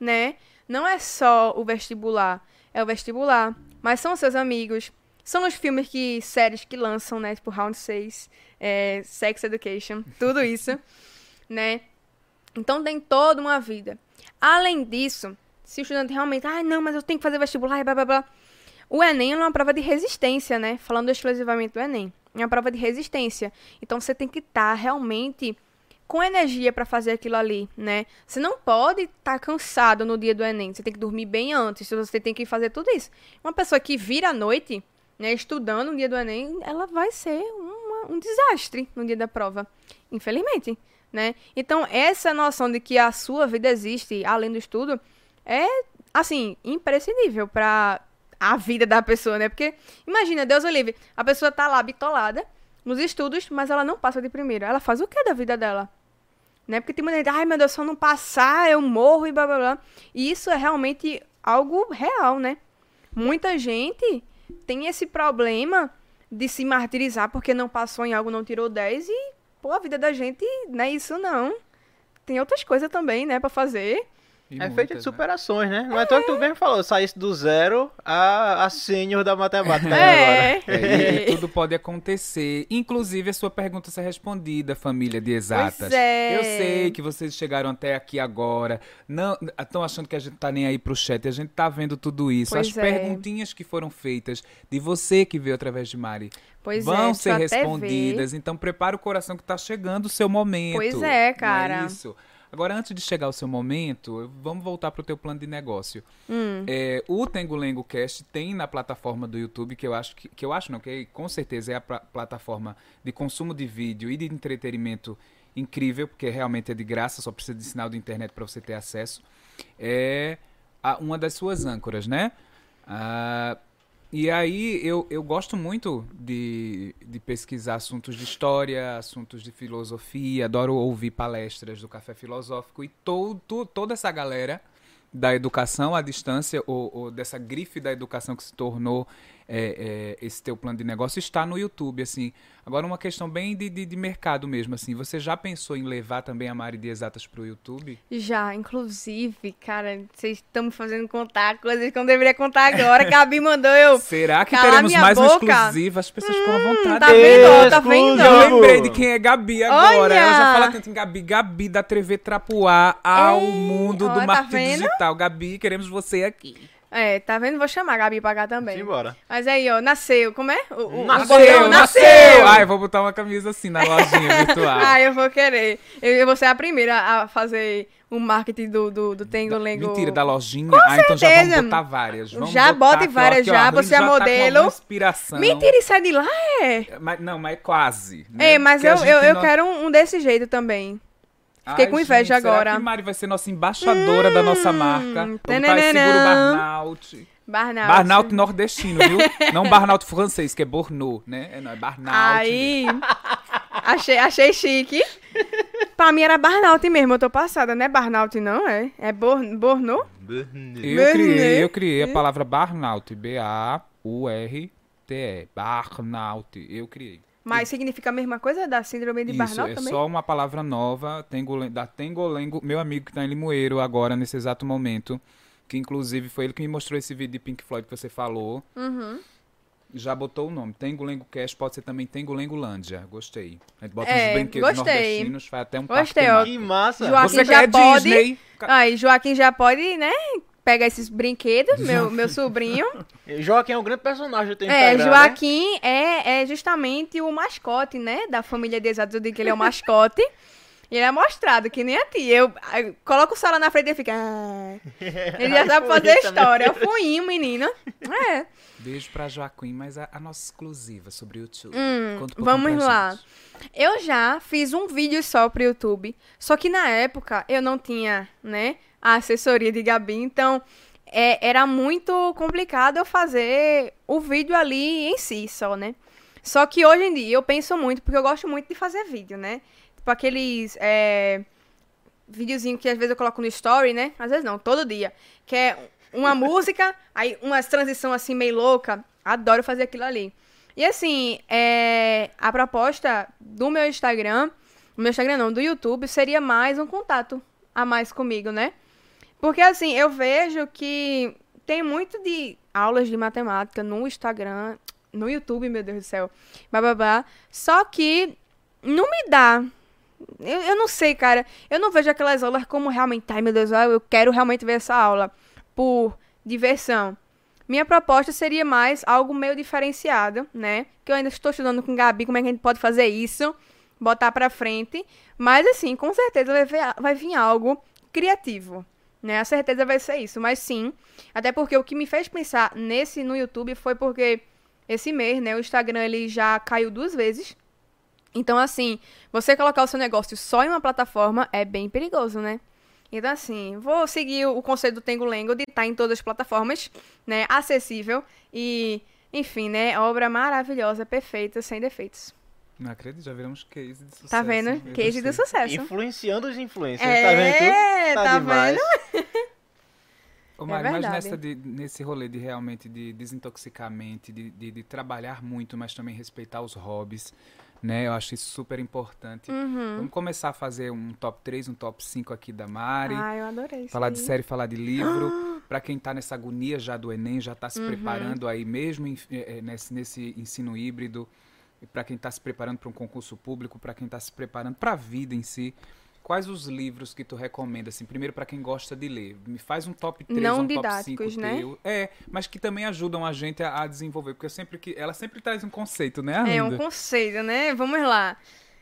né? Não é só o vestibular. É o vestibular. Mas são seus amigos, São os filmes que, séries que lançam, né? Tipo Round 6, é, Sex Education, tudo isso, né? Então tem toda uma vida. Além disso, se o estudante realmente, ah, não, mas eu tenho que fazer vestibular blá blá blá. O Enem é uma prova de resistência, né? Falando exclusivamente do Enem. É uma prova de resistência. Então você tem que estar realmente com energia para fazer aquilo ali, né? Você não pode estar tá cansado no dia do Enem. Você tem que dormir bem antes. Você tem que fazer tudo isso. Uma pessoa que vira à noite, né, estudando no dia do Enem, ela vai ser uma, um desastre no dia da prova. Infelizmente, né? Então, essa noção de que a sua vida existe além do estudo é, assim, imprescindível para a vida da pessoa, né? Porque, imagina, Deus o livre, a pessoa tá lá bitolada nos estudos, mas ela não passa de primeira. Ela faz o que da vida dela? Né? Porque tem muita gente, ai meu Deus, se eu não passar, eu morro e blá blá blá. E isso é realmente algo real, né? Muita gente tem esse problema de se martirizar porque não passou em algo, não tirou 10 e, pô, a vida da gente não é isso não. Tem outras coisas também, né, para fazer. E é feito de né? superações, né? Não é, é tão que tu bem falou, saísse do zero a, a sênior da matemática é. agora. É, e tudo pode acontecer. Inclusive, a sua pergunta ser respondida, família de exatas. Pois é. Eu sei que vocês chegaram até aqui agora. Não estão achando que a gente tá nem aí pro chat. A gente tá vendo tudo isso. Pois As é. perguntinhas que foram feitas de você que veio através de Mari. Pois vão é, ser respondidas. Então prepara o coração que tá chegando o seu momento. Pois é, cara. Não é isso. Agora, antes de chegar o seu momento, vamos voltar para o teu plano de negócio. Hum. É, o Tengulengo Cast tem na plataforma do YouTube, que eu acho que, que eu acho não, que com certeza é a plataforma de consumo de vídeo e de entretenimento incrível, porque realmente é de graça, só precisa de sinal de internet para você ter acesso. É a, uma das suas âncoras, né? Ah, e aí eu, eu gosto muito de, de pesquisar assuntos de história, assuntos de filosofia, adoro ouvir palestras do Café Filosófico e todo, toda essa galera da educação à distância, ou, ou dessa grife da educação que se tornou é, é, esse teu plano de negócio, está no YouTube, assim. Agora, uma questão bem de, de, de, mercado mesmo, assim. Você já pensou em levar também a Mari de Exatas para o YouTube? Já, inclusive, cara, vocês estão me fazendo contar coisas que eu não deveria contar agora. Gabi mandou eu. Será que teremos mais boca? um exclusivo? As pessoas ficam hum, à vontade. Tá vendo? Tá vendo? Eu lembrei de quem é Gabi agora. Olha. Ela já fala tanto em Gabi. Gabi da TV Trapuá ao Ei, mundo do tá marketing digital. Gabi, queremos você aqui. É, tá vendo? Vou chamar a Gabi pra cá também. Simbora. Mas aí, ó, nasceu. Como é? O, o, nasceu, o botão, nasceu! Ai, vou botar uma camisa assim na lojinha virtual. Ai, eu vou querer. Eu, eu, vou ser a primeira a fazer o marketing do, do, do Tengo Lengo. Mentira, da lojinha? Com ah, certeza. então já vamos botar várias. Vamos já botar bote várias aqui, já, ó, você é já modelo. Tá inspiração. Mentira, isso é de lá, é? Mas, não, mas é quase. Né? É, mas eu, eu, eu não... quero um, um desse jeito também. Fiquei Ai, com inveja gente, agora. Será que Mari vai ser nossa embaixadora hum, da nossa marca? Vamos botar esse seguro Barnaut. Barnaut. Barnaut nordestino, viu? não Barnaut francês, que é Borno, né? É, não, é Barnaut. Aí, achei, achei chique. pra mim era Barnaut mesmo, eu tô passada, não é Barnaut não, é? É Bor, Borno? Eu criei, eu criei a palavra Barnaut, B-A-U-R-T-E, Barnaut, eu criei. Mas significa a mesma coisa da síndrome de Isso, é também? só uma palavra nova, da Tengolengo, meu amigo que tá em Limoeiro agora, nesse exato momento, que inclusive foi ele que me mostrou esse vídeo de Pink Floyd que você falou. Uhum. Já botou o nome. Tengulengo Cash pode ser também Tengulengolândia. Gostei. A gente bota é, uns brinquedos gostei. nordestinos, faz até um Gostei, parque Que massa. Joaquim você já quer pode... Disney? Aí, Joaquim já pode, né? Pegar esses brinquedos, meu, meu sobrinho. Joaquim é um grande personagem do É, Joaquim né? é, é justamente o mascote, né? Da família de exatos, eu digo que ele é o mascote. E ele é mostrado, que nem a tia. Eu, eu coloco o Sala na frente e fica. Ah. Ele já sabe fazer história. É o fuinho, menina. É. Beijo pra Joaquim, mas a, a nossa exclusiva sobre o YouTube. Hum, um vamos lá. Gente. Eu já fiz um vídeo só pro YouTube. Só que na época eu não tinha, né, a assessoria de Gabi. Então é, era muito complicado eu fazer o vídeo ali em si só, né? Só que hoje em dia eu penso muito, porque eu gosto muito de fazer vídeo, né? Tipo aqueles é, videozinho que às vezes eu coloco no story, né? Às vezes não, todo dia. Que é uma música, aí uma transição assim meio louca. Adoro fazer aquilo ali. E assim, é, a proposta do meu Instagram, do meu Instagram não, do YouTube, seria mais um contato a mais comigo, né? Porque assim, eu vejo que tem muito de aulas de matemática no Instagram. no YouTube, meu Deus do céu. Bababá. Só que não me dá. Eu, eu não sei, cara. Eu não vejo aquelas aulas como realmente, ai meu Deus, eu quero realmente ver essa aula por diversão. Minha proposta seria mais algo meio diferenciado, né? Que eu ainda estou estudando com Gabi como é que a gente pode fazer isso, botar pra frente. Mas assim, com certeza vai, ver, vai vir algo criativo, né? A certeza vai ser isso. Mas sim, até porque o que me fez pensar nesse no YouTube foi porque esse mês, né, o Instagram ele já caiu duas vezes. Então, assim, você colocar o seu negócio só em uma plataforma é bem perigoso, né? Então, assim, vou seguir o conselho do Tengo Lengo de estar em todas as plataformas, né? Acessível e, enfim, né? Obra maravilhosa, perfeita, sem defeitos. Não acredito, já viramos case de sucesso. Tá vendo? Case de sucesso. Influenciando os influencers, É, tá vendo? tudo? tá demais. Ô, É Mari, mas verdade. nessa de- nesse rolê de realmente de desintoxicar a mente, de, de, de trabalhar muito, mas também respeitar os hobbies, né? Eu acho isso super importante. Uhum. Vamos começar a fazer um top 3, um top 5 aqui da Mari. Ah, eu adorei isso falar aí. de série, falar de livro. Pra quem tá nessa agonia já do Enem, já tá se Uhum. preparando aí mesmo em- eh, nesse, nesse ensino híbrido. E pra quem tá se preparando para um concurso público, pra quem tá se preparando pra vida em si. Quais os livros que tu recomenda, assim, primeiro pra quem gosta de ler? Me faz um top 3 Não um didáticos, top 5 né? teu. É, mas que também ajudam a gente a, a desenvolver, porque eu sempre que ela sempre traz um conceito, né, É Arlindo? um conceito, né? Vamos lá.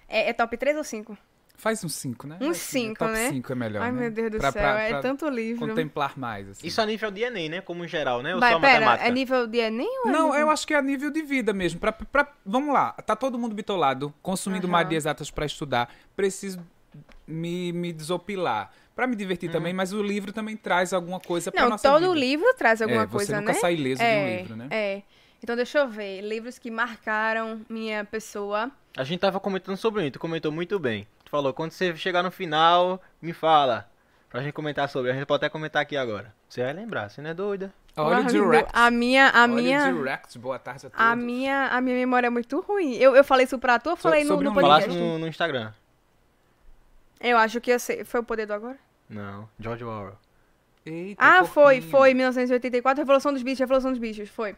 É, é top 3 ou 5? Faz um 5, né? Um Assim, cinco, top né? 5 é melhor, Ai, né? meu Deus do Pra- céu, pra- é pra tanto livro. Contemplar mais, assim. Isso a nível de Enem, né? Como em geral, né? Ou Vai, só pera, matemática? é nível de Enem ou é Não, nível- eu acho que é a nível de vida mesmo. Pra, pra, vamos lá, tá todo mundo bitolado, consumindo Aham. mais de exatas pra estudar. Preciso me, me desopilar. Pra me divertir também, mas o livro também traz alguma coisa pra Não, nossa todo vida. livro traz alguma é, você coisa, nunca né? sai ileso de um livro, né? É. Então deixa eu ver. Livros que marcaram minha pessoa. A gente tava comentando sobre isso, tu comentou muito bem. Falou, quando você chegar no final, me fala. Pra gente comentar sobre. A gente pode até comentar aqui agora. Você vai lembrar, você não é doida. Olha o direct. A minha, a Olha minha, o direct. Boa tarde a todos. a minha, a minha memória é muito ruim. Eu, eu falei isso pra tu ou falei no, sobre no um podcast? Falasse no, no Instagram. Eu acho que eu sei. Foi o poder do agora? Não, George Orwell. Eita, Ah, foi, foi. 1984, Revolução dos Bichos, Revolução dos Bichos, foi.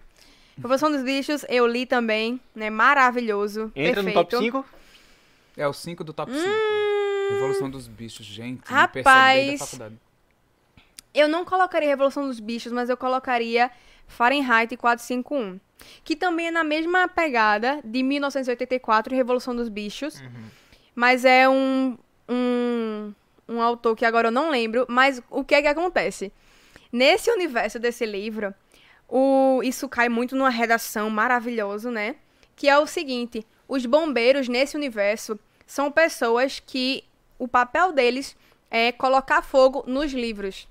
Revolução dos Bichos, eu li também, né? Maravilhoso. Entra perfeito. no top 5? É o 5 do top 5. Revolução dos bichos, gente. Hum. Rapaz. Eu não colocaria Revolução dos Bichos, mas eu colocaria Fahrenheit 451. Que também é na mesma pegada de 1984 e Revolução dos Bichos. Mas é um, um, um autor que agora eu não lembro. Mas o que é que acontece? Nesse universo desse livro, o, isso cai muito numa redação maravilhoso, né? Que é o seguinte: os bombeiros nesse universo são pessoas que o papel deles é colocar fogo nos livros.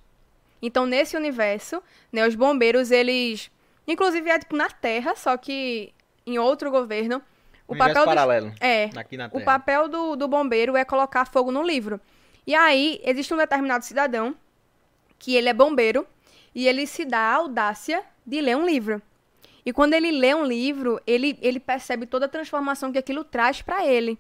Então, nesse universo, né, os bombeiros, eles. Inclusive, é tipo na Terra, só que em outro governo. O Um papel paralelo. É. Aqui na O Terra. papel do, do bombeiro é colocar fogo no livro. E aí, existe um determinado cidadão que ele é bombeiro e ele se dá a audácia de ler um livro. E quando ele lê um livro, ele, ele percebe toda a transformação que aquilo traz pra ele.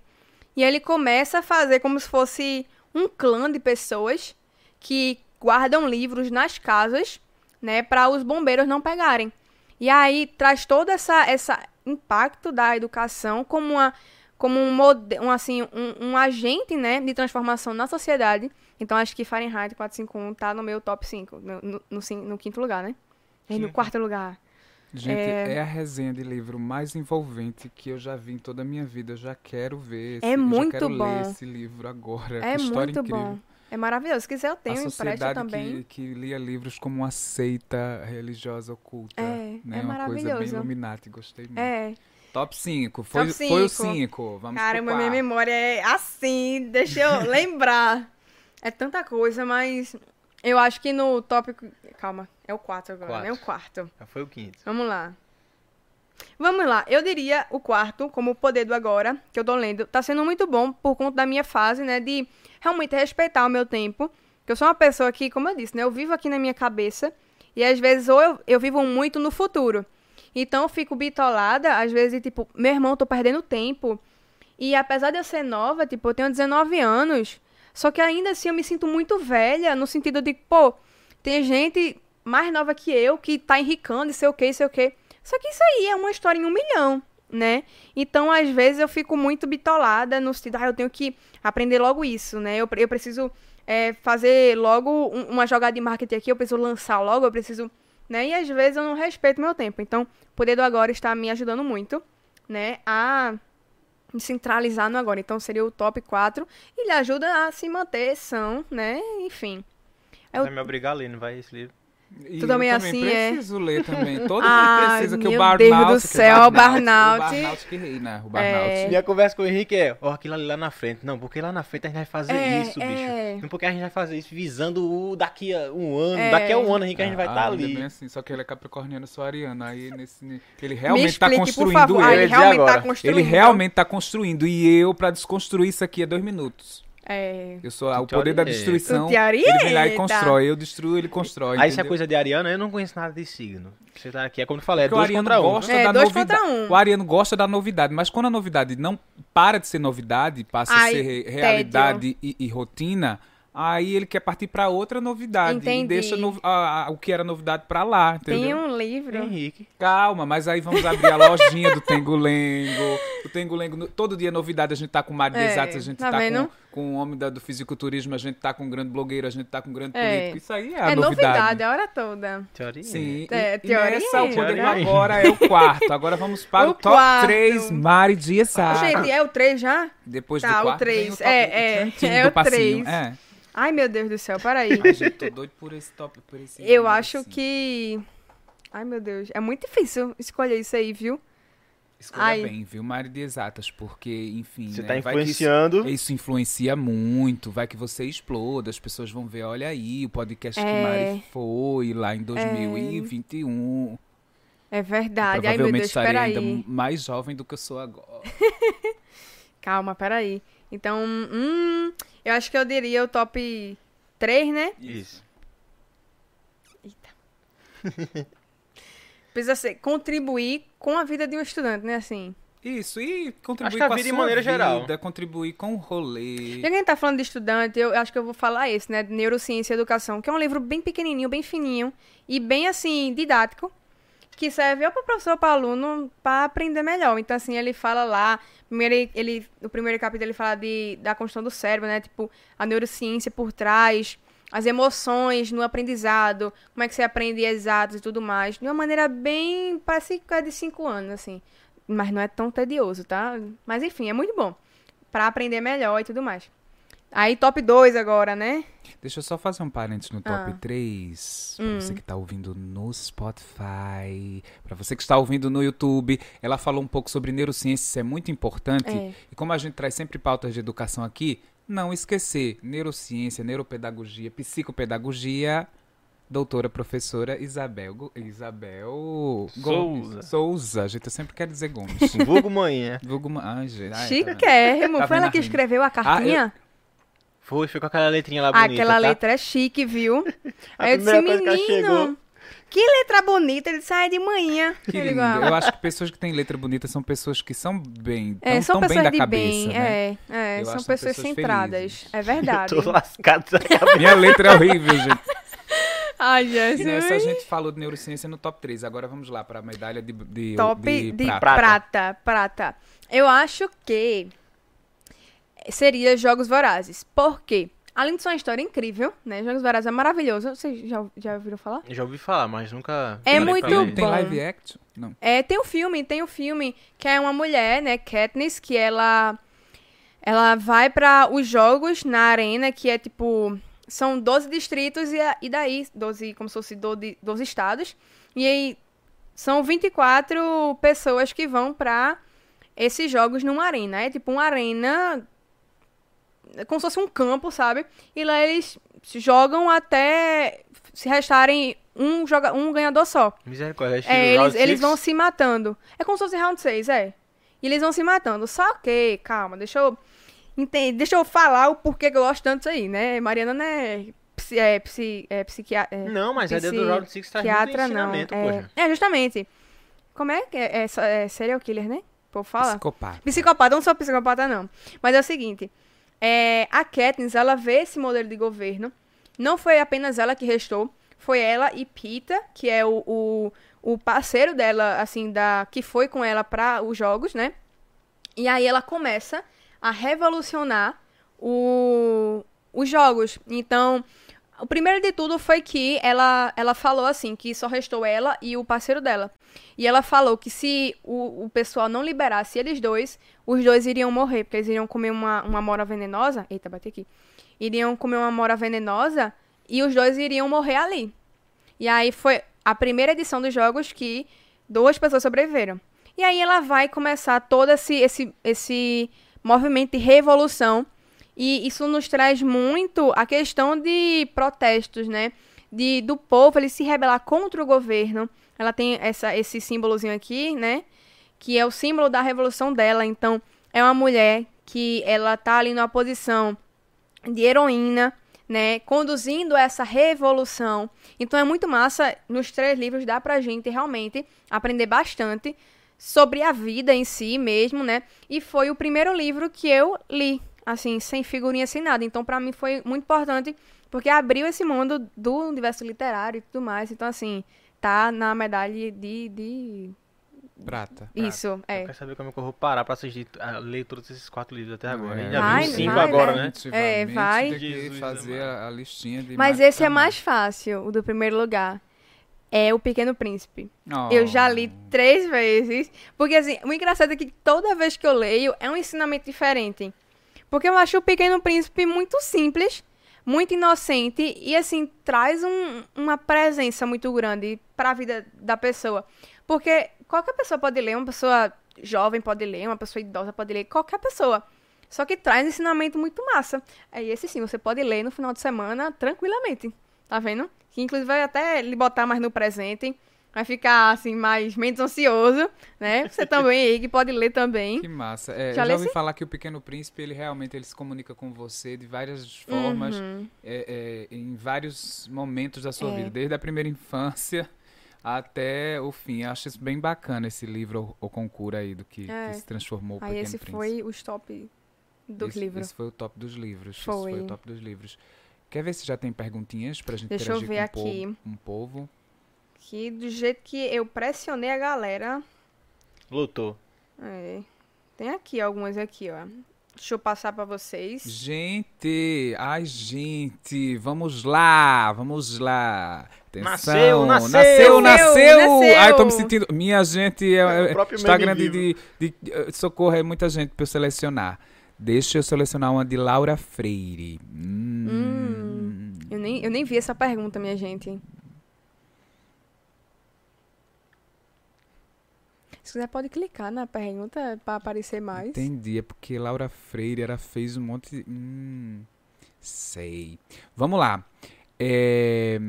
E ele começa a fazer como se fosse um clã de pessoas que guardam livros nas casas, né, para os bombeiros não pegarem. E aí traz todo essa essa impacto da educação como uma como um, um assim um, um agente, né, de transformação na sociedade. Então acho que Fahrenheit 451 tá no meu top 5, no, no, no, no quinto lugar, né? No quarto lugar. Gente, É. é... a resenha de livro mais envolvente que eu já vi em toda a minha vida. Eu já quero ver. Esse, É muito já quero bom. ler esse livro agora. É muito incrível. bom. É maravilhoso. Se quiser eu tenho a um empréstimo sociedade também. que, que lia livros como uma seita religiosa oculta. É, né? é uma coisa bem maravilhoso. Illuminati, gostei muito. É. Top 5. Foi, Top foi o cinco. 5. Vamos Caramba, minha memória é assim, deixa eu lembrar. É tanta coisa, mas eu acho que no tópico. Calma, é o 4 agora, Quatro. né? O quarto. Já foi o quinto. Vamos lá. Vamos lá, eu diria o quarto, como o poder do agora, que eu tô lendo, tá sendo muito bom por conta da minha fase, né, de realmente respeitar o meu tempo. Que eu sou uma pessoa que, como eu disse, né, eu vivo aqui na minha cabeça e às vezes ou eu, eu vivo muito no futuro. Então eu fico bitolada, às vezes, tipo, meu irmão, tô perdendo tempo. E apesar de eu ser nova, tipo, eu tenho 19 anos, só que ainda assim eu me sinto muito velha, no sentido de, pô, tem gente mais nova que eu que tá enricando e sei o que, sei o que. Só que isso aí é uma história em um milhão, né? Então, às vezes, eu fico muito bitolada no sentido, ah, eu tenho que aprender logo isso, né? Eu, eu preciso é, fazer logo um- uma jogada de marketing aqui, eu preciso lançar logo, eu preciso. Né? E às vezes eu não respeito meu tempo. Então, o poder do agora está me ajudando muito, né? A centralizar no agora. Então, seria o top 4. E ele ajuda a se manter são, né? Enfim. É o- Vai me obrigar a ler, não vai esse livro. E Tu também eu assim, é? preciso ler também. Todo Ai, mundo precisa que o meu Barnaut... Deus do céu, o o Barnaut. O Barnaut que reina, o Barnaut. É. Minha conversa com o Henrique é, ó, aquilo ali lá na frente. Não, porque lá na frente a gente vai fazer É, isso, é. bicho. Não porque a gente vai fazer isso visando o daqui a um ano. É. Daqui a um ano, Henrique, a gente vai Ah, estar ainda ali. bem assim, só que ele é capricorniano, sou ariano. Aí nesse, ele realmente me tá explique, construindo por favor. eu. Ah, ia ele realmente tá agora. construindo. Ele realmente tá construindo. E eu, pra desconstruir isso aqui, é dois minutos. É. Eu sou ah, o poder da destruição. Tu te Ele vem lá e constrói. Eu destruo, ele constrói. Aí isso é coisa de Ariana, eu não conheço nada de signo. Você tá aqui, é como eu falei, é Porque dois ariano contra um. gosta É, da dois novidade. contra um. O ariano gosta da novidade, mas quando a novidade não para de ser novidade, passa a Ai, ser re- tédio. realidade e, e rotina, aí ele quer partir pra outra novidade Entendi. e deixa no- a- a- o que era novidade pra lá, entendeu? Tem um livro. Henrique. Calma, mas aí vamos abrir a lojinha do Tengulengo. O Tengulengo, todo dia é novidade, a gente tá com o Mário É, de Exatos, a gente tá tá, vendo? com, com o homem da- do fisiculturismo, a gente tá com um grande blogueiro, a gente tá com um grande É. político. Isso aí é a É novidade. novidade a hora toda. Teoria. Sim, É, e, e teoria nessa, o é. poder Teoria é. agora é o quarto. Agora vamos para o, O top quarto. 3, Mari de Exatos. Gente, é o 3 já? Depois Tá, do quarto três. vem o top, É, é, é do o passinho. três. É. Ai, meu Deus do céu, peraí. Ai, gente, tô doido por esse top, por esse Eu acho assim. que. Ai, meu Deus. É muito difícil escolher isso aí, viu? Escolha Ai. bem, viu, Mari de Exatas, porque, enfim, Você né, tá vai que isso- influenciando. Isso influencia muito, vai que você exploda, as pessoas vão ver, olha aí, o podcast que É. Mari foi lá em 2021. É verdade. Ai, meu Provavelmente Deus, estarei peraí. ainda mais jovem do que eu sou agora. Calma, peraí. Então, hum, eu acho que eu diria o top 3, né? Isso. Precisa ser contribuir com a vida de um estudante, né? Assim. Isso, e Acho contribuir que a com a vida de sua maneira vida, geral. contribuir com o rolê. Já que a gente tá falando de estudante, eu acho que eu vou falar esse, né? Neurociência e Educação, que é um livro bem pequenininho, bem fininho e bem, assim, didático, que serve ou para professor ou para aluno para aprender melhor. Então, assim, ele fala lá, primeiro ele, no primeiro capítulo ele fala de, da construção do cérebro, né? Tipo, a neurociência por trás, as emoções no aprendizado, como é que você aprende exatos e tudo mais, de uma maneira bem, que é de cinco anos, assim. Mas não é tão tedioso, tá? Mas enfim, é muito bom. Pra aprender melhor e tudo mais. Aí, top 2 agora, né? Deixa eu só fazer um parênteses no top Ah. 3. Pra Hum. você que tá ouvindo no Spotify. Pra você que está ouvindo no YouTube. Ela falou um pouco sobre neurociência, isso é muito importante. É. E como a gente traz sempre pautas de educação aqui, não esquecer neurociência, neuropedagogia, psicopedagogia. Doutora professora Isabel, Isabel Gomes. Souza. Souza. Gente, eu sempre quero dizer Gomes. Vulgo manhã. Vulgo ma- Ai, gente, ai, tá? Chiquérrimo. Tá Foi ela que a escreveu a cartinha? Foi, foi com aquela letrinha lá bonita, Aquela tá? letra é chique, viu? Aí eu disse, que menino, que letra bonita. Ele sai de manhã. Que Eu lindo. ah, Eu acho que pessoas que têm letra bonita são pessoas que são bem, É, tão, são tão bem pessoas da de cabeça, bem, né? é, é, Eu são pessoas pessoas centradas, felizes. é verdade. Tô lascado dessa cabeça. Minha letra é horrível, gente. Ai, E nessa a Jesus. gente falou de neurociência no top 3. Agora vamos lá para a medalha de, de, Top de de, prata. prata. prata, Eu acho que seria Jogos Vorazes. Por quê? Além de ser uma história incrível, né? Jogos Vorazes é maravilhoso. Vocês já, já ouviram falar? Já ouvi falar, mas nunca... É muito pra ler. Tem bom. live action? Não. É, tem um filme, tem um filme que é uma mulher, né, Katniss, que ela ela vai para os jogos na arena, que é tipo são 12 distritos e, e daí 12, como se fosse 12, 12 estados. E aí são 24 pessoas que vão para esses jogos numa arena. É tipo uma arena é como se fosse um campo, sabe? E lá eles jogam até se restarem um, joga um ganhador só. Misericórdia, é É, eles, eles vão se matando. É como se fosse round 6, é. E eles vão se matando. Só que, calma, deixa eu. Entender, deixa eu falar o porquê que eu gosto tanto disso aí, né? Mariana não é. Psi, é, psi, é psiquiatra. É, Não, mas a ideia do Round Six traz muito psiquiatra, não. ensinamento, É, poxa. é, justamente. Como é que é, é, é serial killer, né? Pô, fala. Psicopata. Psicopata, não sou psicopata, não. Mas é o seguinte: é, a Katniss, ela vê esse modelo de governo. Não foi apenas ela que restou, foi ela e Pita, que é o, o, o parceiro dela, assim, da que foi com ela para os jogos, né? E aí ela começa a revolucionar o, os jogos. Então, o primeiro de tudo foi que ela, ela falou assim, que só restou ela e o parceiro dela. E ela falou que se o, o pessoal não liberasse eles dois, os dois iriam morrer, porque eles iriam comer uma, uma mora venenosa. Eita, bate aqui. Iriam comer uma mora venenosa e os dois iriam morrer ali. E aí foi a primeira edição dos jogos que duas pessoas sobreviveram. E aí ela vai começar todo esse, esse, esse movimento de revolução. E isso nos traz muito a questão de protestos, né? De, do povo ele se rebelar contra o governo. Ela tem essa, esse símbolozinho aqui, né? Que é o símbolo da revolução dela. Então, é uma mulher que ela tá ali numa posição de heroína, né, conduzindo essa revolução. Então é muito massa, nos três livros dá pra gente realmente aprender bastante sobre a vida em si mesmo, né? E foi o primeiro livro que eu li, assim, sem figurinha, sem nada. Então para mim foi muito importante porque abriu esse mundo do universo literário e tudo mais. Então assim, tá na medalha de, de Prata. isso, Eu é. quero saber como é que eu vou parar pra assistir, a ler todos esses quatro livros até agora. É. Já Vai, viu cinco vai, agora, né? É, vai. Tem que Jesus fazer a, a listinha de Mas esse é mais fácil, o do primeiro lugar. É o Pequeno Príncipe. mais. Eu já li Oh. três vezes. Porque, assim, o engraçado é que toda vez que eu leio é um ensinamento diferente. Porque eu acho o Pequeno Príncipe muito simples, muito inocente e, assim, traz um- uma presença muito grande para a vida da pessoa. Porque qualquer pessoa pode ler, uma pessoa jovem pode ler, uma pessoa idosa pode ler, qualquer pessoa. Só que traz ensinamento muito massa. É esse sim, você pode ler no final de semana tranquilamente. Tá vendo? Que inclusive vai até lhe botar mais no presente. Vai ficar assim, mais menos ansioso, né? Você também aí que pode ler também. Que massa. É, Já eu já ouvi falar que o Pequeno Príncipe, ele realmente ele se comunica com você de várias formas, Uhum. é, é, em vários momentos da sua É. vida, desde a primeira infância até o fim. Eu acho isso bem bacana, esse livro, o, o concurso aí, do que, É. que se transformou o Aí Pequeno esse Príncipe. foi os top dos esse, livros. Esse foi o top dos livros. Esse Foi. foi o top dos livros. Quer ver se já tem perguntinhas pra gente Deixa eu interagir ver com o aqui. um povo? Que do jeito que eu pressionei a galera. Lutou. É. Tem aqui algumas aqui, ó. Deixa eu passar pra vocês. Gente, ai gente, vamos lá, vamos lá. Nasceu, Atenção, nasceu. nasceu, nasceu. Nasceu. Ai, tô me sentindo, minha gente, é, É o é, Instagram meme de, de, de, eh, socorro é muita gente pra eu selecionar. Deixa eu selecionar uma de Laura Freire. Hum. Eu nem, eu nem vi essa pergunta, minha gente. Se quiser, pode clicar na pergunta pra aparecer mais. Entendi, é porque Laura Freire ela fez um monte. de- Hum, sei. Vamos lá. É,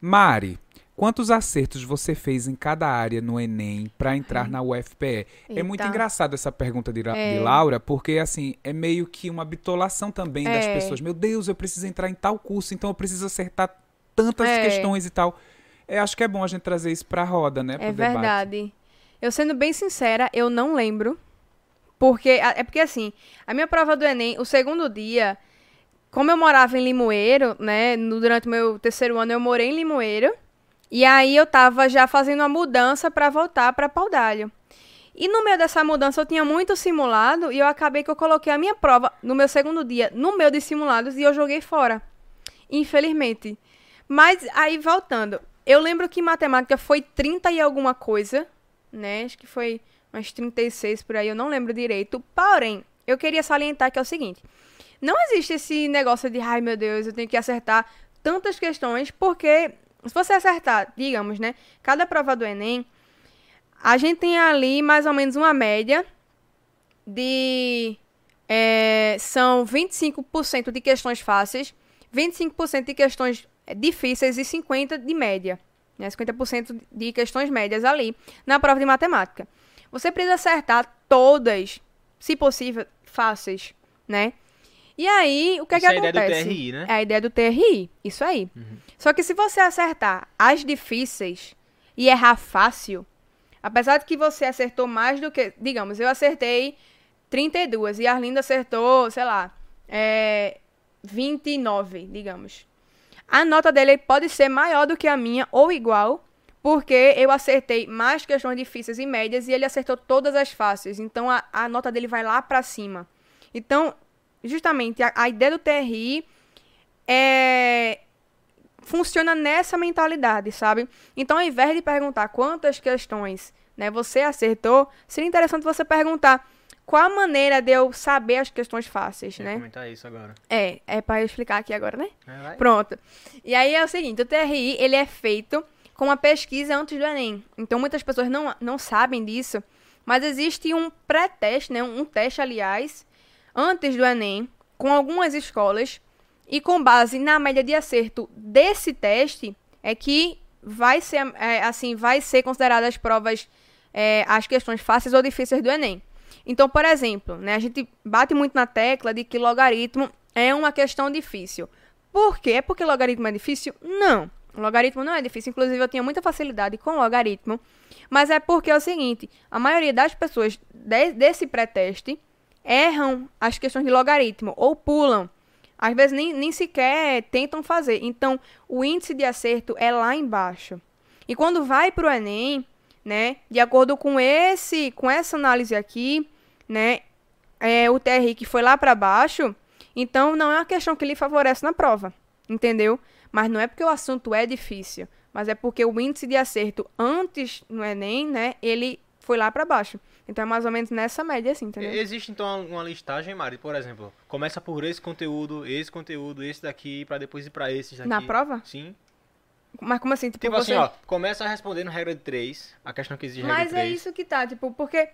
Mari, quantos acertos você fez em cada área no Enem para entrar na UFPE? É muito Eita. engraçado essa pergunta de, É. de Laura, porque assim, é meio que uma bitolação também das É. pessoas. Meu Deus, eu preciso entrar em tal curso, então eu preciso acertar tantas É. questões e tal. É, acho que é bom a gente trazer isso pra roda, né? É debate. Eu sendo bem sincera, eu não lembro. Porque, é porque assim, a minha prova do Enem, o segundo dia, como eu morava em Limoeiro, né, no- durante o meu terceiro ano eu morei em Limoeiro, e aí eu tava já fazendo uma mudança pra voltar pra Paudalho. E no meio dessa mudança eu tinha muito simulado e eu acabei que eu coloquei a minha prova no meu segundo dia no meu de simulados e eu joguei fora. Infelizmente. Mas aí voltando, eu lembro que matemática foi 30 e alguma coisa, né? Acho que foi umas 36 por aí, eu não lembro direito. Porém, eu queria salientar que é o seguinte: não existe esse negócio de, ai meu Deus, eu tenho que acertar tantas questões, porque se você acertar, digamos, né, cada prova do Enem, a gente tem ali mais ou menos uma média de. é, são 25% de questões fáceis, 25% de questões é, difíceis e 50% de média. Né? 50% de questões médias ali na prova de matemática. Você precisa acertar todas, se possível, fáceis, né? E aí, o que, é que Isso é a ideia do acontece? TRI, né? É a ideia do TRI, isso aí. Só que se você acertar as difíceis e errar fácil, apesar de que você acertou mais do que. Digamos, eu acertei 32 e a Arlinda acertou, sei lá, é, 29, digamos. A nota dele pode ser maior do que a minha ou igual, porque eu acertei mais questões difíceis e médias e ele acertou todas as fáceis. Então a, a nota dele vai lá pra cima. Então, justamente, a, a ideia do TRI é funciona nessa mentalidade, sabe? Então, ao invés de perguntar quantas questões né, você acertou, seria interessante você perguntar qual a maneira de eu saber as questões fáceis, Ia né? comentar isso agora. É, é para eu explicar aqui agora, né? É. Pronto. E aí é o seguinte, o TRI, ele é feito com uma pesquisa antes do Enem. Então muitas pessoas não, não sabem disso, mas existe um pré-teste, né, um teste, aliás, antes do Enem, com algumas escolas, e com base na média de acerto desse teste, é que vai ser, é, assim, vai ser consideradas as provas, é, as questões fáceis ou difíceis do Enem. Então, por exemplo, né, a gente bate muito na tecla de que logaritmo é uma questão difícil. Por quê? É porque logaritmo é difícil? Não. Logaritmo não é difícil. Inclusive, eu tinha muita facilidade com logaritmo. Mas é porque é o seguinte: a maioria das pessoas de- desse pré-teste erram as questões de logaritmo ou pulam. Às vezes nem, nem sequer tentam fazer. Então, o índice de acerto é lá embaixo. E quando vai para o Enem, né, de acordo com esse, com essa análise aqui, né, é, o TRI que foi lá para baixo, então não é uma questão que lhe favorece na prova, entendeu? Mas não é porque o assunto é difícil, mas é porque o índice de acerto antes no Enem, né, ele foi lá para baixo. Então é mais ou menos nessa média assim, entendeu? Existe então uma listagem, Mari, por exemplo, começa por esse conteúdo, esse conteúdo, esse daqui, pra depois ir pra esses daqui. Na prova? Sim. Mas como assim? Tipo, Tipo você... assim, ó, começa respondendo regra de 3, a questão que exige regra Mas de é 3. isso que tá, tipo, porque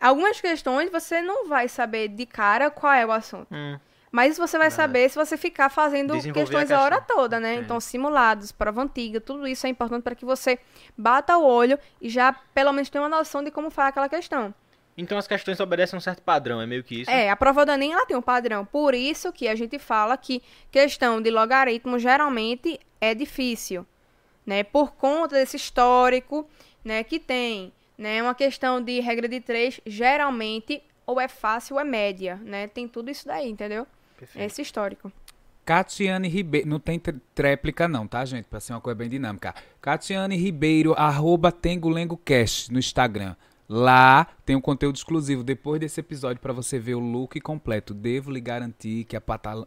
algumas questões você não vai saber de cara qual é o assunto. Hum, Mas isso você vai saber se você ficar fazendo questões a a hora toda, né? Sim. Então, simulados, prova antiga, tudo isso é importante para que você bata o olho e já pelo menos tenha uma noção de como faz aquela questão. Então as questões obedecem a um certo padrão, é meio que isso. É, a prova do Enem ela tem um padrão. Por isso que a gente fala que questão de logaritmo geralmente é difícil, né? Por conta desse histórico, né, que tem, né? Uma questão de regra de três, geralmente ou é fácil ou é média, né? Tem tudo isso daí, entendeu? Perfeito. Esse histórico. Catiane Ribeiro. Não tem tr- tréplica, não, tá, gente? Pra ser uma coisa bem dinâmica. Catiane Ribeiro, arroba TengoLengoCast no Instagram. Lá tem um conteúdo exclusivo depois desse episódio pra você ver o look completo. Devo lhe garantir que a patalã.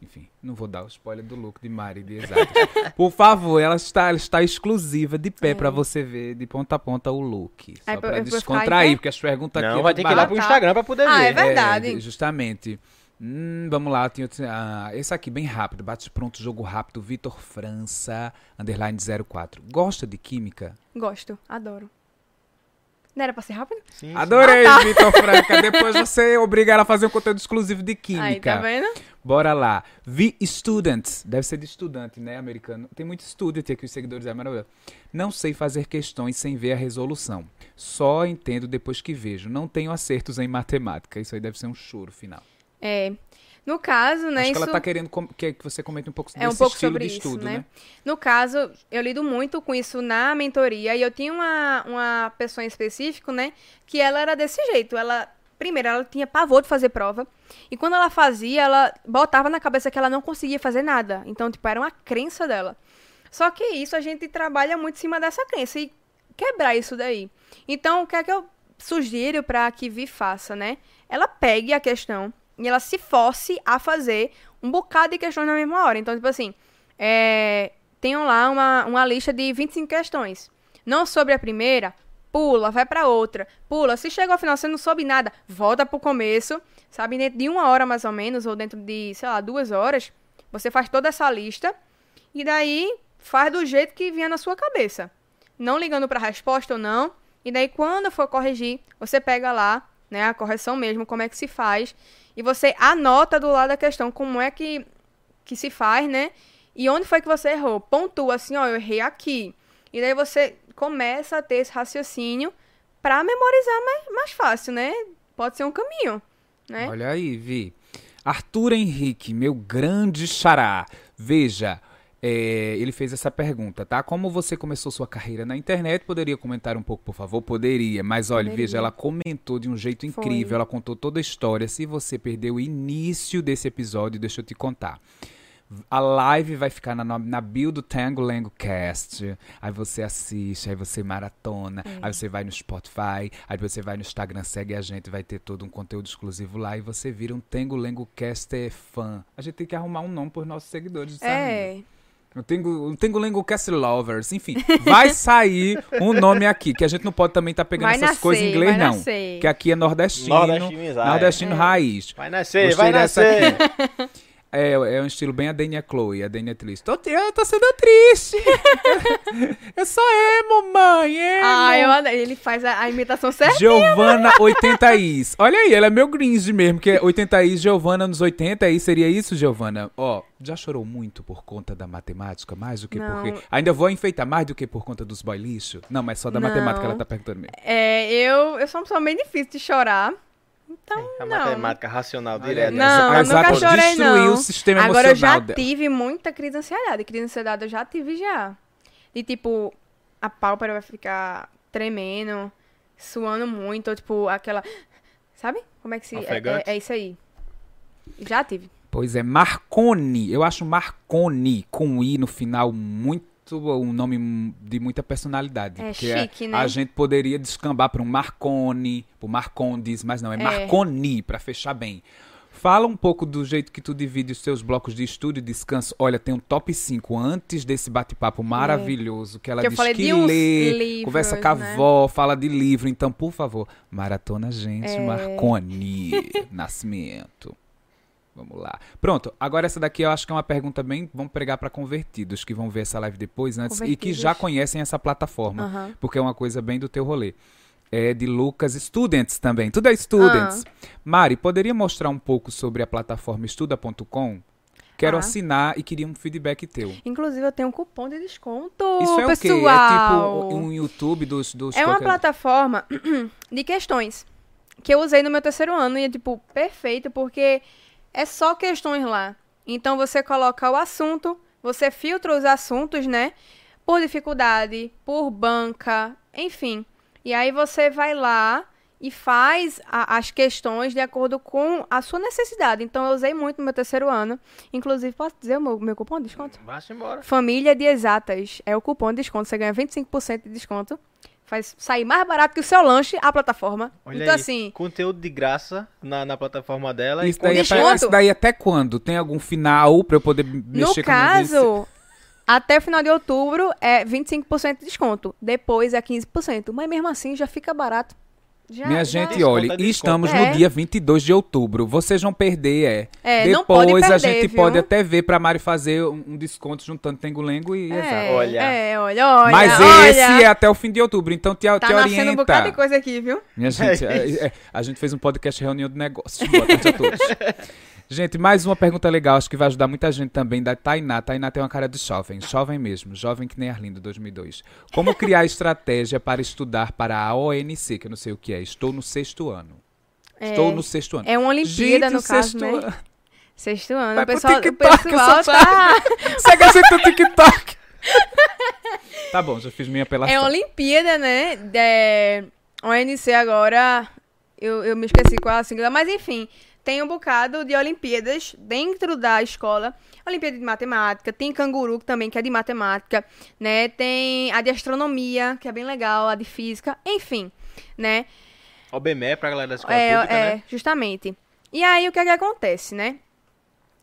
Enfim, não vou dar o spoiler do look de Mari de exato. Por favor, ela está, ela está exclusiva de pé É. pra você ver de ponta a ponta o look. Só em descontrair, pé? porque as perguntas aqui. Não, é vai ter que ir lá pro. Instagram pra poder Ah, ver. é verdade. É, justamente. Hum, vamos lá, tinha, outro- ah, esse aqui bem rápido, bate pronto, jogo rápido, Vitor França, underline 04. Gosta de química? Gosto, adoro. Não era pra ser rápido? Sim, sim. Adorei, Vitor Franca. Depois você obriga ela a fazer um conteúdo exclusivo de Aí, química. tá vendo? Bora lá. V Students. Deve ser de estudante, né, americano? Tem muito student aqui, os seguidores é maravilhoso. Não sei fazer questões sem ver a resolução. Só entendo depois que vejo. Não tenho acertos em matemática. Isso aí deve ser um choro final. É. No caso, né, Acho que isso... ela tá querendo que, que você comente um pouco É um pouco sobre isso, estudo, né? né? No caso, eu lido muito com isso na mentoria e eu tinha uma, uma pessoa em específico, né, que ela era desse jeito. Ela, primeiro, ela tinha pavor de fazer prova e quando ela fazia, ela botava na cabeça que ela não conseguia fazer nada. Então, tipo, era uma crença dela. Só que isso a gente trabalha muito em cima dessa crença e quebrar isso daí. Então, o que é que eu sugiro para que Vi faça, né? Ela pegue a questão e ela se force a fazer um bocado de questões na mesma hora. Então, tipo assim, é, tenham lá uma, uma lista de 25 questões. Não sobre a primeira, pula, vai pra outra. Pula. Se chegou ao final você não soube nada, volta pro começo. Sabe, dentro de uma hora mais ou menos, ou dentro de, sei lá, duas horas, você faz toda essa lista e daí faz do jeito que vinha na sua cabeça. Não ligando pra resposta ou não. E daí, quando for corrigir, você pega lá, né, a correção mesmo, como é que se faz. E você anota do lado da questão como é que, que se faz, né? E onde foi que você errou? Pontua assim, ó, eu errei aqui. E daí você começa a ter esse raciocínio pra memorizar mais, mais fácil, né? Pode ser um caminho, né? Olha aí, Vi. Arthur Henrique, meu grande xará. Veja, é, ele fez essa pergunta, tá? Como você começou sua carreira na internet? Poderia comentar um pouco, por favor? Poderia, mas olha, Poderia. veja, ela comentou de um jeito Foi. incrível, ela contou toda a história. Se você perdeu o início desse episódio, deixa eu te contar. A live vai ficar na, na bio do Tango Lengo Cast. Aí você assiste, aí você maratona, É. aí você vai no Spotify, aí você vai no Instagram, segue a gente, vai ter todo um conteúdo exclusivo lá e você vira um Tango Lengo Cast fã. A gente tem que arrumar um nome pros nossos seguidores. sabe? É. O Tengo, o Tengo Lengo Cast Lovers. Enfim, vai sair um nome aqui, que a gente não pode também estar pegando Vai essas nascer, coisas em inglês, vai não. nascer. Que aqui é nordestino. Nordestino É. raiz. Vai nascer, Gostei vai nascer. É, é um estilo bem a Dania Chloe, a Dania triste. Tô, eu tô sendo triste. eu sou emo, mãe, emo. Ah, eu. Ele faz a, a imitação certa. Giovana 80 is. Olha aí, ela é meu gringe mesmo, que é 80 is, Giovana nos 80 aí seria isso, Giovana? Ó, já chorou muito por conta da matemática, mais do que Não. porque ainda vou enfeitar mais do que por conta dos boy lixo? Não, mas só da Não. matemática ela tá perguntando mesmo. É, eu, eu sou uma pessoa bem difícil de chorar. Então, A não. matemática racional direta. Não, a nunca chorei, destruiu não. o sistema Agora eu já emocional dela. tive muita crise de ansiedade. Crise de ansiedade eu já tive já. E tipo, a pálpebra vai ficar tremendo, suando muito, ou, tipo, aquela. Sabe? Como é que se. É, é, é isso aí. Já tive. Pois é, Marconi. Eu acho Marconi com I no final muito um nome de muita personalidade. É porque chique, a, né? a gente poderia descambar para um Marconi, pro Marcondes, mas não, é, É. Marconi para fechar bem. Fala um pouco do jeito que tu divide os seus blocos de estudo e descanso. Olha, tem um top 5 antes desse bate-papo maravilhoso que ela É. Que diz que lê, livros, conversa com a né? avó, fala de livro. Então, por favor, maratona gente, É. Marconi, Nascimento. Vamos lá. Pronto, agora essa daqui eu acho que é uma pergunta bem. Vamos pregar para convertidos que vão ver essa live depois antes e que já conhecem essa plataforma, porque é uma coisa bem do teu rolê. É de Lucas Students também. Tudo é Students. Ah. Mari, poderia mostrar um pouco sobre a plataforma estuda.com? Quero Ah. assinar e queria um feedback teu. Inclusive, eu tenho um cupom de desconto, Isso é o quê? É pessoal. tipo um YouTube dos. dos É uma qualquer- plataforma de questões que eu usei no meu terceiro ano e é, tipo, perfeito, porque é só questões lá. Então, você coloca o assunto, você filtra os assuntos, né? Por dificuldade, por banca, enfim. E aí você vai lá e faz a- as questões de acordo com a sua necessidade. Então, eu usei muito no meu terceiro ano. Inclusive, posso dizer o meu, meu cupom de desconto? Vá-se embora. Família de Exatas é o cupom de desconto. Você ganha 25% de desconto. Faz sair mais barato que o seu lanche, a plataforma. Olha então, aí, assim, conteúdo de graça na, na plataforma dela. Isso e daí, é desconto. pra- isso daí até quando? Tem algum final pra eu poder no mexer com a minha desse- caso, até o final de outubro é 25% de desconto. Depois é 15%. Mas mesmo assim já fica barato. Já, Minha já- gente, olha, é estamos É. no dia 22 de outubro. Vocês vão perder, é. É, não Depois pode a perder, gente viu? pode até ver pra Mari fazer um desconto juntando Tengulengo e É. Olha. É, olha, olha. Mas olha. esse é até o fim de outubro, então te, Tá te nascendo orienta. um bocado de coisa aqui, viu? Minha gente, é- é- a gente fez um podcast reunião de negócios. Boa tarde a todos. Gente, mais uma pergunta legal, acho que vai ajudar muita gente também, da Tainá. Tainá tem uma cara de jovem, jovem mesmo, jovem que nem Arlindo 2002. Como criar estratégia para estudar para a ONC, que eu não sei o que é, estou no sexto ano. Estou no sexto ano. É uma Olimpíada, Gente, no o caso, sexto né? ano. Sexto ano. Vai o pessoal, o TikTok, pessoal essa tá... Segue a gente no TikTok. tá bom, já fiz minha apelação. É Olimpíada, né? É... ONC agora, eu, eu me esqueci qual é a sigla, mas enfim, tem um bocado de Olimpíadas dentro da escola. Olimpíada de Matemática, tem Canguru também, que é de Matemática, né? Tem a de Astronomia, que é bem legal, a de Física, enfim, né? OBME pra galera da escola É, pública, é, né? justamente. E aí, o que é que acontece, né?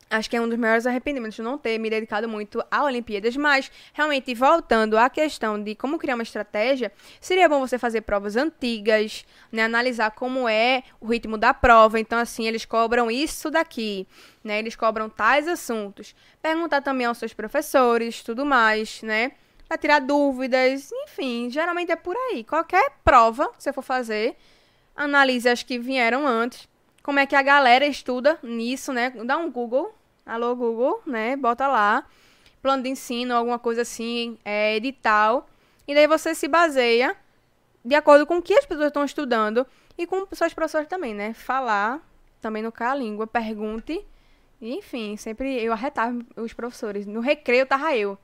Acho que é um dos maiores arrependimentos não ter me dedicado muito a Olimpíadas, mas realmente voltando à questão de como criar uma estratégia, seria bom você fazer provas antigas, né, analisar como é o ritmo da prova. Então, assim, eles cobram isso daqui, né? Eles cobram tais assuntos. Perguntar também aos seus professores, tudo mais, né? Pra tirar dúvidas, enfim, geralmente é por aí. Qualquer prova que você for fazer, analise as que vieram antes. Como é que a galera estuda nisso, né? Dá um Google. Alô, Google, né? Bota lá. Plano de ensino, alguma coisa assim, é, edital. E daí você se baseia de acordo com o que as pessoas estão estudando e com seus professores também, né? Falar, também no cá a língua, pergunte. Enfim, sempre eu arretava os professores. No recreio tava eu.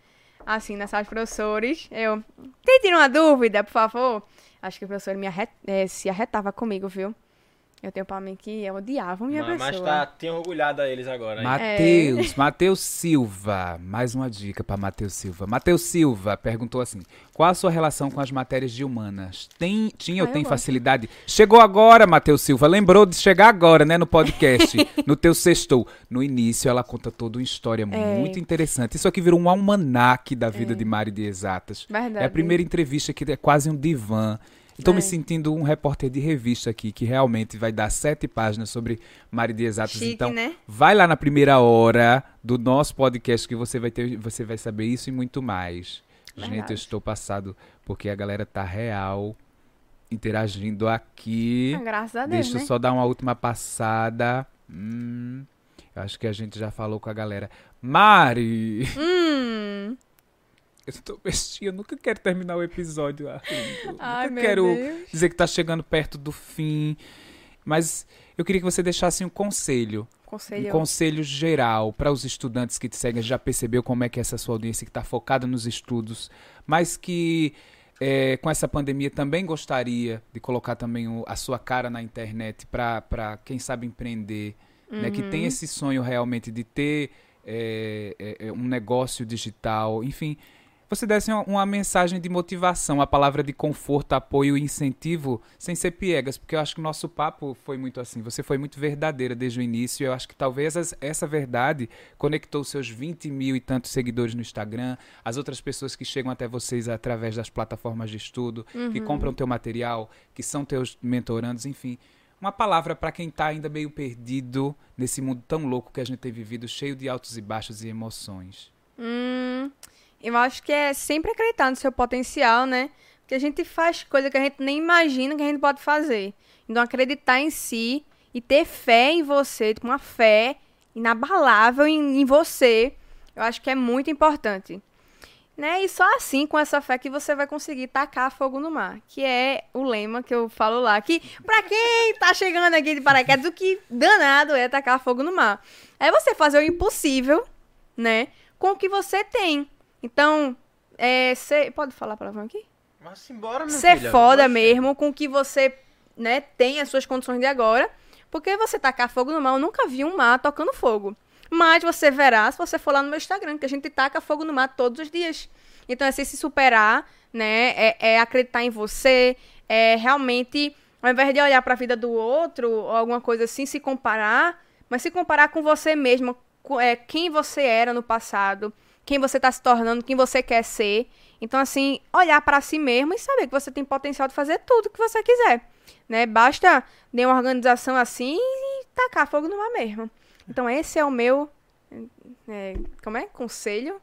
Assim, na sala de professores, eu. Tem uma dúvida, por favor? Acho que o professor me arret- eh, se arretava comigo, viu? Eu tenho pra mim que eu odiava minha Mas, pessoa. mas tá, tem orgulhado a eles agora, hein? Matheus, Matheus Silva. Mais uma dica para Matheus Silva. Matheus Silva perguntou assim: qual a sua relação com as matérias de humanas? Tem, tinha Ah, ou eu tem gosto. facilidade? Chegou agora, Matheus Silva. Lembrou de chegar agora, né, no podcast, no teu sextou. No início, ela conta toda uma história É. muito interessante. Isso aqui virou um almanaque da vida de Mari de Exatas. Verdade. É a primeira entrevista que é quase um divã. Estou me É. sentindo um repórter de revista aqui, que realmente vai dar sete páginas sobre Mari de Exatas. Chique, então, né? vai lá na primeira hora do nosso podcast que você vai ter, você vai saber isso e muito mais. Gente, Verdade. eu estou passado porque a galera tá real interagindo aqui. Ah, graças a Deus, Deixa eu né? só dar uma última passada. Hum, eu acho que a gente já falou com a galera. Mari! Hum. Eu tô bestinha, eu nunca quero terminar o episódio. Ai, nunca quero Deus. dizer que tá chegando perto do fim. Mas eu queria que você deixasse um conselho. Conselho. Um conselho geral para os estudantes que te seguem. Já percebeu como é que é essa sua audiência que está focada nos estudos, mas que é, com essa pandemia também gostaria de colocar também o- a sua cara na internet para, quem sabe, empreender. Né, que Uhum. tem esse sonho realmente de ter é, é, um negócio digital, enfim. Você desse uma, mensagem de motivação, a palavra de conforto, apoio e incentivo, sem ser piegas, porque eu acho que o nosso papo foi muito assim. Você foi muito verdadeira desde o início. e Eu acho que talvez essa verdade conectou seus 20 mil e tantos seguidores no Instagram, as outras pessoas que chegam até vocês através das plataformas de estudo, que compram teu material, que são teus mentorandos, enfim. Uma palavra para quem está ainda meio perdido nesse mundo tão louco que a gente tem vivido, cheio de altos e baixos e emoções. Hum, eu acho que é sempre acreditar no seu potencial, né? Porque a gente faz coisa que a gente nem imagina que a gente pode fazer. Então, acreditar em si e ter fé em você, tipo, uma fé inabalável em, em você, eu acho que é muito importante. Né? E só assim, com essa fé, que você vai conseguir tacar fogo no mar. Que é o lema que eu falo lá. Que, pra quem tá chegando aqui de paraquedas, o que danado é tacar fogo no mar. É você fazer o impossível, né? Com o que você tem. Então, é, cê, pode falar palavrão aqui? Mas embora, meu Ser filho. foda mesmo com o que você, né, tem as suas condições de agora. Porque você tacar fogo no mar, eu nunca vi um mar tocando fogo. Mas você verá se você for lá no meu Instagram, que a gente taca fogo no mar todos os dias. Então é se superar, né? É, é acreditar em você, é realmente, ao invés de olhar para a vida do outro ou alguma coisa assim, se comparar, mas se comparar com você mesmo, com, é, quem você era no passado, quem você está se tornando, quem você quer ser. Então, assim, olhar para si mesmo e saber que você tem potencial de fazer tudo que você quiser. Né? Basta ter uma organização assim e tacar fogo no mar mesmo. Então, esse é o meu é, como é? conselho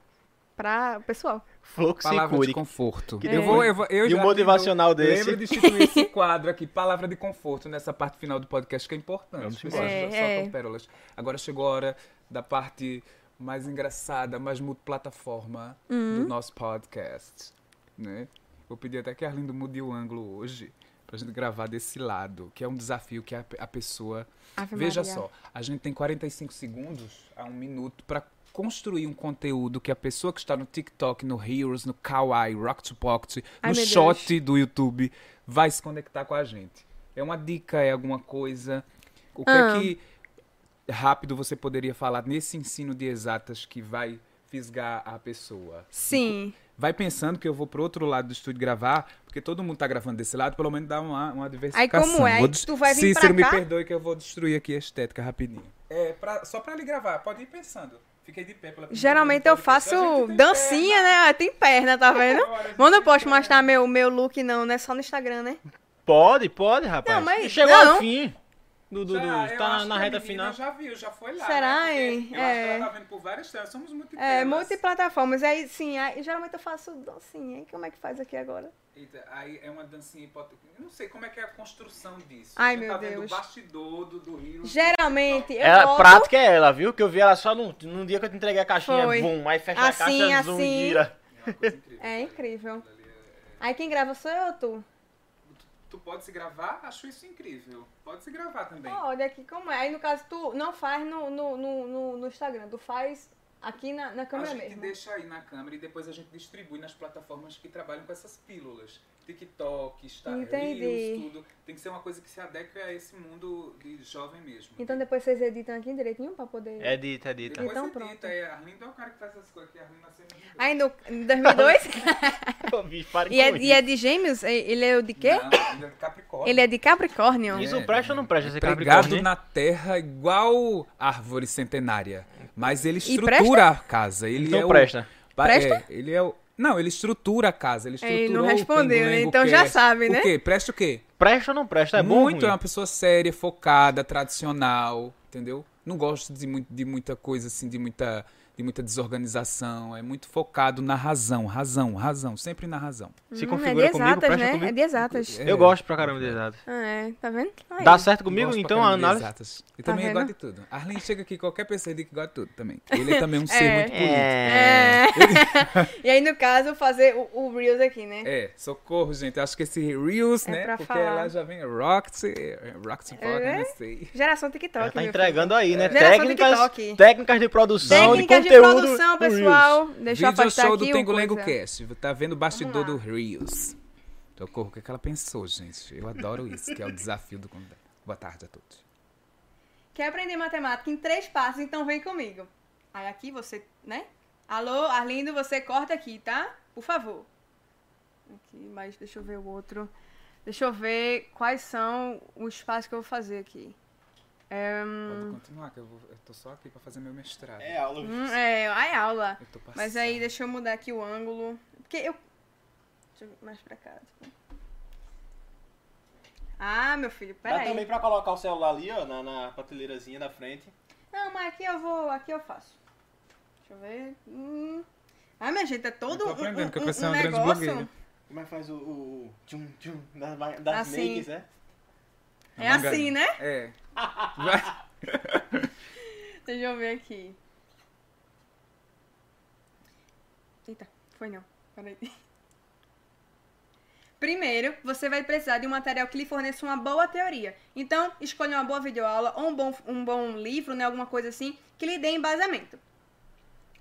para o pessoal. Fluxo e Palavra de cure. conforto. Que eu vou, eu vou, eu e o motivacional lembro- desse? Lembro de instituir esse quadro aqui, palavra de conforto, nessa parte final do podcast, que é importante. Vamos embora. só É, soltam é. pérolas. Agora chegou a hora da parte mais engraçada, mais multiplataforma Uhum. do nosso podcast. Né? Vou pedir até que a Arlindo mude o ângulo hoje, pra gente gravar desse lado, que é um desafio que a, a pessoa Ave Veja Maria. só, a gente tem 45 segundos a um minuto para construir um conteúdo que a pessoa que está no TikTok, no Heroes, no Kawaii, Rock to Pocket, Ai, no shot do YouTube, vai se conectar com a gente. É uma dica, é alguma coisa? O que Ah. é que rápido você poderia falar nesse ensino de exatas que vai fisgar a pessoa? Sim. Vai pensando que eu vou pro outro lado do estúdio gravar, porque todo mundo tá gravando desse lado, pelo menos dá uma, uma diversificação. como é? Aí des- tu vai vir Cícero, pra cá? me perdoe que eu vou destruir aqui a estética rapidinho. É, pra- só pra lhe gravar, pode ir pensando. Fiquei de pé pela primeira Geralmente vez eu faço dancinha, perna. né? Ah, Tem perna, tá vendo? Não tem posso perna. mostrar meu, meu look, não, né? Só no Instagram, né? Pode, pode, rapaz. Não, mas- Chegou não. ao fim. Do, do, do- Já, tá na, reta final. já viu, já foi lá. Será, né? hein? Eu acho que É. ela tá vendo por várias telas. Somos muito É, multiplataformas. Aí, sim, aí, geralmente eu faço dancinha. E como é que faz aqui agora? Eita, aí é uma dancinha hipotética. Eu não sei como é que é a construção disso. Ai, gente meu tá vendo Deus. o bastidor do, do Rio. Geralmente eu Ela, boto prática é ela, viu? Que eu vi ela só num, num dia que eu te entreguei a caixinha, Foi. bum, aí fecha Assim, a caixa, zoom assim. e gira. É uma coisa incrível. É incrível. Aí quem grava sou eu ou tu? Tu pode se gravar? Acho isso incrível. Pode se gravar também. Olha aqui como é. Aí no caso tu não faz no, no, no, no- Instagram, tu faz Aqui na, na A câmera gente mesmo. deixa aí na câmera e depois a gente distribui nas plataformas que trabalham com essas pílulas. TikTok, Insta, Entendi. Reels, tudo. Tem que ser uma coisa que se adeque a esse mundo de jovem mesmo. Então depois vocês editam aqui direitinho pra poder. É dita, é dita. Depois Então edita, pronto. é, Arlindo é o cara que faz essas coisas aqui. Arlindo nasceu em 2002. Aí no, em 2002? Ô, bicho, para e, é, e é de gêmeos? Ele é o de quê? Não, Arlindo é de Capricórnio. Ele é de Capricórnio. Isso presta ou não presta Pregado Capricórnio? na terra igual árvore centenária. Mas ele estrutura a casa. Ele Então é o- presta. Pa- Presta? é, ele é o. Não, ele estrutura a casa. Ele estruturou Ele não o respondeu, né? Então já Cast. sabe, né? O quê? Presta o quê? Presta ou não presta? É bom ou muito, é uma pessoa séria, focada, tradicional, entendeu? Não gosto de, muito, de muita coisa assim, de muita, de muita desorganização. É muito focado na razão, razão, razão, sempre na razão. Se Hum, configura é de comigo, exatas, presta né? comigo. É de exatas. É. Eu gosto pra caramba de exatas. Ah, é. Tá vendo? Aí. Dá certo comigo? Então a análise... exatas. Eu Tá também vendo? gosto de tudo. Arlen chega aqui, qualquer pessoa diz que gosta de tudo também. Ele é também um ser É. muito político. É... É. e aí, no caso, fazer o, o Reels aqui, né? É, socorro, gente. Acho que esse Reels, É né? pra Porque falar. lá já vem Roxy, Roxy Vlog, É? não sei. Geração TikTok. Já tá entregando aí, né? Técnicas, TikTok. técnicas de produção, Técnicas de de conteúdo. produção, no Reels. pessoal. Deixa eu Vídeo afastar show aqui do o Tengo Lengo. Cast. Tá vendo o bastidor do. Reels. Socorro, o que, é que ela pensou, gente? Eu adoro isso, que é o desafio do convidado. Boa tarde a todos. Quer aprender matemática em três passos? Então vem comigo. Aí aqui você, né? Alô, Arlindo, você corta aqui, tá? Por favor. Aqui, mas deixa eu ver o outro. Deixa eu ver quais são os passos que eu vou fazer aqui. É, Pode continuar, que eu, vou, eu tô só aqui pra fazer meu mestrado. É aula. hum, é, ai, aula. Eu tô passando. Mas aí, deixa eu mudar aqui o ângulo. Porque eu. Deixa eu ver mais pra cá. tipo. Ah, meu filho, Dá peraí. também pra colocar o celular ali, ó, na, na prateleirazinha da frente. Não, mas aqui eu vou. Aqui eu faço. Deixa eu ver. Hum. Ah, minha gente, é todo Eu tô um, aprendendo, um, que eu um negócio. blogueira. Como é que faz o, o, o tchum tchum das, das Assim. makes, né? É assim, né? É. Vai. Deixa eu ver aqui. Eita, foi não. Peraí. Primeiro, você vai precisar de um material que lhe forneça uma boa teoria. Então, escolha uma boa videoaula ou um bom, um bom livro, né? Alguma coisa assim, que lhe dê embasamento.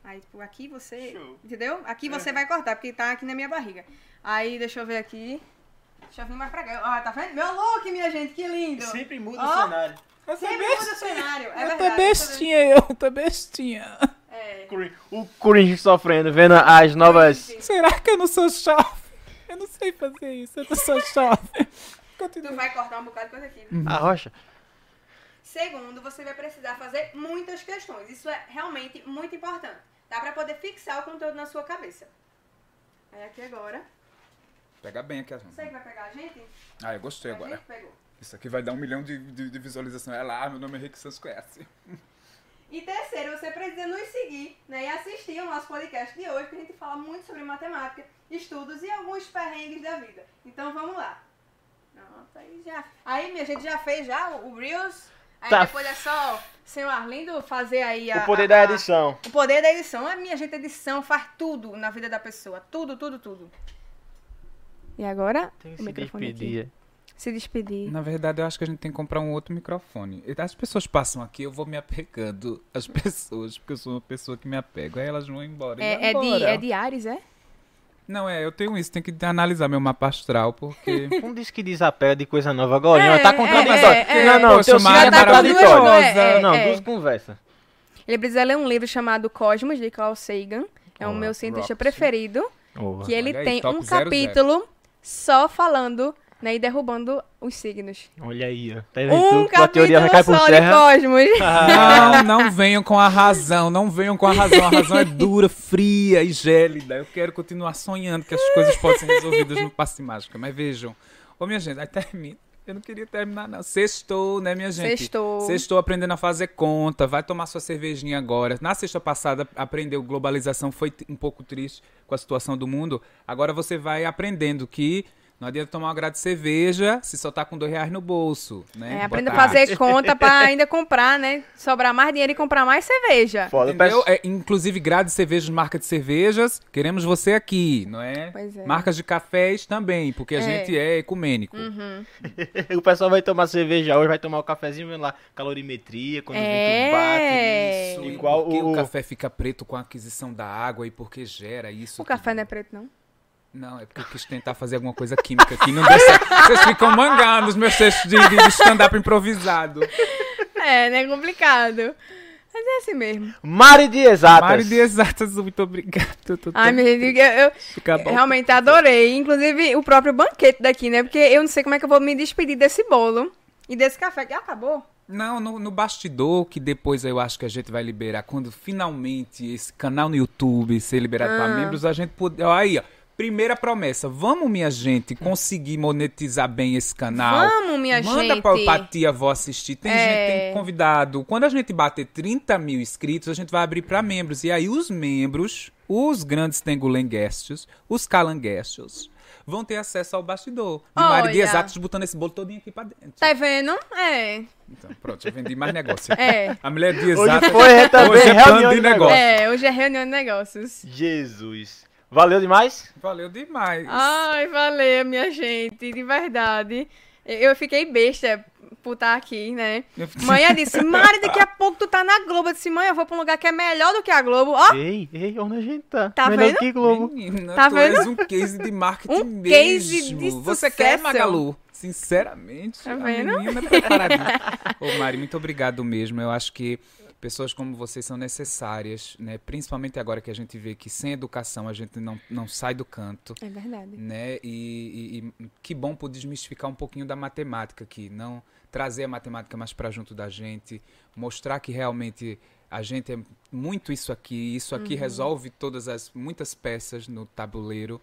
Aí, tipo, aqui você. Show. Entendeu? Aqui você vai cortar, porque tá aqui na minha barriga. Aí, deixa eu ver aqui. Deixa eu vir mais pra cá. Ó, tá vendo? Meu look, minha gente, que lindo! Sempre muda Ó. o cenário. Sempre muda o cenário. É eu verdade. tô bestinha, eu tô bestinha. É. O cringe sofrendo, vendo as novas... Será que eu não sou chave? Eu não sei fazer isso, eu não sou chave. Tu vai cortar um bocado de coisa aqui. A rocha. Segundo, você vai precisar fazer muitas questões. Isso é realmente muito importante. Dá pra poder fixar o conteúdo na sua cabeça. Aí aqui agora. Pega bem aqui as mãos. Você que vai pegar a gente? Ah, eu gostei A agora. gente pegou. Isso aqui vai dar um milhão de, de, de visualizações. É lá, meu nome é Rick Santos conhece. E terceiro, você precisa nos seguir né, e assistir ao nosso podcast de hoje, que a gente fala muito sobre matemática, estudos e alguns perrengues da vida. Então vamos lá. Pronto, aí já. Aí minha gente já fez já o, o Reels. Aí Tá. depois é só o senhor Arlindo fazer aí a. O poder a- da a- edição. O poder da edição. A minha gente, edição faz tudo na vida da pessoa. Tudo, tudo, tudo. E agora, Tem o se microfone despedir. aqui. Se despedir. Na verdade, eu acho que a gente tem que comprar um outro microfone. E As pessoas passam aqui, eu vou me apegando às pessoas, porque eu sou uma pessoa que me apego. Aí elas vão embora. e É, é, de, é de Ares, é? Não, é, eu tenho isso, tem que analisar meu mapa astral, porque. Um diz que desapega de coisa nova agora. É, tá contraditório. é, é, não, não, Poxa, teu signo é contraditório. é, não, é. duas conversas. Ele precisa ler um livro chamado Cosmos, de Carl Sagan. É o meu cientista Roxy. preferido. Que ele tem um 00. capítulo só falando né, e derrubando os signos. Olha aí, ó. Tá vendo Um tudo? Tua teoria vai capítulo cair por só de terra. Cosmos. Não, não venham com a razão, não venham com a razão. A razão é dura, fria e gélida. Eu quero continuar sonhando que as coisas podem ser resolvidas no passe mágica. Mas vejam, ô minha gente, aí termina. Eu não queria terminar, não. Sextou, né, minha gente? Sextou. Sextou aprendendo a fazer conta. Vai tomar sua cervejinha agora. Na sexta passada, aprendeu globalização. Foi um pouco triste com a situação do mundo. Agora você vai aprendendo que não adianta tomar uma grade de cerveja se só tá com dois reais no bolso, né? É, aprenda a fazer conta pra ainda comprar, né? Sobrar mais dinheiro e comprar mais cerveja. Foda, Entendeu? peço- É, inclusive, grade de cervejas, marca de cervejas. Queremos você aqui, não é? Pois é. Marcas de cafés também, porque a É. gente é ecumênico. o pessoal vai tomar cerveja hoje, vai tomar o cafezinho, vendo lá, calorimetria, quando o vento É. bate. Isso, igual Ó, Por que o, o- café fica preto com a aquisição da água e por que gera isso? O café tudo? não é preto, não? Não, é porque eu quis tentar fazer alguma coisa química aqui. Não deu certo. Vocês ficam mangando os meus textos de, de- stand-up improvisado. É, né? Complicado. Mas é assim mesmo. Mari de Exatas. Mário de Exatas, muito obrigado. Eu tô Ai, meu Deus, eu, eu realmente adorei. Inclusive, o próprio banquete daqui, né? Porque eu não sei como é que eu vou me despedir desse bolo e desse café que acabou. Não, no, no bastidor, que depois eu acho que a gente vai liberar, quando finalmente esse canal no YouTube ser liberado Ah. para membros, a gente poder. ó, Aí, ó. Primeira promessa, vamos, minha gente, conseguir monetizar bem esse canal. Vamos, minha Manda gente. pra, pra tia avó assistir. Tem É. gente, tem convidado. Quando a gente bater 30 mil inscritos, a gente vai abrir pra membros. E aí os membros, os grandes tengulenguestes, os calanguestes, vão ter acesso ao bastidor. E Mari de. Exatos botando esse bolo todinho aqui pra dentro. Tá vendo? É. Então, pronto, eu vendi mais negócio. É. A mulher de Hoje Exatas... foi também hoje é reunião de de negócio. É, hoje é reunião de negócios. Jesus. Valeu demais? Valeu demais. Ai, valeu, minha gente, de verdade. Eu fiquei besta por estar aqui, né? Eu- Manhã disse, Mari, daqui a pouco tu tá na Globo. Eu disse, mãe, eu vou pra um lugar que é melhor do que a Globo. Ó, Ei, ei, onde a gente tá? Tá Melhor vendo? que Globo. Menina, Tá tu vendo? és um case de marketing Um mesmo. case de Você quer, sucesso. Magalu? Sinceramente, Tá a vendo? menina é preparadinha. Ô, Mari, muito obrigado mesmo. Eu acho que pessoas como vocês são necessárias, né? Principalmente agora que a gente vê que sem educação a gente não, não sai do canto. É verdade. Né? E, e- e que bom por desmistificar um pouquinho da matemática aqui, não trazer a matemática mais para junto da gente, mostrar que realmente a gente é muito isso aqui, isso aqui resolve todas as muitas peças no tabuleiro.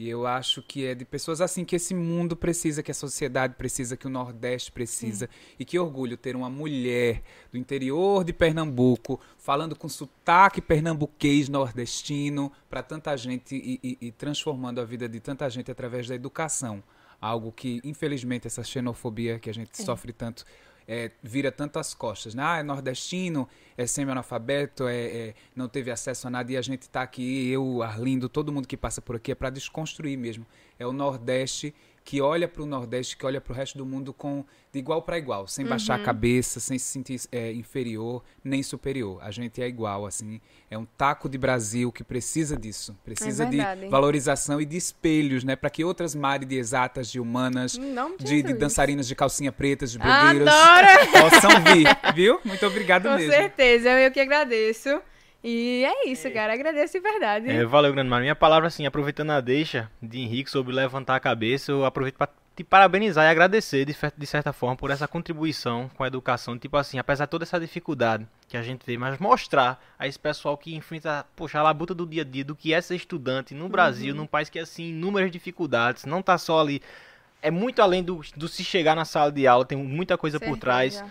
E eu acho que é de pessoas assim que esse mundo precisa, que a sociedade precisa, que o Nordeste precisa. E que orgulho ter uma mulher do interior de Pernambuco falando com sotaque pernambuquês nordestino para tanta gente e, e- e transformando a vida de tanta gente através da educação. Algo que, infelizmente, essa xenofobia que a gente sofre tanto é, vira tantas costas. Né? Ah, é nordestino, é semi-analfabeto, é, é- não teve acesso a nada e a gente está aqui, eu, Arlindo, todo mundo que passa por aqui é para desconstruir mesmo. É o Nordeste que olha para o Nordeste, que olha para o resto do mundo com de igual para igual, sem baixar a cabeça, sem se sentir é, inferior nem superior. A gente é igual, assim. É um taco de Brasil que precisa disso, precisa de verdade. valorização e de espelhos, né, para que outras Mari de exatas, de humanas, de de, de dançarinas de calcinha pretas, de blogueiras possam vir, viu? Muito obrigado Com mesmo. certeza, eu que agradeço. E é isso, cara. Agradeço de verdade. É, valeu, grande Mário. Minha palavra, assim, aproveitando a deixa de Henrique sobre levantar a cabeça, eu aproveito para te parabenizar e agradecer, de, certa forma, por essa contribuição com a educação. Tipo assim, apesar de toda essa dificuldade que a gente vê, mas mostrar a esse pessoal que enfrenta, poxa, a labuta do dia a dia, do que é ser estudante no Brasil, num país que, assim, inúmeras dificuldades, não tá só ali. É muito além do, do se chegar na sala de aula, tem muita coisa por Certeza. trás.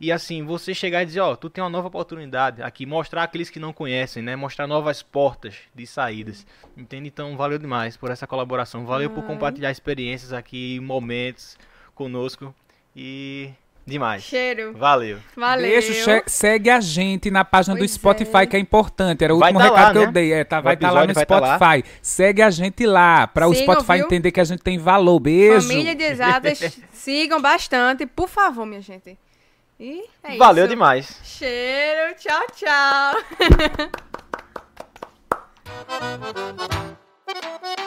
E assim, você chegar e dizer, ó, tu tem uma nova oportunidade aqui, mostrar aqueles que não conhecem, né? Mostrar novas portas de saídas. Entende? Então, valeu demais por essa colaboração. Valeu por Ai. compartilhar experiências aqui, momentos conosco. E demais. Cheiro. Valeu. Valeu. Deixa, segue a gente na página do Pois Spotify, é. que é importante. Era o Vai último tá lá, recado que né? eu dei. É, tá, O vai estar lá no vai tá Spotify. Segue a gente lá, para o Spotify viu? entender que a gente tem valor. Beijo. Família de exatas, sigam bastante, por favor, minha gente. E é valeu isso. demais. Cheiro, tchau, tchau.